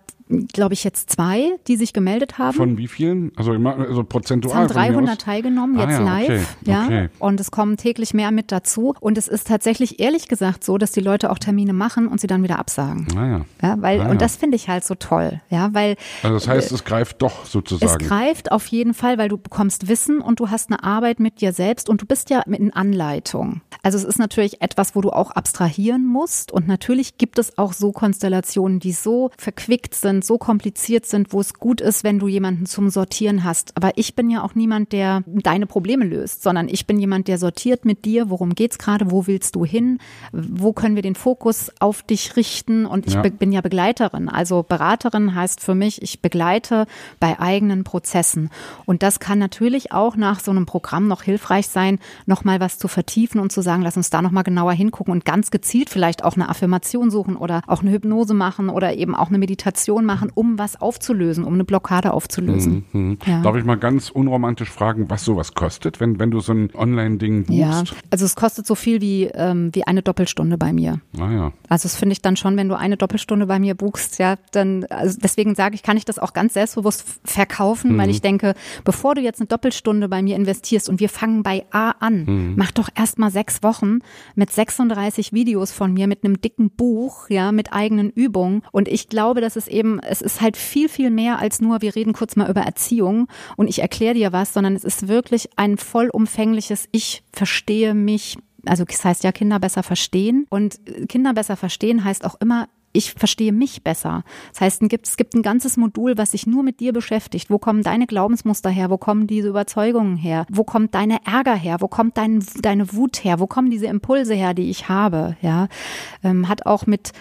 glaube ich, jetzt zwei, die sich gemeldet haben. Von wie vielen? Also, also prozentual? Es haben 300 teilgenommen, jetzt ah, ja, live. Okay, ja. Okay. Und es kommen täglich mehr mit dazu. Und es ist tatsächlich ehrlich gesagt so, dass die Leute auch Termine machen und sie dann wieder absagen. Ah, ja. ja weil, ah, und das finde ich halt so toll. Ja, weil. Also das heißt, äh, es greift doch sozusagen. Es greift auf jeden Fall, weil du bekommst Wissen und du hast eine Arbeit mit dir selbst und du bist ja mit in Anleitung. Also es ist natürlich etwas, wo du auch abstrahieren musst. Und natürlich gibt es auch so Konstellationen, die so verquickt sind, so kompliziert sind, wo es gut ist, wenn du jemanden zum Sortieren hast. Aber ich bin ja auch niemand, der deine Probleme löst, sondern ich bin jemand, der sortiert mit dir, worum geht's gerade, wo willst du hin, wo können wir den Fokus auf dich richten und ich ja. bin ja Begleiterin. Also Beraterin heißt für mich, ich begleite bei eigenen Prozessen. Und das kann natürlich auch nach so einem Programm noch hilfreich sein, nochmal was zu vertiefen und zu sagen, lass uns da nochmal genauer hingucken und ganz gezielt vielleicht auch eine Affirmation suchen oder auch eine Hypnose machen oder eben auch eine Meditation machen, um was aufzulösen, um eine Blockade aufzulösen. Mhm. mhm. Ja. Darf ich mal ganz unromantisch fragen, was sowas kostet, wenn, wenn du so ein Online-Ding buchst? Ja, also es kostet so viel wie, ähm, wie eine Doppelstunde bei mir. Ah, ja. Also das finde ich dann schon, wenn du eine Doppelstunde bei mir buchst, ja, dann, also deswegen sage ich, kann ich das auch ganz selbstbewusst verkaufen, mhm. weil ich denke, bevor du jetzt eine Doppelstunde bei mir investierst und wir fangen bei A an, mhm. mach doch erst mal sechs Wochen mit 36 Videos von mir, mit einem dicken Buch, ja, mit eigenen Übungen. Und ich glaube, dass es eben, es ist halt viel, viel mehr als nur, wir reden kurz mal über Erziehung und ich erkläre dir was, sondern es ist wirklich ein vollumfängliches, ich verstehe mich, also das heißt ja Kinder besser verstehen und Kinder besser verstehen heißt auch immer, ich verstehe mich besser. Das heißt, es gibt ein ganzes Modul, was sich nur mit dir beschäftigt. Wo kommen deine Glaubensmuster her? Wo kommen diese Überzeugungen her? Wo kommt deine Ärger her? Wo kommt dein, deine Wut her? Wo kommen diese Impulse her, die ich habe? Ja, ähm, hat auch mit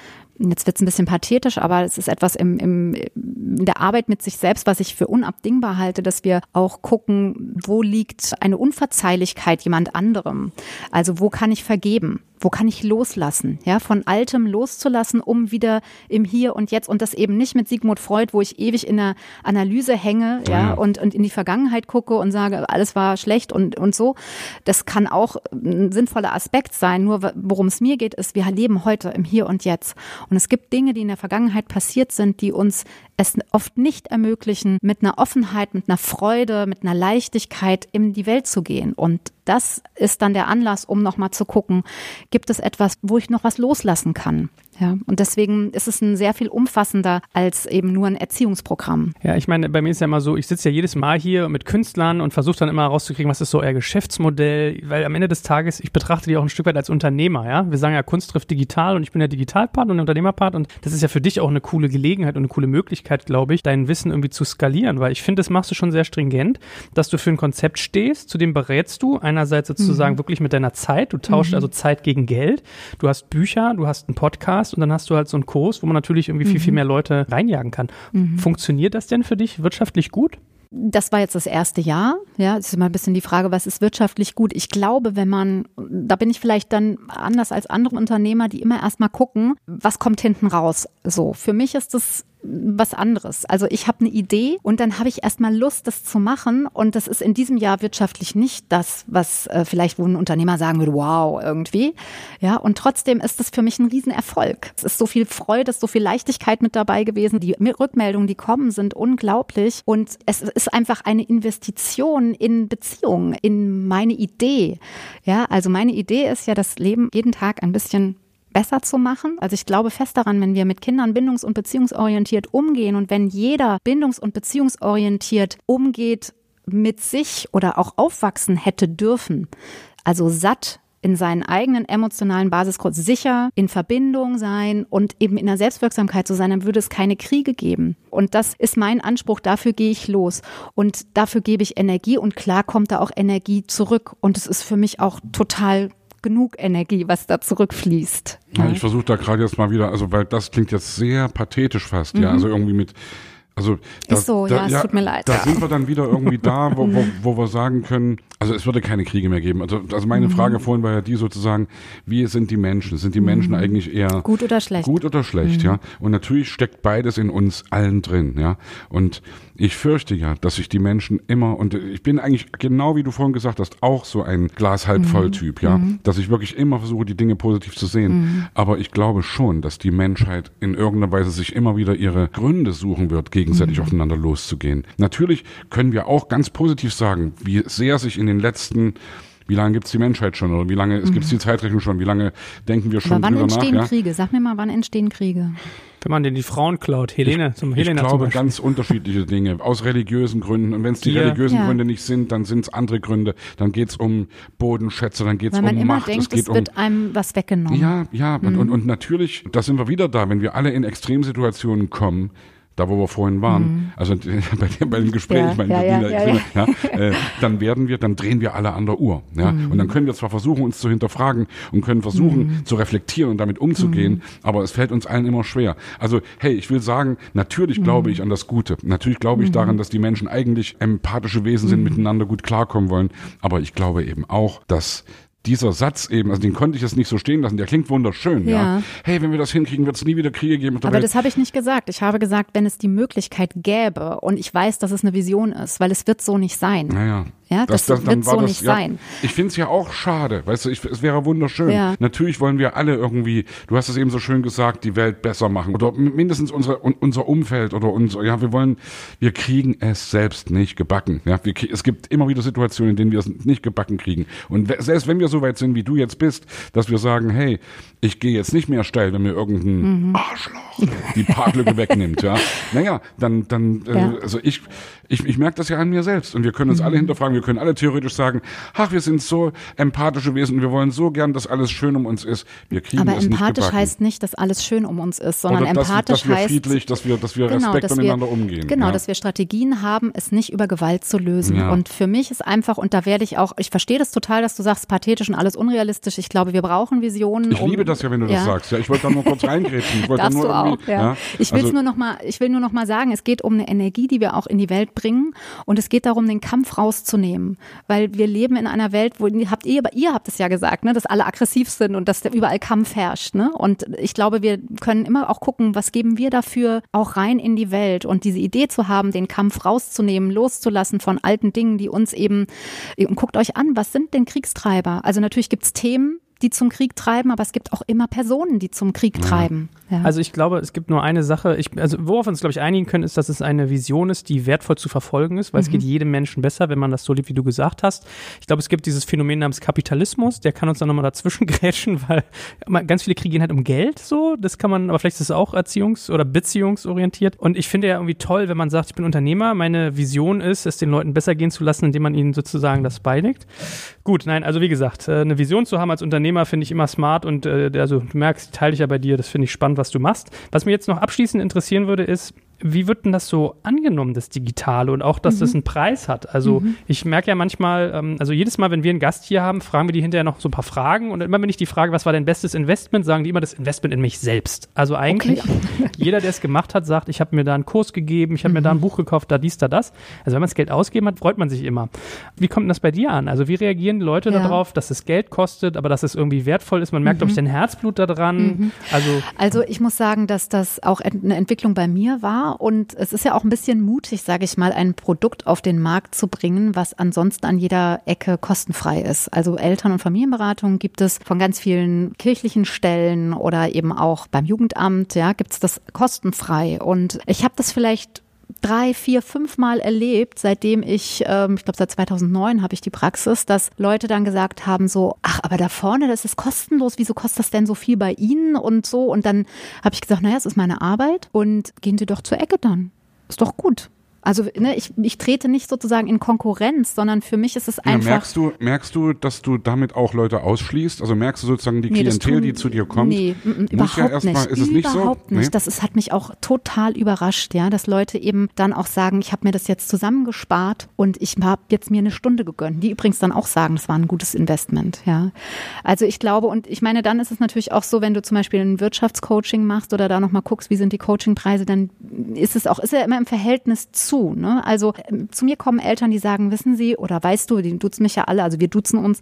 jetzt wird es ein bisschen pathetisch, aber es ist etwas im, im, in der Arbeit mit sich selbst, was ich für unabdingbar halte, dass wir auch gucken, wo liegt eine Unverzeihlichkeit jemand anderem? Also wo kann ich vergeben? Wo kann ich loslassen, ja, von Altem loszulassen, um wieder im Hier und Jetzt und das eben nicht mit Sigmund Freud, wo ich ewig in der Analyse hänge, ja, ja. Und, und in die Vergangenheit gucke und sage, alles war schlecht und, und so. Das kann auch ein sinnvoller Aspekt sein. Nur worum es mir geht, ist, wir leben heute im Hier und Jetzt. Und es gibt Dinge, die in der Vergangenheit passiert sind, die uns es oft nicht ermöglichen, mit einer Offenheit, mit einer Freude, mit einer Leichtigkeit in die Welt zu gehen. Und das ist dann der Anlass, um nochmal zu gucken, gibt es etwas, wo ich noch was loslassen kann? Ja, und deswegen ist es ein sehr viel umfassender als eben nur ein Erziehungsprogramm. Ja, ich meine, bei mir ist ja immer so, ich sitze ja jedes Mal hier mit Künstlern und versuche dann immer rauszukriegen, was ist so euer Geschäftsmodell, weil am Ende des Tages, ich betrachte die auch ein Stück weit als Unternehmer, ja. Wir sagen ja, Kunst trifft digital und ich bin der Digitalpart und der Unternehmerpart und das ist ja für dich auch eine coole Gelegenheit und eine coole Möglichkeit, glaube ich, dein Wissen irgendwie zu skalieren, weil ich finde, das machst du schon sehr stringent, dass du für ein Konzept stehst, zu dem berätst du einerseits sozusagen mhm. wirklich mit deiner Zeit, du tauschst mhm. also Zeit gegen Geld, du hast Bücher, du hast einen Podcast, hast und dann hast du halt so einen Kurs, wo man natürlich irgendwie viel, viel mhm. mehr Leute reinjagen kann. Mhm. Funktioniert das denn für dich wirtschaftlich gut? Das war jetzt das erste Jahr. Ja, es ist immer ein bisschen die Frage, was ist wirtschaftlich gut? Ich glaube, wenn man, da bin ich vielleicht dann anders als andere Unternehmer, die immer erstmal gucken, was kommt hinten raus. So, für mich ist es was anderes. Also ich habe eine Idee und dann habe ich erstmal Lust, das zu machen. Und das ist in diesem Jahr wirtschaftlich nicht das, was äh, vielleicht wo ein Unternehmer sagen würde, wow, irgendwie. Ja, und trotzdem ist das für mich ein Riesenerfolg. Es ist so viel Freude, so viel Leichtigkeit mit dabei gewesen. Die Rückmeldungen, die kommen, sind unglaublich. Und es ist einfach eine Investition in Beziehungen, in meine Idee. Ja, also meine Idee ist ja, das Leben jeden Tag ein bisschen besser zu machen. Also ich glaube fest daran, wenn wir mit Kindern bindungs- und beziehungsorientiert umgehen und wenn jeder bindungs- und beziehungsorientiert umgeht mit sich oder auch aufwachsen hätte dürfen, also satt in seinen eigenen emotionalen Basisgrund sicher in Verbindung sein und eben in der Selbstwirksamkeit zu sein, dann würde es keine Kriege geben. Und das ist mein Anspruch, dafür gehe ich los und dafür gebe ich Energie und klar kommt da auch Energie zurück und es ist für mich auch total genug Energie, was da zurückfließt. Ja, ich versuche da gerade jetzt mal wieder, also weil das klingt jetzt sehr pathetisch fast, mhm. ja, also irgendwie mit also das, ist so, da, ja, es tut mir leid. Da sind wir dann wieder irgendwie da, wo, wo, wo wir sagen können, also es würde keine Kriege mehr geben. Also, also meine mhm. Frage vorhin war ja die sozusagen, wie sind die Menschen? Sind die Menschen mhm. eigentlich eher gut oder schlecht? Gut oder schlecht, mhm. ja. Und natürlich steckt beides in uns allen drin, ja. Und ich fürchte ja, dass sich die Menschen immer, und ich bin eigentlich genau wie du vorhin gesagt hast, auch so ein Glas halb voll mhm. Typ, ja, mhm. dass ich wirklich immer versuche, die Dinge positiv zu sehen. Mhm. Aber ich glaube schon, dass die Menschheit in irgendeiner Weise sich immer wieder ihre Gründe suchen wird, gegenseitig mhm. aufeinander loszugehen. Natürlich können wir auch ganz positiv sagen, wie sehr sich in den letzten wie lange gibt es die Menschheit schon oder wie lange mhm. gibt es die Zeitrechnung schon? Wie lange denken wir schon Aber wann entstehen nach? Kriege? Sag mir mal, wann entstehen Kriege? Wenn man denn die Frauen klaut, Helene ich, zum Helena Ich glaube ganz unterschiedliche Dinge aus religiösen Gründen und wenn es die ja. religiösen ja. Gründe nicht sind, dann sind es andere Gründe. Dann geht es um Bodenschätze, dann geht es um man immer Macht. Denkt, es, geht es wird um, einem was weggenommen. Ja, ja mhm. und, und, und natürlich, da sind wir wieder da, wenn wir alle in Extremsituationen kommen, da wo wir vorhin waren, mhm. also [LAUGHS] bei, dem, bei dem Gespräch, ja, ich meine, ja, ja, ja, äh, dann werden wir, dann drehen wir alle an der Uhr. Ja? Mhm. Und dann können wir zwar versuchen, uns zu hinterfragen und können versuchen, mhm. zu reflektieren und damit umzugehen, mhm. aber es fällt uns allen immer schwer. Also, hey, ich will sagen, natürlich glaube mhm. ich an das Gute. Natürlich glaube ich mhm. daran, dass die Menschen eigentlich empathische Wesen sind, miteinander gut klarkommen wollen. Aber ich glaube eben auch, dass dieser Satz eben, also den konnte ich jetzt nicht so stehen lassen, der klingt wunderschön, ja. ja. Hey, wenn wir das hinkriegen, wird es nie wieder Kriege geben. Aber Welt. das habe ich nicht gesagt. Ich habe gesagt, wenn es die Möglichkeit gäbe und ich weiß, dass es eine Vision ist, weil es wird so nicht sein. Naja. Ja, das, das, das wird so das, nicht ja, sein. Ich finde es ja auch schade, weißt du, ich, es wäre wunderschön. Ja. Natürlich wollen wir alle irgendwie, du hast es eben so schön gesagt, die Welt besser machen oder mindestens unsere, unser Umfeld oder unser, ja, wir wollen, wir kriegen es selbst nicht gebacken. Ja, wir, es gibt immer wieder Situationen, in denen wir es nicht gebacken kriegen. Und selbst wenn wir so weit sind, wie du jetzt bist, dass wir sagen, hey, ich gehe jetzt nicht mehr steil, wenn mir irgendein mhm. Arschloch die Parklücke wegnimmt, ja. [LAUGHS] Naja, dann, dann, äh, ja. Also ich, ich, ich merke das ja an mir selbst und wir können uns mhm. alle hinterfragen, wir können alle theoretisch sagen, ach, wir sind so empathische Wesen und wir wollen so gern, dass alles schön um uns ist. Wir kriegen Aber es empathisch nicht heißt nicht, dass alles schön um uns ist, sondern Oder empathisch dass, dass wir heißt friedlich, dass wir, dass wir genau, Respekt dass miteinander wir, umgehen. Genau, ja. dass wir Strategien haben, es nicht über Gewalt zu lösen. Ja. Und für mich ist einfach, und da werde ich auch, ich verstehe das total, dass du sagst, pathetisch und alles unrealistisch. Ich glaube, wir brauchen Visionen. Ich um, liebe das ja, wenn du ja. das sagst. Ja, ich wollte da nur kurz reingrätschen. Ich wollte Darfst nur du auch, ja. Ich will also, nur noch mal, ich will nur noch mal sagen, es geht um eine Energie, die wir auch in die Welt bringen. Und es geht darum, den Kampf rauszunehmen, weil wir leben in einer Welt, wo habt ihr, ihr habt es ja gesagt, ne, dass alle aggressiv sind und dass überall Kampf herrscht. Ne? Und ich glaube, wir können immer auch gucken, was geben wir dafür auch rein in die Welt und diese Idee zu haben, den Kampf rauszunehmen, loszulassen von alten Dingen, die uns eben, und guckt euch an, was sind denn Kriegstreiber? Also natürlich gibt's Themen, die zum Krieg treiben, aber es gibt auch immer Personen, die zum Krieg ja. treiben. Ja. Also ich glaube, es gibt nur eine Sache, ich, also worauf wir uns, glaube ich, einigen können, ist, dass es eine Vision ist, die wertvoll zu verfolgen ist, weil mhm. es geht jedem Menschen besser, wenn man das so liebt, wie du gesagt hast. Ich glaube, es gibt dieses Phänomen namens Kapitalismus, der kann uns dann nochmal dazwischen [LAUGHS] grätschen, weil ganz viele Kriege gehen halt um Geld so, das kann man, aber vielleicht ist es auch erziehungs- oder beziehungsorientiert. Und ich finde ja irgendwie toll, wenn man sagt, ich bin Unternehmer, meine Vision ist, es den Leuten besser gehen zu lassen, indem man ihnen sozusagen das beilegt. Gut, nein, also wie gesagt, äh, eine Vision zu haben als Unternehmer finde ich immer smart und äh, also du merkst, teile ich ja bei dir, das finde ich spannend, was du machst. Was mir jetzt noch abschließend interessieren würde, ist, wie wird denn das so angenommen, das Digitale und auch, dass mhm. das einen Preis hat? Also mhm. ich merke ja manchmal, ähm, also jedes Mal, wenn wir einen Gast hier haben, fragen wir die hinterher noch so ein paar Fragen und immer wenn ich die frage, was war dein bestes Investment, sagen die immer das Investment in mich selbst. Also eigentlich okay. [LAUGHS] jeder, der es gemacht hat, sagt, ich habe mir da einen Kurs gegeben, ich habe mhm. mir da ein mhm. Buch gekauft, da dies, da das. Also wenn man das Geld ausgeben hat, freut man sich immer. Wie kommt denn das bei dir an? Also wie reagieren die Leute ja. darauf, dass es Geld kostet, aber dass es irgendwie wertvoll ist? Man merkt, mhm. glaube ich, den Herzblut da dran. Mhm. Also, also ich muss sagen, dass das auch eine Entwicklung bei mir war und es ist ja auch ein bisschen mutig, sage ich mal, ein Produkt auf den Markt zu bringen, was ansonsten an jeder Ecke kostenfrei ist. Also Eltern- und Familienberatung gibt es von ganz vielen kirchlichen Stellen oder eben auch beim Jugendamt, ja, gibt es das kostenfrei. Und ich habe das vielleicht drei, vier, fünf Mal erlebt, seitdem ich, ähm, ich glaube seit 2009 habe ich die Praxis, dass Leute dann gesagt haben so, ach, aber da vorne, das ist kostenlos, wieso kostet das denn so viel bei Ihnen und so? Und dann habe ich gesagt, naja, es ist meine Arbeit und gehen Sie doch zur Ecke dann. Ist doch gut. Also ne, ich, ich trete nicht sozusagen in Konkurrenz, sondern für mich ist es einfach. Ja, merkst du, merkst du, dass du damit auch Leute ausschließt? Also merkst du sozusagen die nee, Klientel, tun, die zu dir kommt? Nee, m überhaupt ja erst nicht. Ist es nicht überhaupt so? nicht. Nee? Das ist, hat mich auch total überrascht, ja, dass Leute eben dann auch sagen, ich habe mir das jetzt zusammengespart und ich habe jetzt mir eine Stunde gegönnt. Die übrigens dann auch sagen, das war ein gutes Investment, ja. Also ich glaube und ich meine, dann ist es natürlich auch so, wenn du zum Beispiel ein Wirtschaftscoaching machst oder da nochmal guckst, wie sind die Coachingpreise, dann ist es auch, ist ja immer im Verhältnis zu zu. Ne? Also ähm, zu mir kommen Eltern, die sagen, wissen Sie, oder weißt du, die duzen mich ja alle, also wir duzen uns,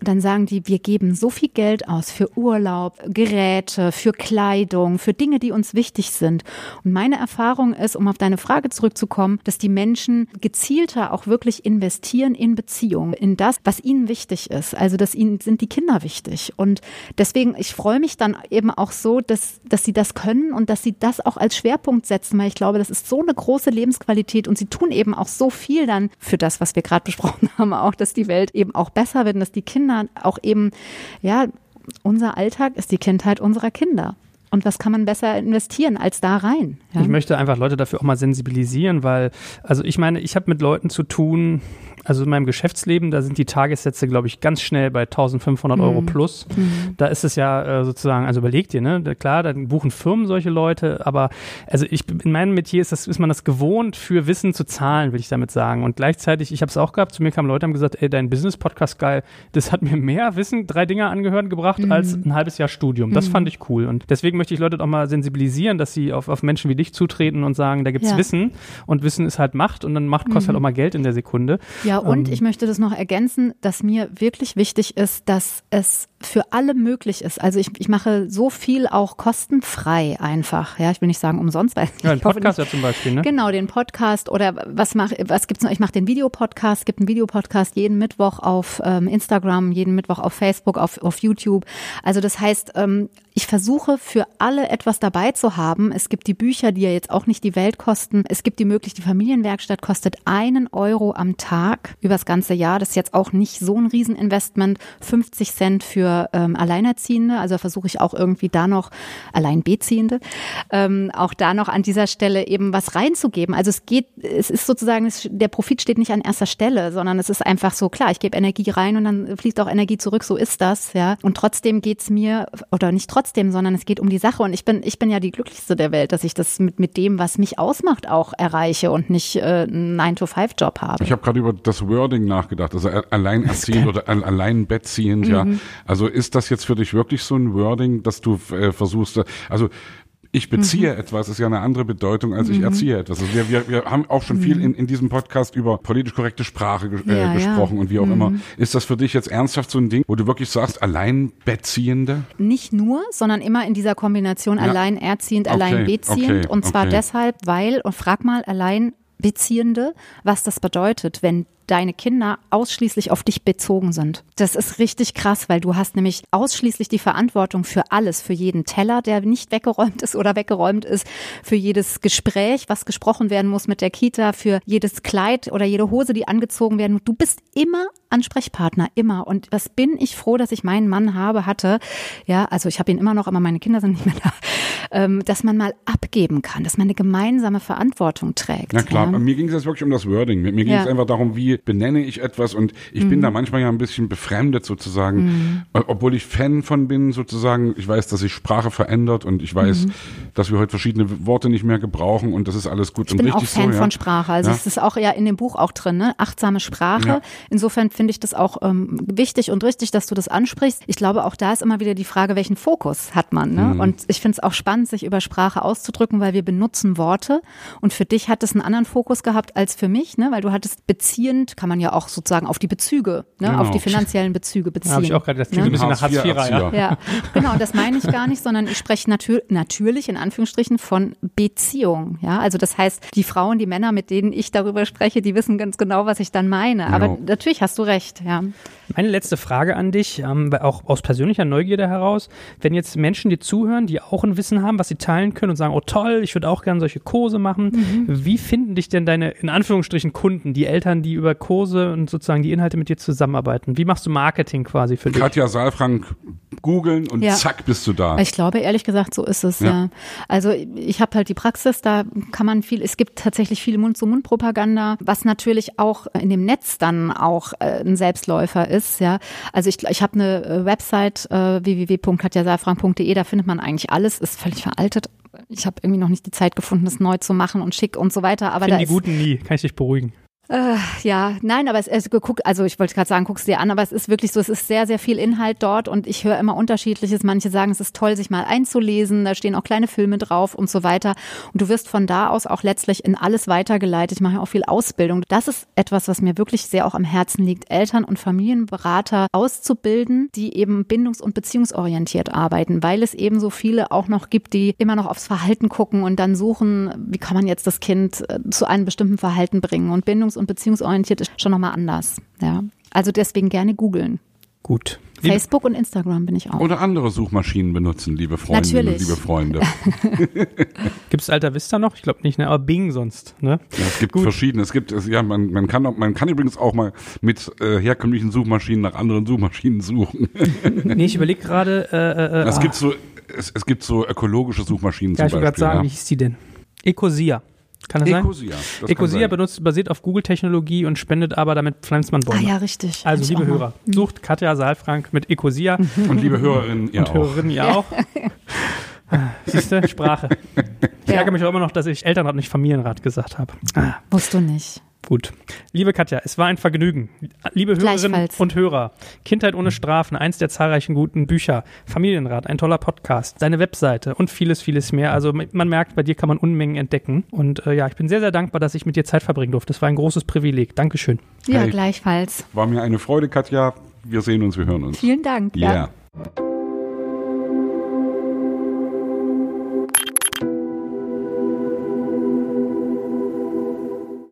dann sagen die, wir geben so viel Geld aus für Urlaub, Geräte, für Kleidung, für Dinge, die uns wichtig sind. Und meine Erfahrung ist, um auf deine Frage zurückzukommen, dass die Menschen gezielter auch wirklich investieren in Beziehungen, in das, was ihnen wichtig ist. Also, dass ihnen sind die Kinder wichtig. Und deswegen, ich freue mich dann eben auch so, dass, dass sie das können und dass sie das auch als Schwerpunkt setzen, weil ich glaube, das ist so eine große Lebensqualität Lebensqualität und sie tun eben auch so viel dann für das, was wir gerade besprochen [LAUGHS] haben, auch, dass die Welt eben auch besser wird und dass die Kinder auch eben, ja, unser Alltag ist die Kindheit unserer Kinder. Und was kann man besser investieren als da rein? Ja? Ich möchte einfach Leute dafür auch mal sensibilisieren, weil, also ich meine, ich habe mit Leuten zu tun, also in meinem Geschäftsleben, da sind die Tagessätze, glaube ich, ganz schnell bei 1500 mhm. Euro plus. Mhm. Da ist es ja äh, sozusagen, also überlegt ihr, ne? Klar, dann buchen Firmen solche Leute, aber also ich in meinem Metier ist, das, ist man das gewohnt, für Wissen zu zahlen, will ich damit sagen. Und gleichzeitig, ich habe es auch gehabt, zu mir kamen Leute, haben gesagt, ey, dein Business-Podcast geil, das hat mir mehr Wissen, drei Dinge angehören gebracht, mhm. als ein halbes Jahr Studium. Das mhm. fand ich cool. Und deswegen möchte ich Leute auch mal sensibilisieren, dass sie auf, auf Menschen wie dich zutreten und sagen, da gibt's ja. Wissen und Wissen ist halt Macht und dann Macht kostet halt mhm. auch mal Geld in der Sekunde. Ja. Ja, und ähm, ich möchte das noch ergänzen, dass mir wirklich wichtig ist, dass es für alle möglich ist. Also ich, ich mache so viel auch kostenfrei einfach. Ja, ich will nicht sagen umsonst, weil ja, [LAUGHS] ein Podcast ja zum Beispiel, ne? Genau, den Podcast oder was mache was gibt's noch? Ich mache den Videopodcast. Es gibt einen Videopodcast jeden Mittwoch auf ähm, Instagram, jeden Mittwoch auf Facebook, auf, auf YouTube. Also das heißt, ähm, ich versuche für alle etwas dabei zu haben. Es gibt die Bücher, die ja jetzt auch nicht die Welt kosten. Es gibt die Möglichkeit, die Familienwerkstatt kostet einen Euro am Tag übers ganze Jahr. Das ist jetzt auch nicht so ein Rieseninvestment. 50 Cent für ähm, Alleinerziehende. Also versuche ich auch irgendwie da noch Alleinbeziehende, ähm, auch da noch an dieser Stelle eben was reinzugeben. Also es geht, es ist sozusagen, es, der Profit steht nicht an erster Stelle, sondern es ist einfach so klar, ich gebe Energie rein und dann fließt auch Energie zurück. So ist das, ja. Und trotzdem geht's mir, oder nicht trotzdem, sondern es geht um die Sache. Und ich bin, ich bin ja die glücklichste der Welt, dass ich das mit, mit dem, was mich ausmacht, auch erreiche und nicht äh, einen 9-to-5-Job habe. Ich habe gerade über das Wording nachgedacht, also alleinerziehend [LAUGHS] oder allein bettziehend, mhm. ja. Also ist das jetzt für dich wirklich so ein Wording, dass du äh, versuchst, also ich beziehe mhm. etwas, ist ja eine andere Bedeutung, als ich mhm. erziehe etwas. Also wir, wir, wir haben auch schon mhm. viel in, in diesem Podcast über politisch korrekte Sprache äh, ja, gesprochen ja. und wie auch immer. Mhm. Ist das für dich jetzt ernsthaft so ein Ding, wo du wirklich sagst, Alleinbeziehende? Nicht nur, sondern immer in dieser Kombination ja. alleinerziehend, okay. alleinbeziehend. Okay. Und zwar okay. deshalb, weil, und frag mal allein Beziehende, was das bedeutet, wenn deine Kinder ausschließlich auf dich bezogen sind. Das ist richtig krass, weil du hast nämlich ausschließlich die Verantwortung für alles, für jeden Teller, der nicht weggeräumt ist oder weggeräumt ist, für jedes Gespräch, was gesprochen werden muss mit der Kita, für jedes Kleid oder jede Hose, die angezogen werden. Du bist immer Ansprechpartner, immer. Und was bin ich froh, dass ich meinen Mann habe, hatte. Ja, also ich habe ihn immer noch, aber meine Kinder sind nicht mehr da. Ähm, dass man mal abgeben kann, dass man eine gemeinsame Verantwortung trägt. Na klar, ja. mir ging es jetzt wirklich um das Wording. Mir ging es ja. einfach darum, wie, benenne ich etwas und ich bin da manchmal ja ein bisschen befremdet sozusagen, äh, obwohl ich Fan von bin sozusagen. Ich weiß, dass sich Sprache verändert und ich weiß, dass wir heute verschiedene Worte nicht mehr gebrauchen und das ist alles gut Ich und bin auch richtig Fan so. Ja. von Sprache. Also es ist auch ja in dem Buch auch drin, ne? Achtsame Sprache. Insofern finde ich das auch ähm, wichtig und richtig, dass du das ansprichst. Ich glaube, auch da ist immer wieder die Frage, welchen Fokus hat man. Ne? Mhm. Und ich finde es auch spannend, sich über Sprache auszudrücken, weil wir benutzen Worte. Und für dich hat es einen anderen Fokus gehabt als für mich, ne? weil du hattest beziehend, kann man ja auch sozusagen auf die Bezüge, ne? Genau. auf die finanziellen Bezüge beziehen. Da habe ich auch gerade, das klingt ne? ein bisschen nach Hartz-IV, Hartz-IV-Erzieher. ja. Ja, genau, das meine ich gar nicht, sondern ich spreche natür natürlich in Anführungsstrichen von Beziehung. Ja, also das heißt, die Frauen, die Männer, mit denen ich darüber spreche, die wissen ganz genau, was ich dann meine. Aber Ja. natürlich hast du recht, ja. Meine letzte Frage an dich, ähm, weil auch aus persönlicher Neugierde heraus, wenn jetzt Menschen dir zuhören, die auch ein Wissen haben, was sie teilen können und sagen, oh toll, ich würde auch gerne solche Kurse machen, wie finden dich denn deine, in Anführungsstrichen, Kunden, die Eltern, die über Kurse und sozusagen die Inhalte mit dir zusammenarbeiten? Wie machst du Marketing quasi für dich? Katja Saalfrank googeln und Ja. zack bist du da. Ich glaube, ehrlich gesagt, so ist es, ja. Ja. Also ich habe halt die Praxis, da kann man viel, es gibt tatsächlich viel Mund-zu-Mund-Propaganda, was natürlich auch in dem Netz dann auch äh, ein Selbstläufer ist, ja. Also ich, ich habe eine äh, Website äh, www.katjasaalfrank.de, da findet man eigentlich alles, ist völlig veraltet. Ich habe irgendwie noch nicht die Zeit gefunden, das neu zu machen und schick und so weiter. Aber Finden da die ist, Guten nie, kann ich dich beruhigen. Äh, ja, nein, aber es ist geguckt, also ich wollte gerade sagen, guck's dir an, aber es ist wirklich so, es ist sehr, sehr viel Inhalt dort und ich höre immer unterschiedliches. Manche sagen, es ist toll, sich mal einzulesen, da stehen auch kleine Filme drauf und so weiter. Und du wirst von da aus auch letztlich in alles weitergeleitet. Ich mache ja auch viel Ausbildung. Das ist etwas, was mir wirklich sehr auch am Herzen liegt, Eltern- und Familienberater auszubilden, die eben bindungs- und beziehungsorientiert arbeiten, weil es eben so viele auch noch gibt, die immer noch aufs Verhalten gucken und dann suchen, wie kann man jetzt das Kind äh, zu einem bestimmten Verhalten bringen. Und bindungs- und beziehungsorientiert ist schon nochmal anders. Ja. Also deswegen gerne googeln. Gut. Facebook und Instagram bin ich auch. Oder andere Suchmaschinen benutzen, liebe Freundinnen Natürlich. und liebe Freunde. [LAUGHS] Gibt es Alta Vista noch? Ich glaube nicht, ne? aber Bing sonst. Ne? Ja, es gibt verschiedene. Es gibt, es, ja, man, man kann, auch- man kann übrigens auch mal mit äh, herkömmlichen Suchmaschinen nach anderen Suchmaschinen suchen. [LAUGHS] Nee, ich überlege gerade. Äh, äh, Es ah, gibt so, es, es gibt so ökologische Suchmaschinen ja, ich zum wollte gerade Beispiel. sagen, wie hieß die denn? Ecosia. Kann das ja. sein? Ecosia. das Ecosia sein. benutzt, basiert auf Google-Technologie und spendet aber, damit pflanzt man Ah ja, richtig. Also, liebe. Hörer, sucht Katja Saalfrank mit Ecosia Und liebe [LAUGHS] Hörerinnen, ihr und auch. Hörerinnen ja [LAUGHS] auch. [LAUGHS] [LAUGHS] Siehst du, Sprache. Ich Ja. ärgere mich auch immer noch, dass ich Elternrat, nicht Familienrat gesagt habe. Ah, Wusst du nicht. gut. Liebe Katja, es war ein Vergnügen. Liebe Hörerinnen und Hörer, Kindheit ohne Strafen, eins der zahlreichen guten Bücher, Familienrat, ein toller Podcast, deine Webseite und vieles, vieles mehr. Also man merkt, bei dir kann man Unmengen entdecken. Und äh, ja, ich bin sehr, sehr dankbar, dass ich mit dir Zeit verbringen durfte. Das war ein großes Privileg. Dankeschön. Ja, Hey. gleichfalls. War mir eine Freude, Katja. Wir sehen uns, wir hören uns. Vielen Dank. Yeah. Ja.